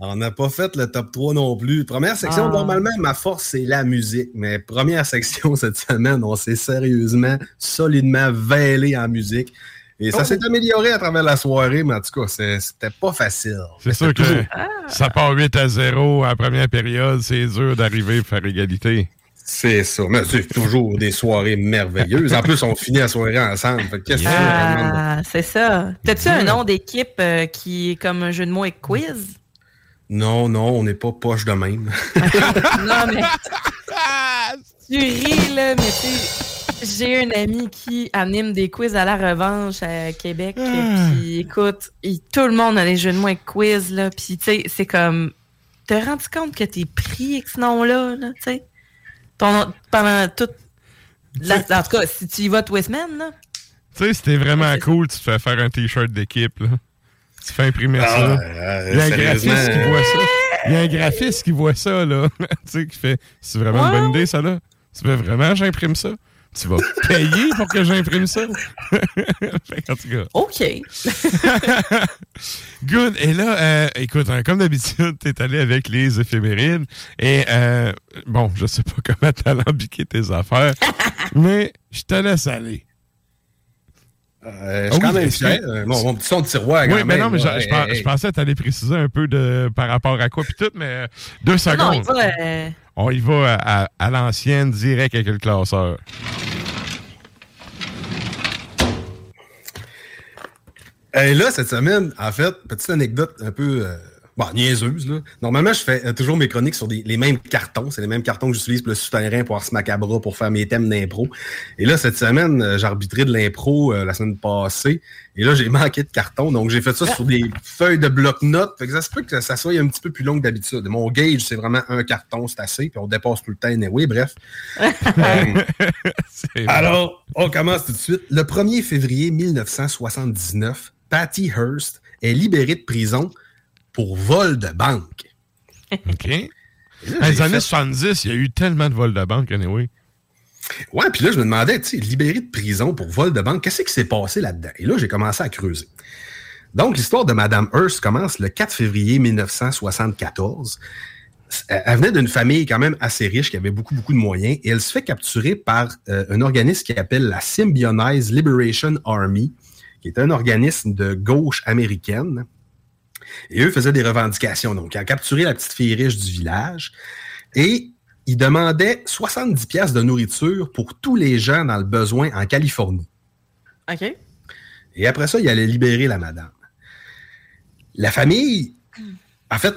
On n'a pas fait le top 3 non plus. Première section, Ah. normalement, ma force, c'est la musique. Mais première section cette semaine, on s'est sérieusement, solidement vêlé en musique. Et ça Oh. s'est amélioré à travers la soirée, mais en tout cas, c'était pas facile. C'est sûr que toujours- ça part 8 à 0 à la première période. C'est dur d'arriver et faire égalité. C'est ça. Mais c'est toujours des soirées merveilleuses. En plus, on finit la soirée ensemble. Qu'est-ce que? Ah, c'est ça. T'as-tu un nom d'équipe euh, qui est comme un jeu de mots et quiz? Non, non, on n'est pas poche de même. non, mais. tu ris, là, mais tu j'ai un ami qui anime des quiz à la revanche à Québec. Puis écoute, il- tout le monde a des jeux de et quiz, là. Puis tu sais, c'est comme. T'as rendu compte que t'es pris avec ce nom-là, là, tu sais? Ton nom- Pendant toute. la- en tout cas, si tu y vas tous les semaines, là. Tu sais, c'était vraiment cool, tu te fais faire un t-shirt d'équipe. là. Tu fais imprimer Ah, ça. euh, Il y a un graphiste qui voit ça. Il y a un graphiste qui voit ça, là. tu sais, qui fait C'est vraiment une bonne idée, ça, là. Tu veux vraiment j'imprime ça? Tu vas payer pour que j'imprime ça? Qu'en tout cas. OK. Good. Et là, euh, écoute, hein, comme d'habitude, t'es allé avec les éphémérides. Et euh, bon, je sais pas comment t'as tes affaires, mais je te laisse aller. Euh, je suis quand oui, même est-ce fier. que- Euh, Mon, mon petit son de tiroir, Oui, quand mais même, non, mais je, Hey, pensais que t'allais préciser un peu de par rapport à quoi puis tout, mais euh, deux Non, secondes. il va, euh, On y va à, l'ancienne, direct avec le classeur. Et là, cette semaine, en fait, petite anecdote un peu euh, bon, niaiseuse. Là. Normalement, je fais euh, toujours mes chroniques sur des- les mêmes cartons. C'est les mêmes cartons que j'utilise pour le souterrain, pour Ars Macabra, pour faire mes thèmes d'impro. Et là, cette semaine, euh, j'ai arbitré de l'impro euh, la semaine passée. Et là, j'ai manqué de carton. Donc, j'ai fait ça sur des feuilles de bloc-notes. Fait que ça se peut que ça soit un petit peu plus long que d'habitude. Mon gauge, c'est vraiment un carton, c'est assez. Puis on dépasse tout le temps. Oui, bref. Euh, alors, on commence tout de suite. Le 1er février 1979, Patty Hearst est libérée de prison pour vol de banque. OK. là, Dans les années fait- 70, il y a eu tellement de vols de banque, anyway. Ouais, puis là, je me demandais, tu sais, libéré de prison pour vol de banque, qu'est-ce qui s'est passé là-dedans? Et là, j'ai commencé à creuser. Donc, l'histoire de Madame Hearst commence le 4 février 1974. Elle elle venait d'une famille quand même assez riche qui avait beaucoup, beaucoup de moyens et elle se fait capturer par euh, un organisme qui appelle la Symbionese Liberation Army, qui est un organisme de gauche américaine. Et eux faisaient des revendications. Donc, ils ont capturé la petite fille riche du village et ils demandaient 70 pièces de nourriture pour tous les gens dans le besoin en Californie. OK. Et après ça, il allait libérer la madame. La famille, en fait,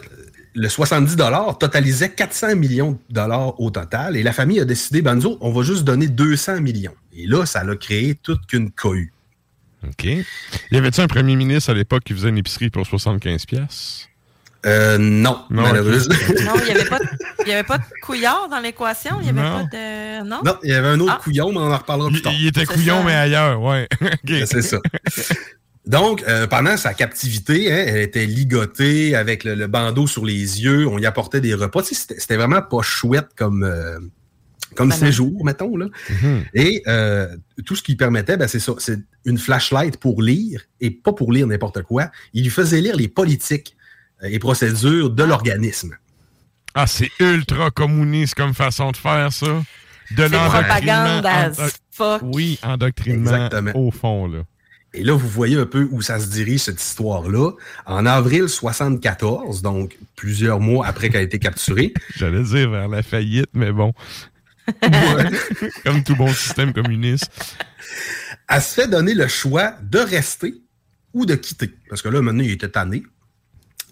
le 70 totalisait 400 millions de dollars au total. Et la famille a décidé, ben nous autres, on va juste donner 200 millions. Et là, ça a créé toute qu'une cohue. OK. Y avait-tu un premier ministre à l'époque qui faisait une épicerie pour 75 pièces? Euh, non, Non, malheureusement. Non, il n'y avait, pas de- il y avait pas de couillard dans l'équation. Il n'y avait Non. pas de. Non? Non, il y avait un autre Ah. couillon, mais on en reparlera plus tard. Il était couillon, mais ailleurs, ouais. C'est ça. Donc, euh, pendant sa captivité, hein, elle était ligotée avec le, le, bandeau sur les yeux. On y apportait des repas. Tu sais, C'était c'était vraiment pas chouette comme, euh, comme non. séjour, mettons. Là. Et euh, tout ce qui permettait, ben, c'est ça. C'est une flashlight pour lire et pas pour lire n'importe quoi. Il lui faisait lire les politiques euh, et procédures de l'organisme. Ah, c'est ultra communiste comme façon de faire, ça. De propagande as endo- fuck. Oui, endoctrinement Exactement. au fond, là. Et là, vous voyez un peu où ça se dirige, cette histoire-là. En avril 74, donc plusieurs mois après qu'elle a été capturée. J'allais dire vers la faillite, mais bon. Comme tout bon système communiste. Elle se fait donner le choix de rester ou de quitter. Parce que là, maintenant, il était tanné.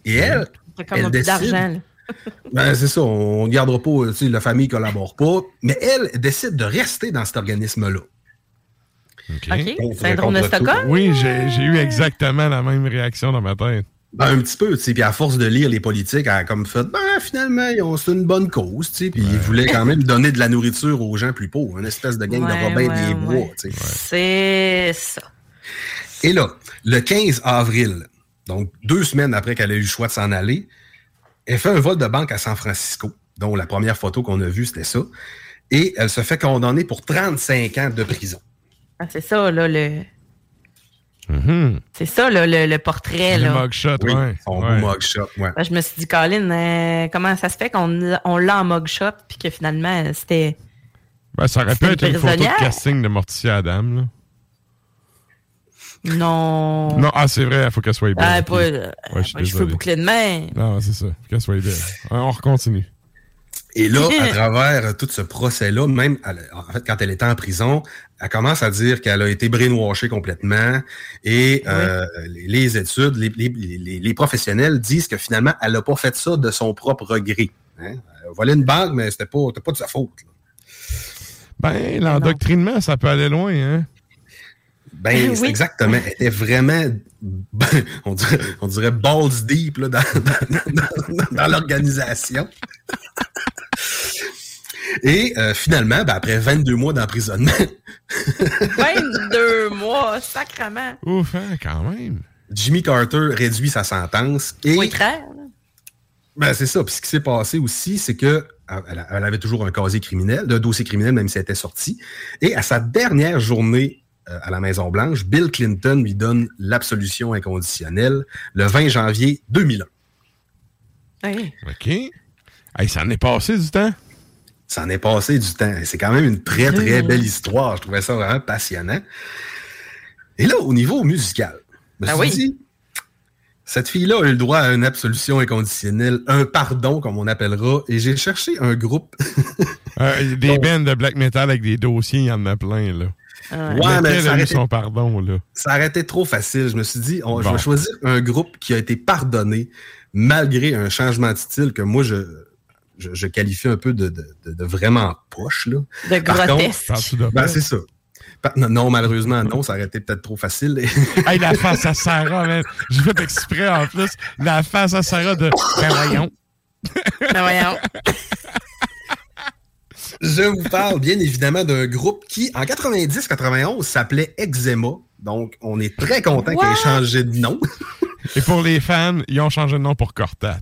Et elle, C'est comme elle un peu décide-. Ben, c'est ça, on ne gardera pas, la famille ne collabore pas. Mais elle décide de rester dans cet organisme-là. OK. Syndrome de. Stockholm? Oui, j'ai j'ai eu exactement la même réaction dans ma tête. Ben, un petit peu, tu sais. Puis à force de lire les politiques, elle a comme fait, ben, finalement, ils ont- c'est une bonne cause, tu sais. Puis ils voulaient quand même donner de la nourriture aux gens plus pauvres. Une espèce de gang Ouais, de Robin ouais, des ouais. Bois, tu sais. C'est ça. Et là, le 15 avril, donc deux semaines après qu'elle a eu le choix de s'en aller, elle fait un vol de banque à San Francisco, dont la première photo qu'on a vue, c'était ça. Et elle se fait condamner pour 35 ans de prison. Ah, c'est ça, là, le. C'est ça, là, le, le portrait, Le là. mugshot, Oui, ouais. son ouais. beau mugshot, ouais. Ben, je me suis dit, Colin, euh, comment ça se fait qu'on on l'a en mugshot, puis que finalement, euh, c'était. Ben, ça aurait pu être une photo de casting de Morticia Adam, là. Non. Non, ah, c'est vrai, il faut qu'elle soit belle. Ah, pas, Ouais, je suis pas désolé. bouclés de main. Non, c'est ça. Faut qu'elle soit belle. On continue. Et là, à travers tout ce procès-là, même elle- en fait, quand elle était en prison, elle commence à dire qu'elle a été brainwashée complètement. Et euh, les, les études, les, les- les- les professionnels disent que finalement, elle n'a pas fait ça de son propre gré. Hein? Elle a volé une banque, mais c'était pas, pas de sa faute. là. Ben, l'endoctrinement, ça peut aller loin, hein? Ben, Oui. exactement. Elle était vraiment, on dirait, on dirait balls deep là, dans, dans- dans- dans l'organisation. Et euh, finalement, ben, après 22 mois d'emprisonnement, 22 mois, sacrement. Ouf, hein, quand même. Jimmy Carter réduit sa sentence. Et Oui, très. là. ben, c'est ça. Puis ce qui s'est passé aussi, c'est que elle, elle avait toujours un casier criminel, un dossier criminel, même si elle était sortie. Et à sa dernière journée euh, à la Maison-Blanche, Bill Clinton lui donne l'absolution inconditionnelle le 20 janvier 2001. Oui. OK. Hey, ça en est passé du temps. Ça en est passé du temps. C'est quand même une très, très belle histoire. Je trouvais ça vraiment passionnant. Et là, au niveau musical, je me Ah suis oui. dit, cette fille-là a eu le droit à une absolution inconditionnelle, un pardon, comme on appellera, et j'ai cherché un groupe. Euh, des bands de black metal avec des dossiers, il y en a plein, là. Ouais, mais ça a son été- pardon, là? Ça aurait été trop facile. Je me suis dit, on- je vais choisir un groupe qui a été pardonné malgré un changement de style que moi, je, je, je qualifie un peu de, de- vraiment poche. Là. De Par grotesque. Ben, c'est ça. Non, non, malheureusement, non, ça aurait été peut-être trop facile. Hey, la face à Sarah, man. J'ai fait exprès, en plus. La face à Sarah de... Ben, voyons. Ben voyons. Je vous parle bien évidemment d'un groupe qui, en 90-91, s'appelait Eczema. Donc, on est très content qu'il ait changé de nom. Et pour les fans, ils ont changé de nom pour Cortat.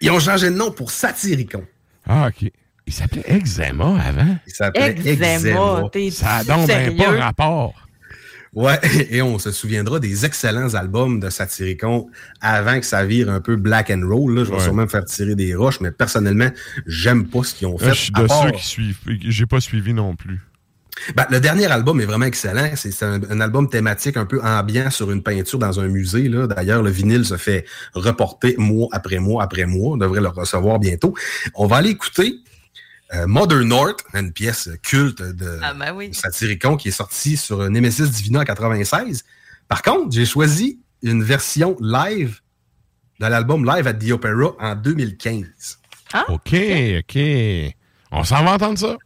Ils ont changé de nom pour Satyricon. Ah, OK. Il s'appelait Eczema avant? Il s'appelait Eczéma, Eczéma. Ça a donc ben sérieux? pas rapport. Ouais, et on se souviendra des excellents albums de Satyricon avant que ça vire un peu black and roll. Là. Je vais Ouais. sûrement me faire tirer des roches, mais personnellement, j'aime pas ce qu'ils ont fait. Je suis à de part- ceux qui suivent. J'ai pas suivi non plus. Ben, le dernier album est vraiment excellent. C'est un, un album thématique un peu ambiant sur une peinture dans un musée. D'ailleurs, le vinyle se fait reporter mois après mois après mois. On devrait le recevoir bientôt. On va aller écouter euh, Mother North, une pièce culte de Ah, ben oui. Satyricon qui est sortie sur Nemesis Divina en 96. Par contre, j'ai choisi une version live de l'album Live at the Opera en 2015. Ah, OK, OK. On s'en va entendre ça?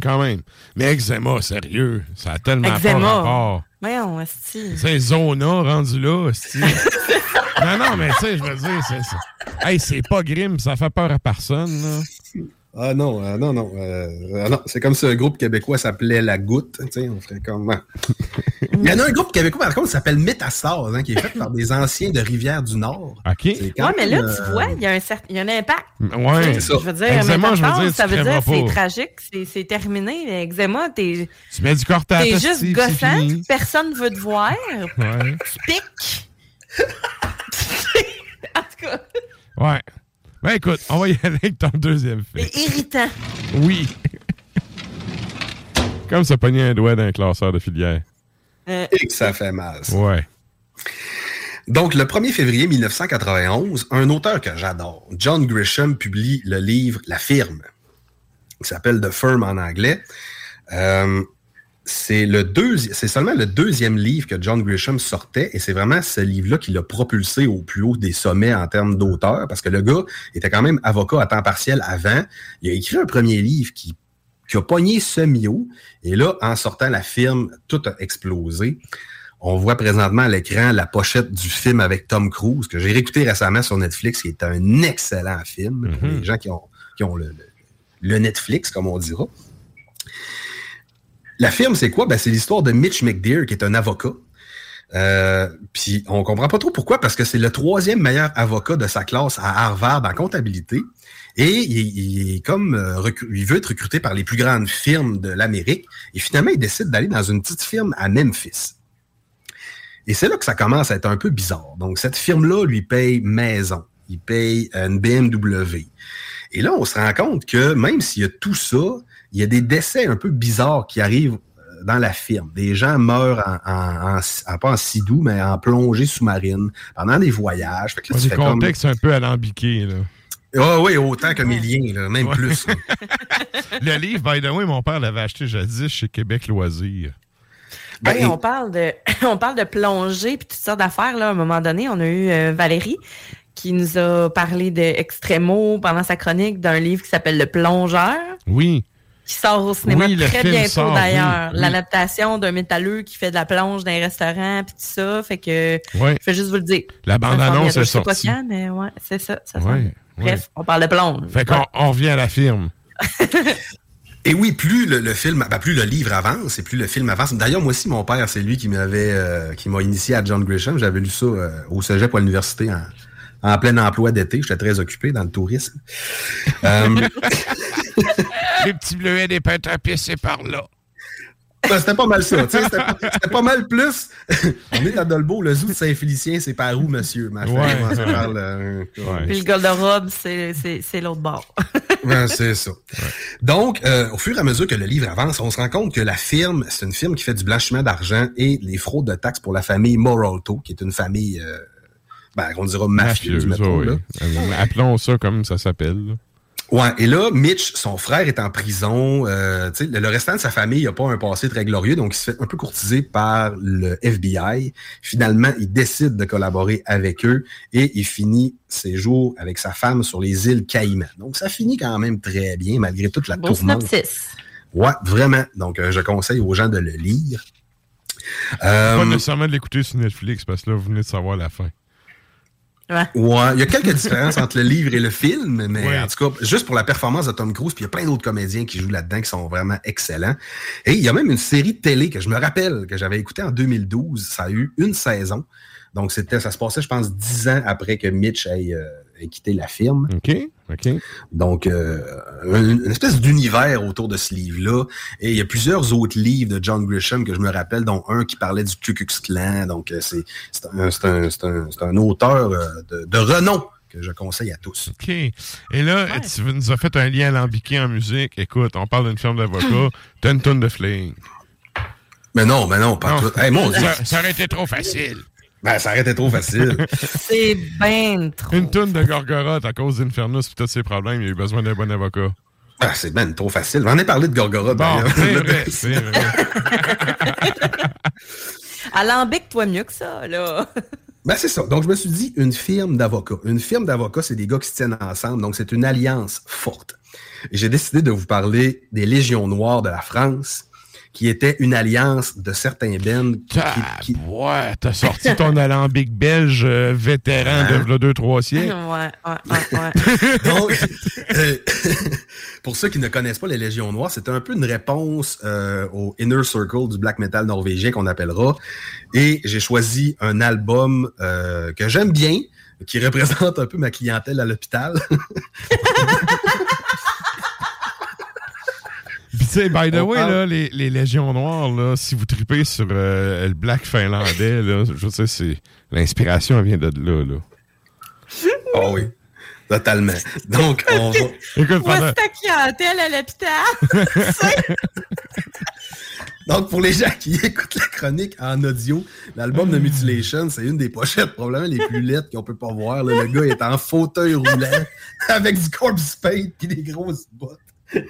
Quand même, quand même. Mais eczéma, sérieux, ça a tellement pas Eczéma. rapport. Voyons, esti. C'est Zona rendu là, esti. non, non, mais tu sais, je veux dire, c'est ça. Hey, c'est pas grim, ça fait peur à personne, là. Ah non, euh, non, non. euh, ah non, c'est comme si un groupe québécois s'appelait La Goutte. Tu sais, on ferait comme. Il y en a un groupe québécois, par contre, qui s'appelle Métastase, hein, qui est fait par des anciens de Rivière-du-Nord. OK. Ouais, mais là, tu vois, il y a un certain, il y a un impact. Ouais, Tu sais, Je veux dire, Eczéma, je veux métaphore, dire, ça veut dire c'est tragique, c'est c'est terminé. mais Eczéma, t'es Tu mets du cortage. t'es juste gossant, personne veut te voir, Ouais. tu piques. en tout cas, Ouais. Ben écoute, on va y aller avec ton deuxième film. c'est irritant. Oui. Comme ça pognait un doigt d'un classeur de filière. Euh, Et que ça fait mal. ça. Ouais. Donc, le 1er février 1991, un auteur que j'adore, John Grisham, publie le livre La Firme, qui s'appelle The Firm en anglais. Euh, c'est le deuxi- c'est seulement le deuxième livre que John Grisham sortait, et c'est vraiment ce livre-là qui l'a propulsé au plus haut des sommets en termes d'auteur, parce que le gars était quand même avocat à temps partiel avant. Il a écrit un premier livre qui, qui a pogné semi-haut, et là, en sortant la firme, tout a explosé. On voit présentement à l'écran la pochette du film avec Tom Cruise, que j'ai réécouté récemment sur Netflix, qui est un excellent film pour les gens qui ont, qui ont le, le- le Netflix, comme on dira. La firme, c'est quoi? Ben, c'est l'histoire de Mitch McDear, qui est un avocat. Euh, Puis on comprend pas trop pourquoi, parce que c'est le troisième meilleur avocat de sa classe à Harvard en comptabilité. Et il, euh, il veut être recruté par les plus grandes firmes de l'Amérique. Et finalement, il décide d'aller dans une petite firme à Memphis. Et c'est là que ça commence à être un peu bizarre. Donc, cette firme-là lui paye maison. Il paye une BMW. Et là, on se rend compte que même s'il y a tout ça, il y a des décès un peu bizarres qui arrivent euh, dans la firme. Des gens meurent en, en- en- en- pas en sidou, mais en plongée sous-marine pendant des voyages. Fait que là, tu des comme- un peu alambiqués, là. Ah oui, autant que mes liens, là, même Ouais. plus. là. Le livre, by the way, mon père l'avait acheté jadis chez Québec Loisirs. Ben, Hey, on parle de on parle de plongée puis toutes sortes d'affaires là. À un moment donné, on a eu euh, Valérie qui nous a parlé de Extremo pendant sa chronique d'un livre qui s'appelle Le Plongeur, Oui. Qui sort au cinéma Oui, très film bientôt d'ailleurs. oui, oui. L'adaptation d'un métalleux qui fait de la plonge dans les restaurants puis tout ça. Fait que je vais juste vous le dire. La bande-annonce est Je sais pas sortie. quand, mais ouais, c'est ça. Bref, on parle de plonge. Fait qu'on on revient à la firme. Et oui, plus le, le film, ben, plus le livre avance et plus le film avance. D'ailleurs, moi aussi, mon père, c'est lui qui m'avait, euh, qui m'a initié à John Grisham. J'avais lu ça euh, au cégep ou à l'université en, en plein emploi d'été. J'étais très occupé dans le tourisme. Euh, Les petits bleuets des peintres à pied, c'est par là. ben, c'était pas mal ça. C'était pas, mal plus. On est à Dolbeau, le zoo de Saint-Félicien, c'est par où, monsieur? Ma Ouais. ça parle, euh, Puis le garde-robe, c'est l'autre bord. Ben, c'est ça. Donc, euh, au fur et à mesure que le livre avance, on se rend compte que la firme, c'est une firme qui fait du blanchiment d'argent et les fraudes de taxes pour la famille Moralto, qui est une famille, euh, ben, on dira mafieuse, Mafieuse, mettons, oui. là. Euh, Appelons ça comme ça s'appelle. Ouais, et là, Mitch, son frère est en prison. Euh, tu sais, le, restant de sa famille n'a pas un passé très glorieux, donc il se fait un peu courtiser par le FBI. Finalement, il décide de collaborer avec eux et il finit ses jours avec sa femme sur les îles Caïmans. Donc, ça finit quand même très bien, malgré toute la Beau tourmente. synopsis. Ouais, vraiment. Donc, euh, je conseille aux gens de le lire. Euh, Pas nécessairement de l'écouter sur Netflix parce que là, vous venez de savoir la fin. Ouais. Ouais, il y a quelques différences entre le livre et le film, mais Ouais. en tout cas, juste pour la performance de Tom Cruise, puis il y a plein d'autres comédiens qui jouent là-dedans qui sont vraiment excellents. Et il y a même une série de télé que je me rappelle que j'avais écouté en 2012. Ça a eu une saison. Donc, c'était, ça se passait, je pense, dix ans après que Mitch ait, euh, ait quitté la firme. OK, OK. Donc, euh, une, une espèce d'univers autour de ce livre-là. Et il y a plusieurs autres livres de John Grisham que je me rappelle, dont un qui parlait du Ku Klux Klan. Donc, euh, c'est c'est un, c'est un, c'est un, c'est un auteur euh, de, de renom que je conseille à tous. OK. Et là, tu nous as fait un lien alambiqué en musique. Écoute, on parle d'une firme d'avocats. T'as une tonne de fling. Mais non, mais non, pas Non. tout. Hey, mon Dieu. ça, ça aurait été trop facile. Ben, ça aurait été trop facile. C'est bien trop. Une tonne de Gorgoroth à cause d'Infernus et tous ses problèmes. Il a eu besoin d'un bon avocat. Ah, c'est ben trop facile. J'en ai parlé de Gorgoroth. Bon, c'est vrai, c'est vrai. Alambic, toi mieux que ça, là. Ben, c'est ça. Donc, je me suis dit, une firme d'avocats. Une firme d'avocats, c'est des gars qui se tiennent ensemble. Donc, c'est une alliance forte. Et j'ai décidé de vous parler des Légions Noires de la France, qui était une alliance de certains bands. Qui, qui... Ouais, t'as sorti ton alambic belge euh, vétéran Hein? de 2-3 siècles. Ouais, ouais, ouais, ouais. Donc, euh, pour ceux qui ne connaissent pas les Légions Noires, c'est un peu une réponse euh, au Inner Circle du black metal norvégien qu'on appellera. Et j'ai choisi un album euh, que j'aime bien, qui représente un peu ma clientèle à l'hôpital. Puis tu sais, by the way, là, les, les Légions Noires, là, si vous tripez sur euh, le black finlandais, là, je sais, c'est l'inspiration elle vient de là. là. Oh oui, totalement. Donc, on va... Écoute, pendant- ta clientèle à l'hôpital? Donc, pour les gens qui écoutent la chronique en audio, l'album de Mutilation, c'est une des pochettes probablement les plus lettres qu'on peut pas voir. là. Le gars est en fauteuil roulant avec du corpse paint et des grosses bottes.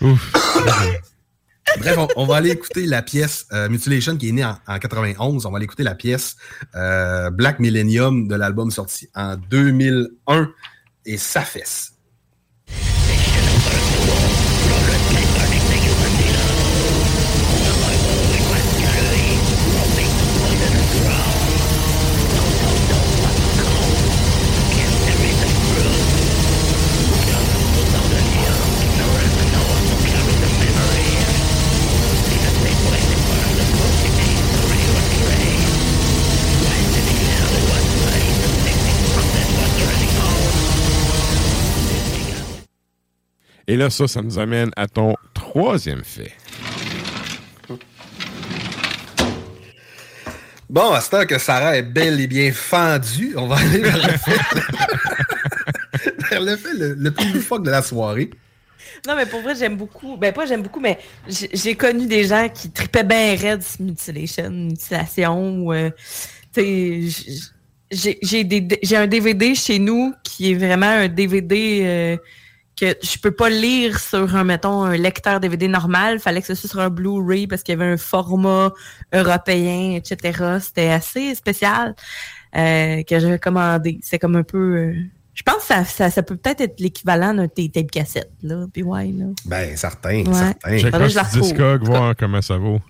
Bref, on, on va aller écouter la pièce euh, Mutilation qui est née en, en 91. On va aller écouter la pièce euh, Black Millennium de l'album sorti en 2001 et ça fesse. Et là, ça, ça nous amène à ton troisième fait. Bon, à ce temps que Sarah est bel et bien fendue, on va aller vers le fait, vers le, fait le, le plus loufoque de la soirée. Non, mais pour vrai, j'aime beaucoup. Ben, pas j'aime beaucoup, mais j'ai connu des gens qui tripaient bien raide mutilation, mutilation. Euh, tu sais, j- j'ai un DVD chez nous qui est vraiment un DVD euh, que je peux pas lire sur un, mettons, un lecteur DVD normal. Fallait que ce soit sur un Blu-ray parce qu'il y avait un format européen, etc. C'était assez spécial euh, que j'avais commandé. C'est comme un peu... euh, je pense que ça, ça, ça peut peut-être être l'équivalent d'un tape cassette, là. Puis ouais, là. Ben, certain, Ouais. certain. Retrouve. Discog, voir comment ça vaut.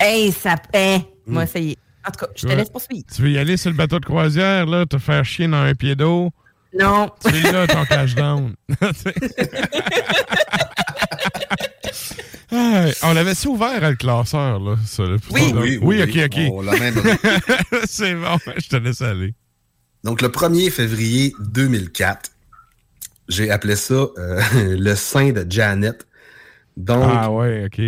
Hey, ça... Hein, moi, Mm. ça y est. En tout cas, je te Ouais. laisse poursuivre. Tu veux y aller sur le bateau de croisière, là, te faire chier dans un pied d'eau? Non. C'est là ton cash down. Hey, on l'avait-tu ouvert à le classeur, là? Ça, le Oui, oui, oui, oui, oui. ok, ok. C'est bon, je te laisse aller. Donc, le 1er février 2004, j'ai appelé ça euh, le sein de Janet. Donc, ah ouais, ok.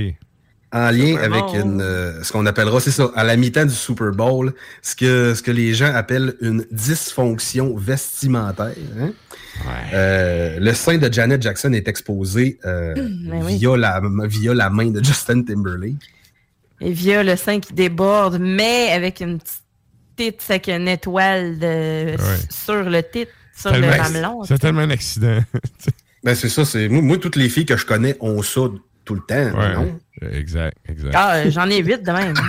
En lien Super avec Bowl. une, euh, ce qu'on appellera, c'est ça, à la mi-temps du Super Bowl, ce que, ce que les gens appellent une dysfonction vestimentaire. hein. Euh, le sein de Janet Jackson est exposé euh, Ben oui. via, la, via la main de Justin Timberlake. Et via le sein qui déborde, mais avec une petite titre avec une étoile de... sur le titre, sur le mamelon. c'est tellement un accident. Ben, c'est ça, c'est moi, moi, toutes les filles que je connais ont ça tout le temps. Ouais, non? exact, exact. Ah, euh, j'en ai huit de même.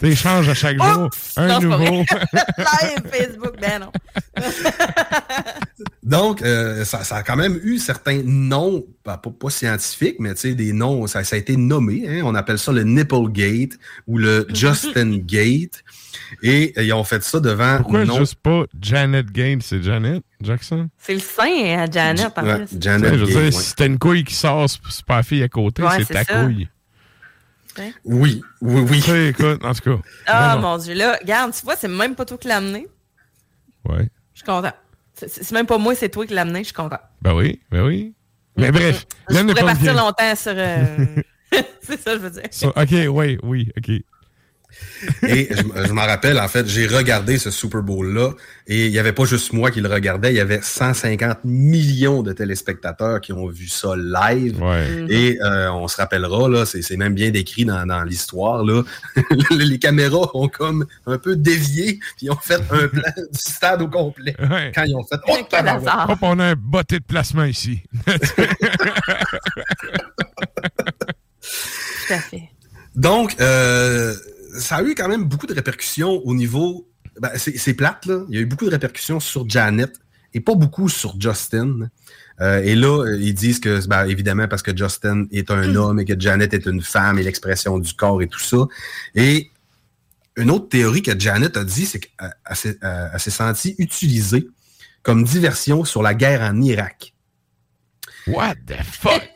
Tu changes à chaque jour. un Non, nouveau. vrai. Live Facebook, ben non. Donc, euh, ça, ça a quand même eu certains noms, pas, pas, pas scientifiques, mais tu sais, des noms, ça, ça a été nommé. hein. on appelle ça le Nipple Gate ou le Justin Gate. Et euh, ils ont fait ça devant. Pourquoi non- juste pas Janet Gaines, c'est Janet Jackson? C'est le sein à Janet, en Ouais, plus. Janet je veux Gaines, dire, si t'as une couille qui sort, c'est pas la fille à côté, Ouais, c'est ta ça. couille. Oui, oui, oui. Écoute, en tout cas. Ah, vraiment. mon Dieu, là, regarde, tu vois, c'est même pas toi qui l'as amené. Ouais. Je suis content. C'est- même pas moi, c'est toi qui l'as amené, je suis content. Ben oui, ben oui. Mais bref, Je là, pourrais pas partir bien. longtemps sur... euh, c'est ça, je veux dire. Ok, oui, oui, ok. Et je, m'en rappelle, en fait, j'ai regardé ce Super Bowl-là et il n'y avait pas juste moi qui le regardais, il y avait 150 millions de téléspectateurs qui ont vu ça live. Ouais. Et euh, on se rappellera, là, c'est c'est même bien décrit dans, dans l'histoire, là. les caméras ont comme un peu dévié, puis ils ont fait un plan du stade au complet. Ouais. Quand ils ont fait « Oh! Hop, on a un botté de placement ici. Tout à fait. Donc, euh, ça a eu quand même beaucoup de répercussions au niveau. Ben, c'est c'est plate, là. Il y a eu beaucoup de répercussions sur Janet et pas beaucoup sur Justin. Euh, et là, euh, ils disent que, ben, évidemment, parce que Justin est un homme et que Janet est une femme et l'expression du corps et tout ça. Et une autre théorie que Janet a dit, c'est qu'elle elle s'est- elle- elle s'est sentie utilisée comme diversion sur la guerre en Irak. What the fuck?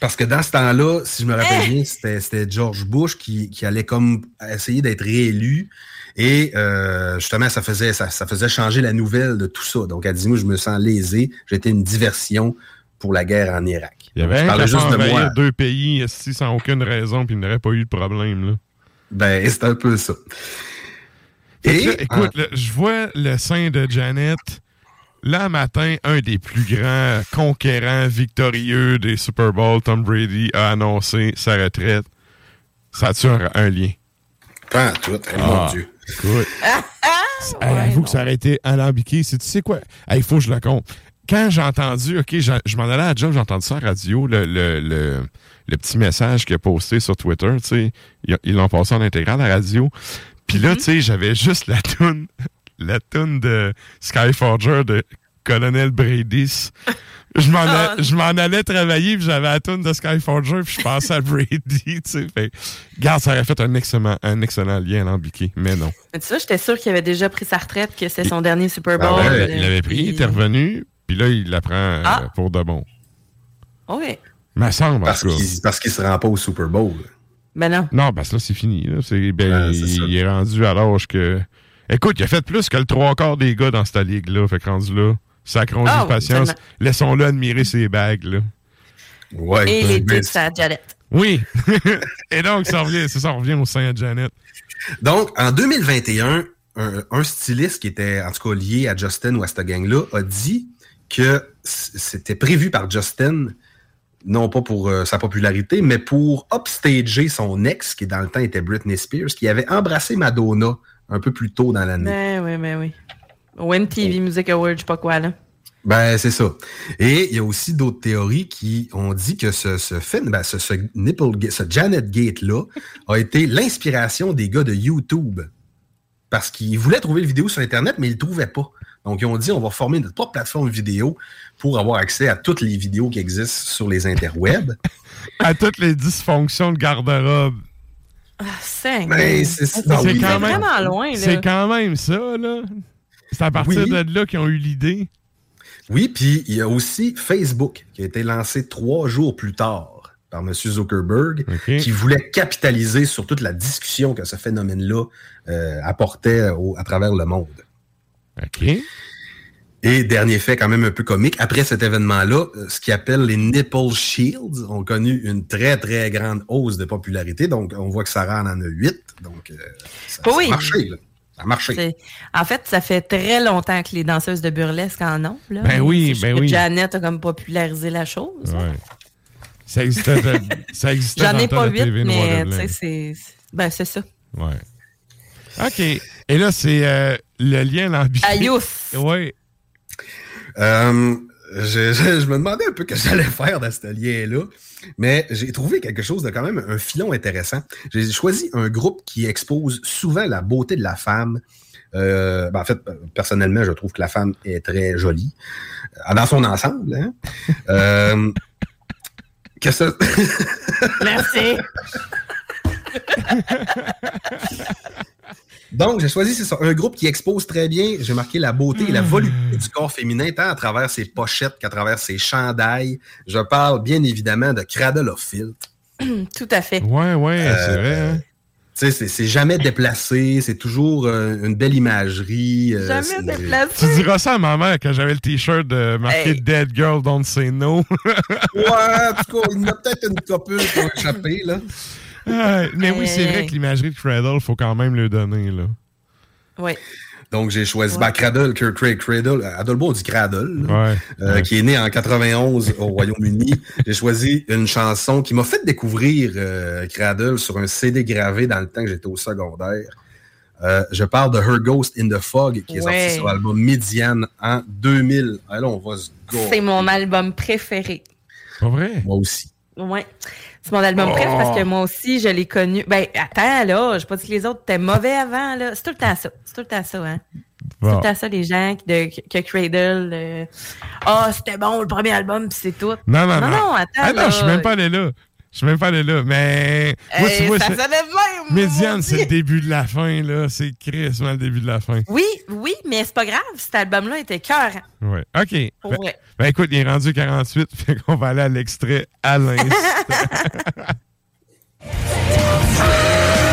Parce que dans ce temps-là, si je me rappelle bien, c'était c'était George Bush qui, qui allait comme essayer d'être réélu. Et euh, justement, ça faisait, ça, ça faisait changer la nouvelle de tout ça. Donc, elle dit, moi, je me sens lésé. J'étais une diversion pour la guerre en Irak. Il y avait Je un juste de moi. deux pays esti, sans aucune raison, puis il n'aurait pas eu de problème. Là. Ben, c'est un peu ça. Et, là, écoute, là, je vois le sein de Janet. Là, matin, un des plus grands conquérants victorieux des Super Bowl, Tom Brady, a annoncé sa retraite. Ça a-tu un, un lien? Pas en tout, eh, mon Dieu. Écoute. Hey, avoue que ça aurait été alambiqué. C'est- Tu sais quoi? Il faut que je le compte. Quand j'ai entendu, OK, je m'en allais à la job, j'ai entendu ça à la radio, le, le, le, le petit message qu'il a posté sur Twitter, tu sais, ils l'ont passé en intégral à la radio. Puis là, tu sais, j'avais juste la toune, la toune de Skyforger de Colonel Brady. Je m'en, a- je m'en allais travailler, puis j'avais la toune de Skyforger, puis je pensais à Brady, tu sais. Fait, regarde, ça aurait fait un excellent, un excellent lien alambiqué, mais non. Mais tu sais, j'étais sûr qu'il avait déjà pris sa retraite, que c'est son dernier Super Ah Bowl. Ben, euh, il l'avait pris, il était revenu, puis là, il la prend euh, Ah. pour de bon. Oui. Me semble, Parce qu'il parce qu'il se rend pas au Super Bowl. Ben non. Non, parce que là, c'est fini. Là. C'est, ben, ça. il est rendu à l'âge que... Écoute, il a fait plus que le trois quarts des gars dans cette ligue-là. Fait que rendu là, sacrons Ah, patience. Laissons-le admirer ses bagues, là. Ouais, Et les tips à Janet. Oui. Et donc, ça revient, ça, revient au sein de Janet. Donc, en 2021, un, un styliste qui était en tout cas lié à Justin ou à cette gang-là a dit que c'était prévu par Justin, non pas pour euh, sa popularité, mais pour upstager son ex, qui dans le temps était Britney Spears, qui avait embrassé Madonna un peu plus tôt dans l'année. Ben oui, ben oui. Au MTV Music Award, je sais pas quoi, là. Ben, c'est ça. Et il y a aussi d'autres théories qui ont dit que ce, ce film, ben, ce, ce nipple ga- ce Janet Gate-là, a été l'inspiration des gars de YouTube. Parce qu'ils voulaient trouver le vidéo sur Internet, mais ils ne le trouvaient pas. Donc, ils ont dit, on va former notre propre plateforme vidéo pour avoir accès à toutes les vidéos qui existent sur les interwebs. À toutes les dysfonctions de garde-robe. Ah, c'est Ben, c'est quand même- vraiment loin, là. C'est quand même ça, là. C'est à partir Oui. de là qu'ils ont eu l'idée. Oui, puis il y a aussi Facebook qui a été lancé trois jours plus tard par M. Zuckerberg, qui voulait capitaliser sur toute la discussion que ce phénomène-là euh, apportait au- à travers le monde. OK. Et dernier fait quand même un peu comique, après cet événement-là, euh, ce qu'ils appellent les nipple shields ont connu une très, très grande hausse de popularité. Donc, on voit que Sarah en en a huit. Donc, euh, ça, a marché. Là. Ça a marché. En fait, ça fait très longtemps que les danseuses de burlesque en ont. Là. Ben oui, ben oui. Janet a comme popularisé la chose. Ouais. Ça existait, de- ça existait J'en dans ai pas huit, mais c'est. Ben, c'est ça. Ouais. OK. Et là, c'est euh, le lien lambiqué. Ayouf. Oui. Euh, je, je- je me demandais un peu ce que j'allais faire dans ce lien-là, mais j'ai trouvé quelque chose de quand même un filon intéressant. J'ai choisi un groupe qui expose souvent la beauté de la femme. Euh, ben, en fait, personnellement, je trouve que la femme est très jolie euh, dans son ensemble. hein. Euh, que ça... Merci. Donc, j'ai choisi ça, un groupe qui expose très bien, j'ai marqué la beauté et la volupté du corps féminin, tant à travers ses pochettes qu'à travers ses chandails. Je parle bien évidemment de Cradle of Filth. Tout à fait. Ouais, ouais, Euh, c'est vrai. hein. Tu sais, c'est- jamais déplacé, c'est toujours euh, une belle imagerie. euh, Jamais déplacé. Tu diras ça à ma mère quand j'avais le t-shirt de marqué Hey. Dead Girl Don't Say No. Ouais, en tout cas, il y en a peut-être une copule qui a échappé, là. Ouais, mais oui, c'est vrai que l'imagerie de Cradle, faut quand même le donner, là. Oui. Donc, j'ai choisi ben, Cradle, Cradle, Cradle, Cradle. On dit Cradle, Ouais. euh, Ouais. qui est né en 91 au Royaume-Uni. J'ai choisi une chanson qui m'a fait découvrir euh, Cradle sur un CD gravé dans le temps que j'étais au secondaire. Euh, je parle de Her Ghost in the Fog, qui est Ouais. sorti sur l'album Midian en 2000. Ah, là, on va se go. C'est mon album préféré. Pas vrai? Moi aussi. Ouais. C'est mon album Oh. préf parce que moi aussi, je l'ai connu. Ben, attends, là, je pas dit que les autres étaient mauvais avant, là. C'est tout le temps ça. C'est tout le temps ça, hein. C'est tout le temps ça, les gens qui- de, que Cradle. euh, Ah, c'était bon, le premier album, puis c'est tout. Non, non, non. Non, attends. Ah, non, là. je suis même pas allé là. Je suis même pas allé là. Mais. moi, tu Hey, vois, ça c'est- sonnait de même. Médiane, c'est le début de la fin, là. C'est crissement le début de la fin. Oui, oui, mais c'est pas grave. Cet album-là était cœur. Ouais. OK. Ben, ben, écoute, il est rendu 48, fait qu'on va aller à l'extrait à l'instant.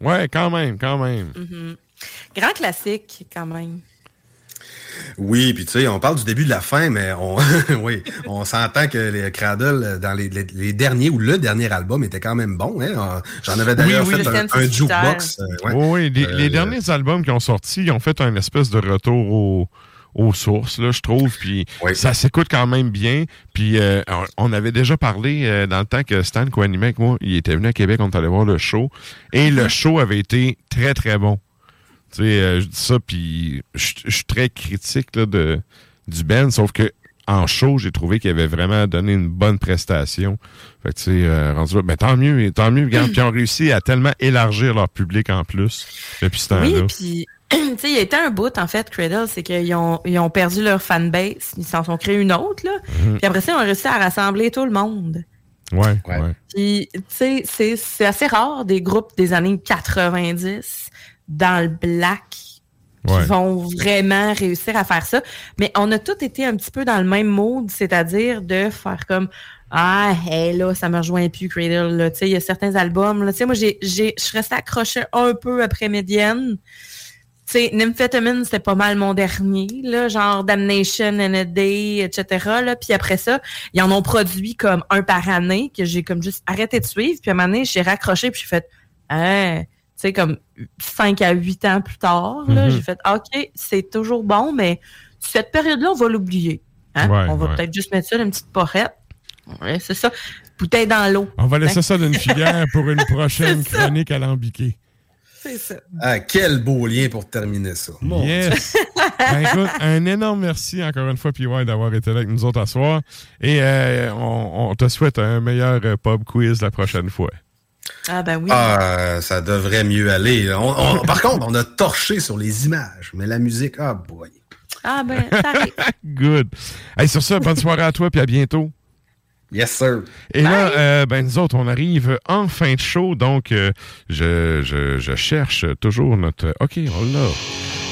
Ouais, quand même, quand même. Mhm. Grand classique, quand même. Oui, puis tu sais, on parle du début de la fin, mais on, oui, on s'entend que les Cradle, dans les, les- les derniers ou le dernier album, était quand même bon. Hein? J'en avais d'ailleurs Oui, oui. fait un, jukebox. euh, ouais. Oui, oui, les, Euh, les derniers albums qui ont sorti, ils ont fait un espèce de retour au- aux sources, là, je trouve. Puis ça s'écoute quand même bien. Puis euh, on- on avait déjà parlé euh, dans le temps que Stan co-animait avec moi, il était venu à Québec, on est allé voir le show. Et le show avait été très, très bon. Tu sais, euh, je dis ça, puis je je suis très critique là, de, du band, sauf que en show, j'ai trouvé qu'il avait vraiment donné une bonne prestation. Fait que, tu sais, euh, rendu là, ben, tant mieux, tant mieux, regarde. Puis ils ont réussi à tellement élargir leur public en plus depuis ce temps-là. Oui, puis, tu sais, il y a été un bout, en fait, Cradle, c'est qu'ils ont, ils ont perdu leur fanbase. Ils s'en sont créés une autre, là. Mhm. Puis après ça, ils ont réussi à rassembler tout le monde. Ouais, ouais. Puis, tu sais, c'est- c'est assez rare des groupes des années 90 dans le black qui Ouais. vont vraiment réussir à faire ça. Mais on a tous été un petit peu dans le même mode, c'est-à-dire de faire comme Ah, hey, là, ça me rejoint plus, Cradle. là. Tu sais, il y a certains albums. là. Tu sais, moi, j'ai, j'ai, je suis restée accrochée un peu après Medienne. Tu sais, Nymphetamine, c'était pas mal mon dernier, là, genre Damnation and a Day, etc. Là. Puis après ça, ils en ont produit comme un par année que j'ai comme juste arrêté de suivre. Puis à un moment donné, j'ai raccroché puis j'ai fait Hein, tu sais, comme 5 à 8 ans plus tard, là, j'ai fait OK, c'est toujours bon, mais cette période-là, on va l'oublier. Hein? Ouais, on va ouais. peut-être juste mettre ça dans une petite porrette. Ouais, c'est ça. Bouteille dans l'eau. On va laisser Hein? ça d'une filière pour une prochaine chronique alambiquée. C'est ça. Ah, quel beau lien pour terminer ça. Yes. Ben, écoute, un énorme merci encore une fois, PY, d'avoir été là avec nous autres à soir. Et euh, on, on te souhaite un meilleur euh, pub quiz la prochaine fois. Ah ben oui. Ah, ça devrait mieux aller. On- on- par contre, on a torché sur les images, mais la musique, ah boy. Ah ben, ça arrive. Good. Hey, sur ça, bonne soirée à toi, puis à bientôt. Yes, sir. Et là, euh, ben, nous autres, on arrive en fin de show, donc euh, je, je, je cherche toujours notre... OK, on l'a.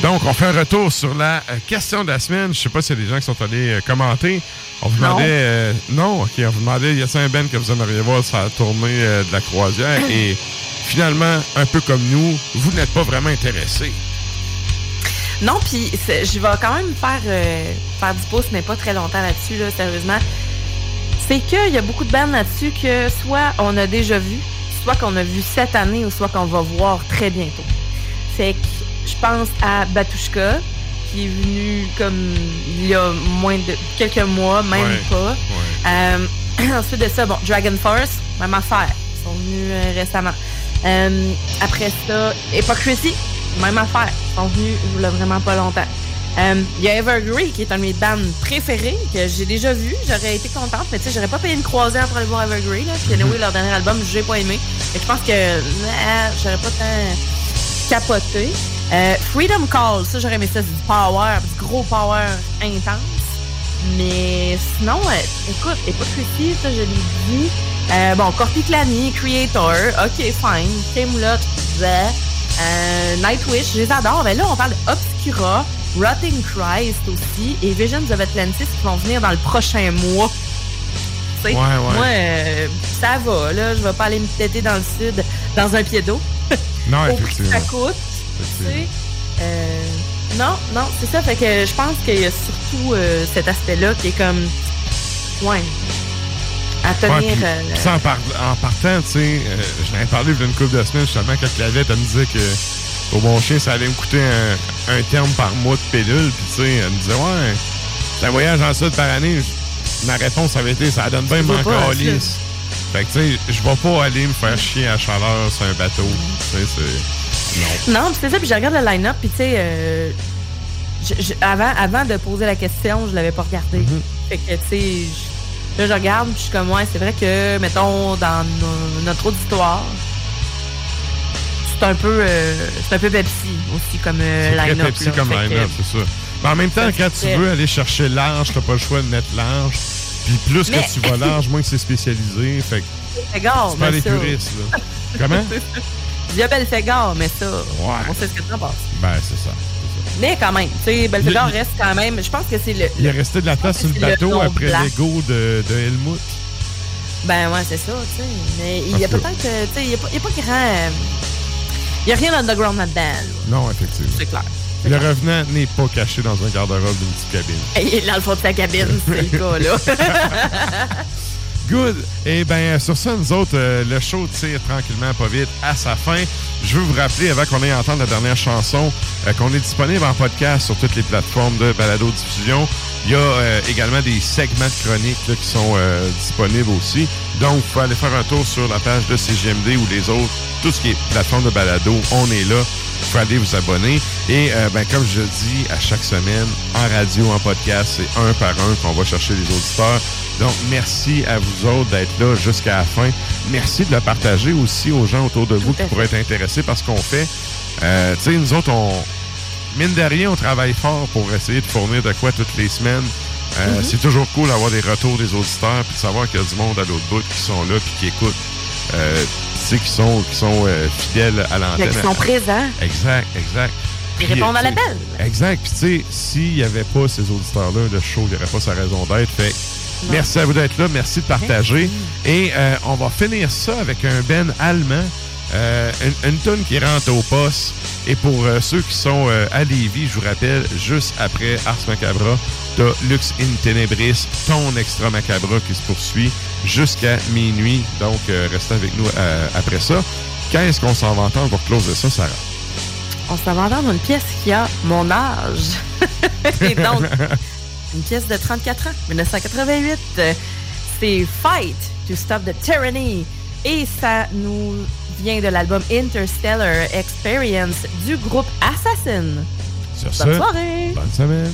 Donc, on fait un retour sur la euh, question de la semaine. Je sais pas s'il y a des gens qui sont allés euh, commenter. On vous Non. demandait... euh, non, OK, on vous demandait, y a un Ben que vous aimeriez voir sur la tournée de la croisière? Et finalement, un peu comme nous, vous n'êtes pas vraiment intéressés. Non, puis je vais quand même faire, faire du pouce, mais pas très longtemps là-dessus, là, sérieusement. C'est qu'il y a beaucoup de bandes là-dessus que soit on a déjà vu, soit qu'on a vu cette année, ou soit qu'on va voir très bientôt. Fait que je pense à Batushka, qui est venu comme il y a moins de quelques mois, même Ouais, pas. Euh, ensuite de ça, bon, Dragon Force, même affaire. Ils sont venus euh, récemment. Euh, après ça, Hypocrisy, même affaire. Ils sont venus il y a vraiment pas longtemps. Euh, Il y a Evergrey, qui est un de mes bands préférés, que j'ai déjà vu. J'aurais été contente, mais tu sais, j'aurais pas payé une croisière pour aller voir Evergrey. Là. Puis anyway, leur dernier album, j'ai pas aimé. Que je pense que nah, j'aurais pas tant capoté. Euh, Freedom Call, ça, j'aurais aimé ça. C'est du power, du gros power intense. Mais sinon, euh, écoute, Hypocrisy, ça, je l'ai dit. Euh, bon, Corpi Clany, Creator, ok, fine. Kemlot, euh, Nightwish, je les adore. Mais là, on parle d'Obscura, Rotting Christ aussi, et Visions of Atlantis qui vont venir dans le prochain mois. Ouais, ouais. Moi, euh, ça va, là. Je vais pas aller me têter dans le sud, dans un pied d'eau. Non, Au prix que ça effectivement. coûte. Non, non, c'est ça. Fait que je pense qu'il y a surtout euh, cet aspect-là qui est comme. Ouais. à tenir. Ouais, puis- euh, puis ça, en, par- en partant, tu sais, euh, je n'avais parlé il y a une couple de semaines, justement, quand Clavette, elle me disait que au bon chien, ça allait me coûter un, un terme par mois de pédule. Puis, tu sais, elle me disait, ouais, c'est un voyage en sud par année. Ma réponse avait été, ça donne bien mon pas, calice. Fait que, tu sais, je vais pas aller me faire chier à chaleur sur un bateau. Tu sais, c'est. Non. Non, c'est ça, puis je regarde le line-up, puis tu sais, euh, avant, avant de poser la question, je l'avais pas regardé. Mm-hmm. Fait que, tu sais, là, je regarde, puis je suis comme, ouais, c'est vrai que, mettons, dans no- notre auditoire, c'est un peu, euh, c'est un peu Pepsi aussi comme euh, line-up. Pepsi là. comme line-up, c'est ça. Mais en même temps, quand tu veux aller chercher large, t'as pas le choix de mettre large. Puis plus Mais- que tu vas large, moins que c'est spécialisé. Fait que c'est pas mais les ça. puristes, là. Comment? Il y a Belfegor, mais ça, on sait ce que t'en penses. Ben, c'est ça. Mais quand même, tu sais, Belfegor reste quand même, je pense que c'est le... Il est resté de la place sur le le bateau nom après l'ego de, de Helmut. Ben ouais, c'est ça, tu sais. Mais il y a peut-être, euh, tu sais, il n'y a, a pas grand... euh, Il n'y a rien d'underground là-dedans, là. Non, effectivement. C'est clair. Le revenant n'est pas caché dans un garde-robe d'une petite cabine. Il est dans le fond de sa cabine, c'est le cas, là. Good. Et bien, sur ça, nous autres, euh, le show tire tranquillement, pas vite, à sa fin. Je veux vous rappeler, avant qu'on aille entendre la dernière chanson, euh, qu'on est disponible en podcast sur toutes les plateformes de balado-diffusion. Il y a euh, également des segments de chroniques là, qui sont disponibles aussi. Donc, vous pouvez aller faire un tour sur la page de CGMD ou les autres, tout ce qui est plateforme de balado, on est là. Vous pouvez aller vous abonner. Et euh, ben, comme je dis à chaque semaine, en radio, en podcast, c'est un par un qu'on va chercher les auditeurs. Donc, merci à vous autres d'être là jusqu'à la fin. Merci de le partager aussi aux gens autour de vous qui pourraient être intéressés par ce qu'on fait. Euh, tu sais, nous autres, on, mine de rien, on travaille fort pour essayer de fournir de quoi toutes les semaines. Euh, Mhm. C'est toujours cool d'avoir des retours des auditeurs puis de savoir qu'il y a du monde à l'autre bout qui sont là puis qui écoutent. Euh, qui sont, qui sont euh, fidèles à l'antenne. Qui sont présents. Exact, exact. Ils Puis, répondent à l'appel. Exact. Puis, tu sais, s'il n'y avait pas ces auditeurs-là, le show, il n'y aurait pas sa raison d'être. Fait Non. merci à vous d'être là. Merci de partager. Et euh, on va finir ça avec un Ben allemand. Euh, une, une tune qui rentre au poste. Et pour euh, ceux qui sont euh, à Lévis, je vous rappelle, juste après Ars Macabra, t'as Lux in Tenebris, ton extra macabra qui se poursuit jusqu'à minuit. Donc, restez avec nous après ça. Qu'est-ce qu'on s'en va entendre pour closer ça, Sarah? On s'en va entendre une pièce qui a mon âge. Et donc, une pièce de 34 ans, 1988. Euh, C'est Fight to Stop the Tyranny. Et ça nous vient de l'album Interstellar Experience du groupe Assassin. Sur Bonne ce, soirée. bonne semaine.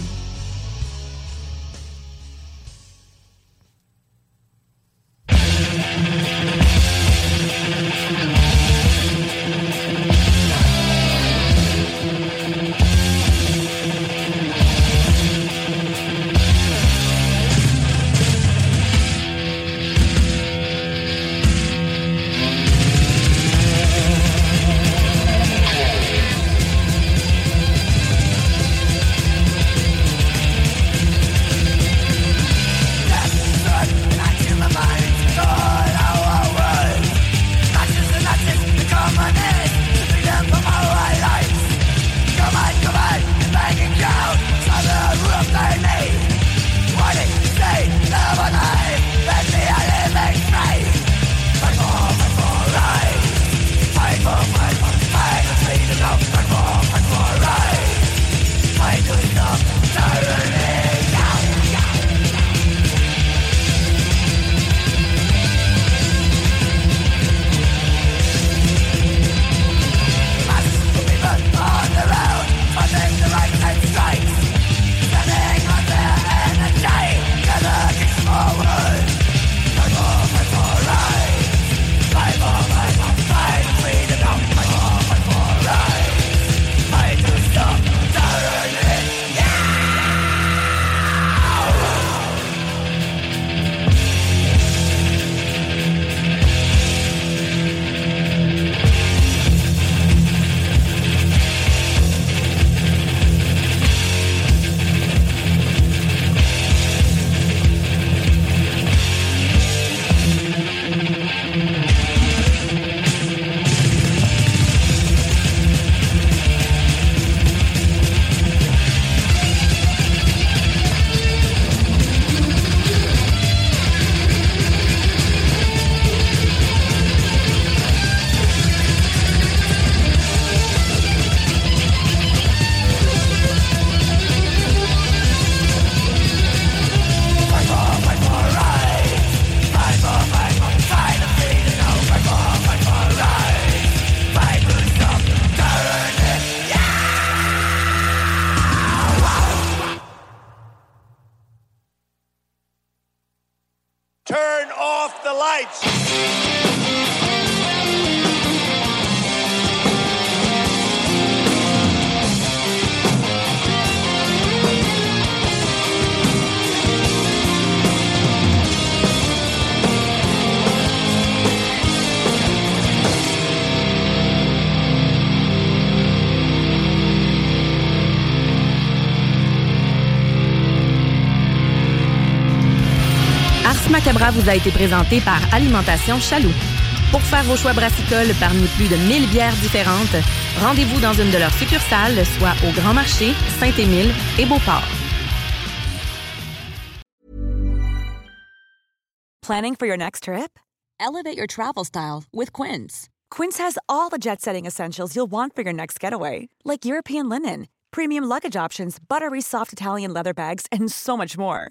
Vous a été présenté par Alimentation Chaloux. Pour faire vos choix brassicoles parmi plus de 1000 bières différentes, rendez-vous dans une de leurs succursales, soit au Grand Marché, Saint-Émile et Beauport. Planning for your next trip? Elevate your travel style with Quince. Quince has all the jet setting essentials you'll want for your next getaway, like European linen, premium luggage options, buttery soft Italian leather bags, and so much more.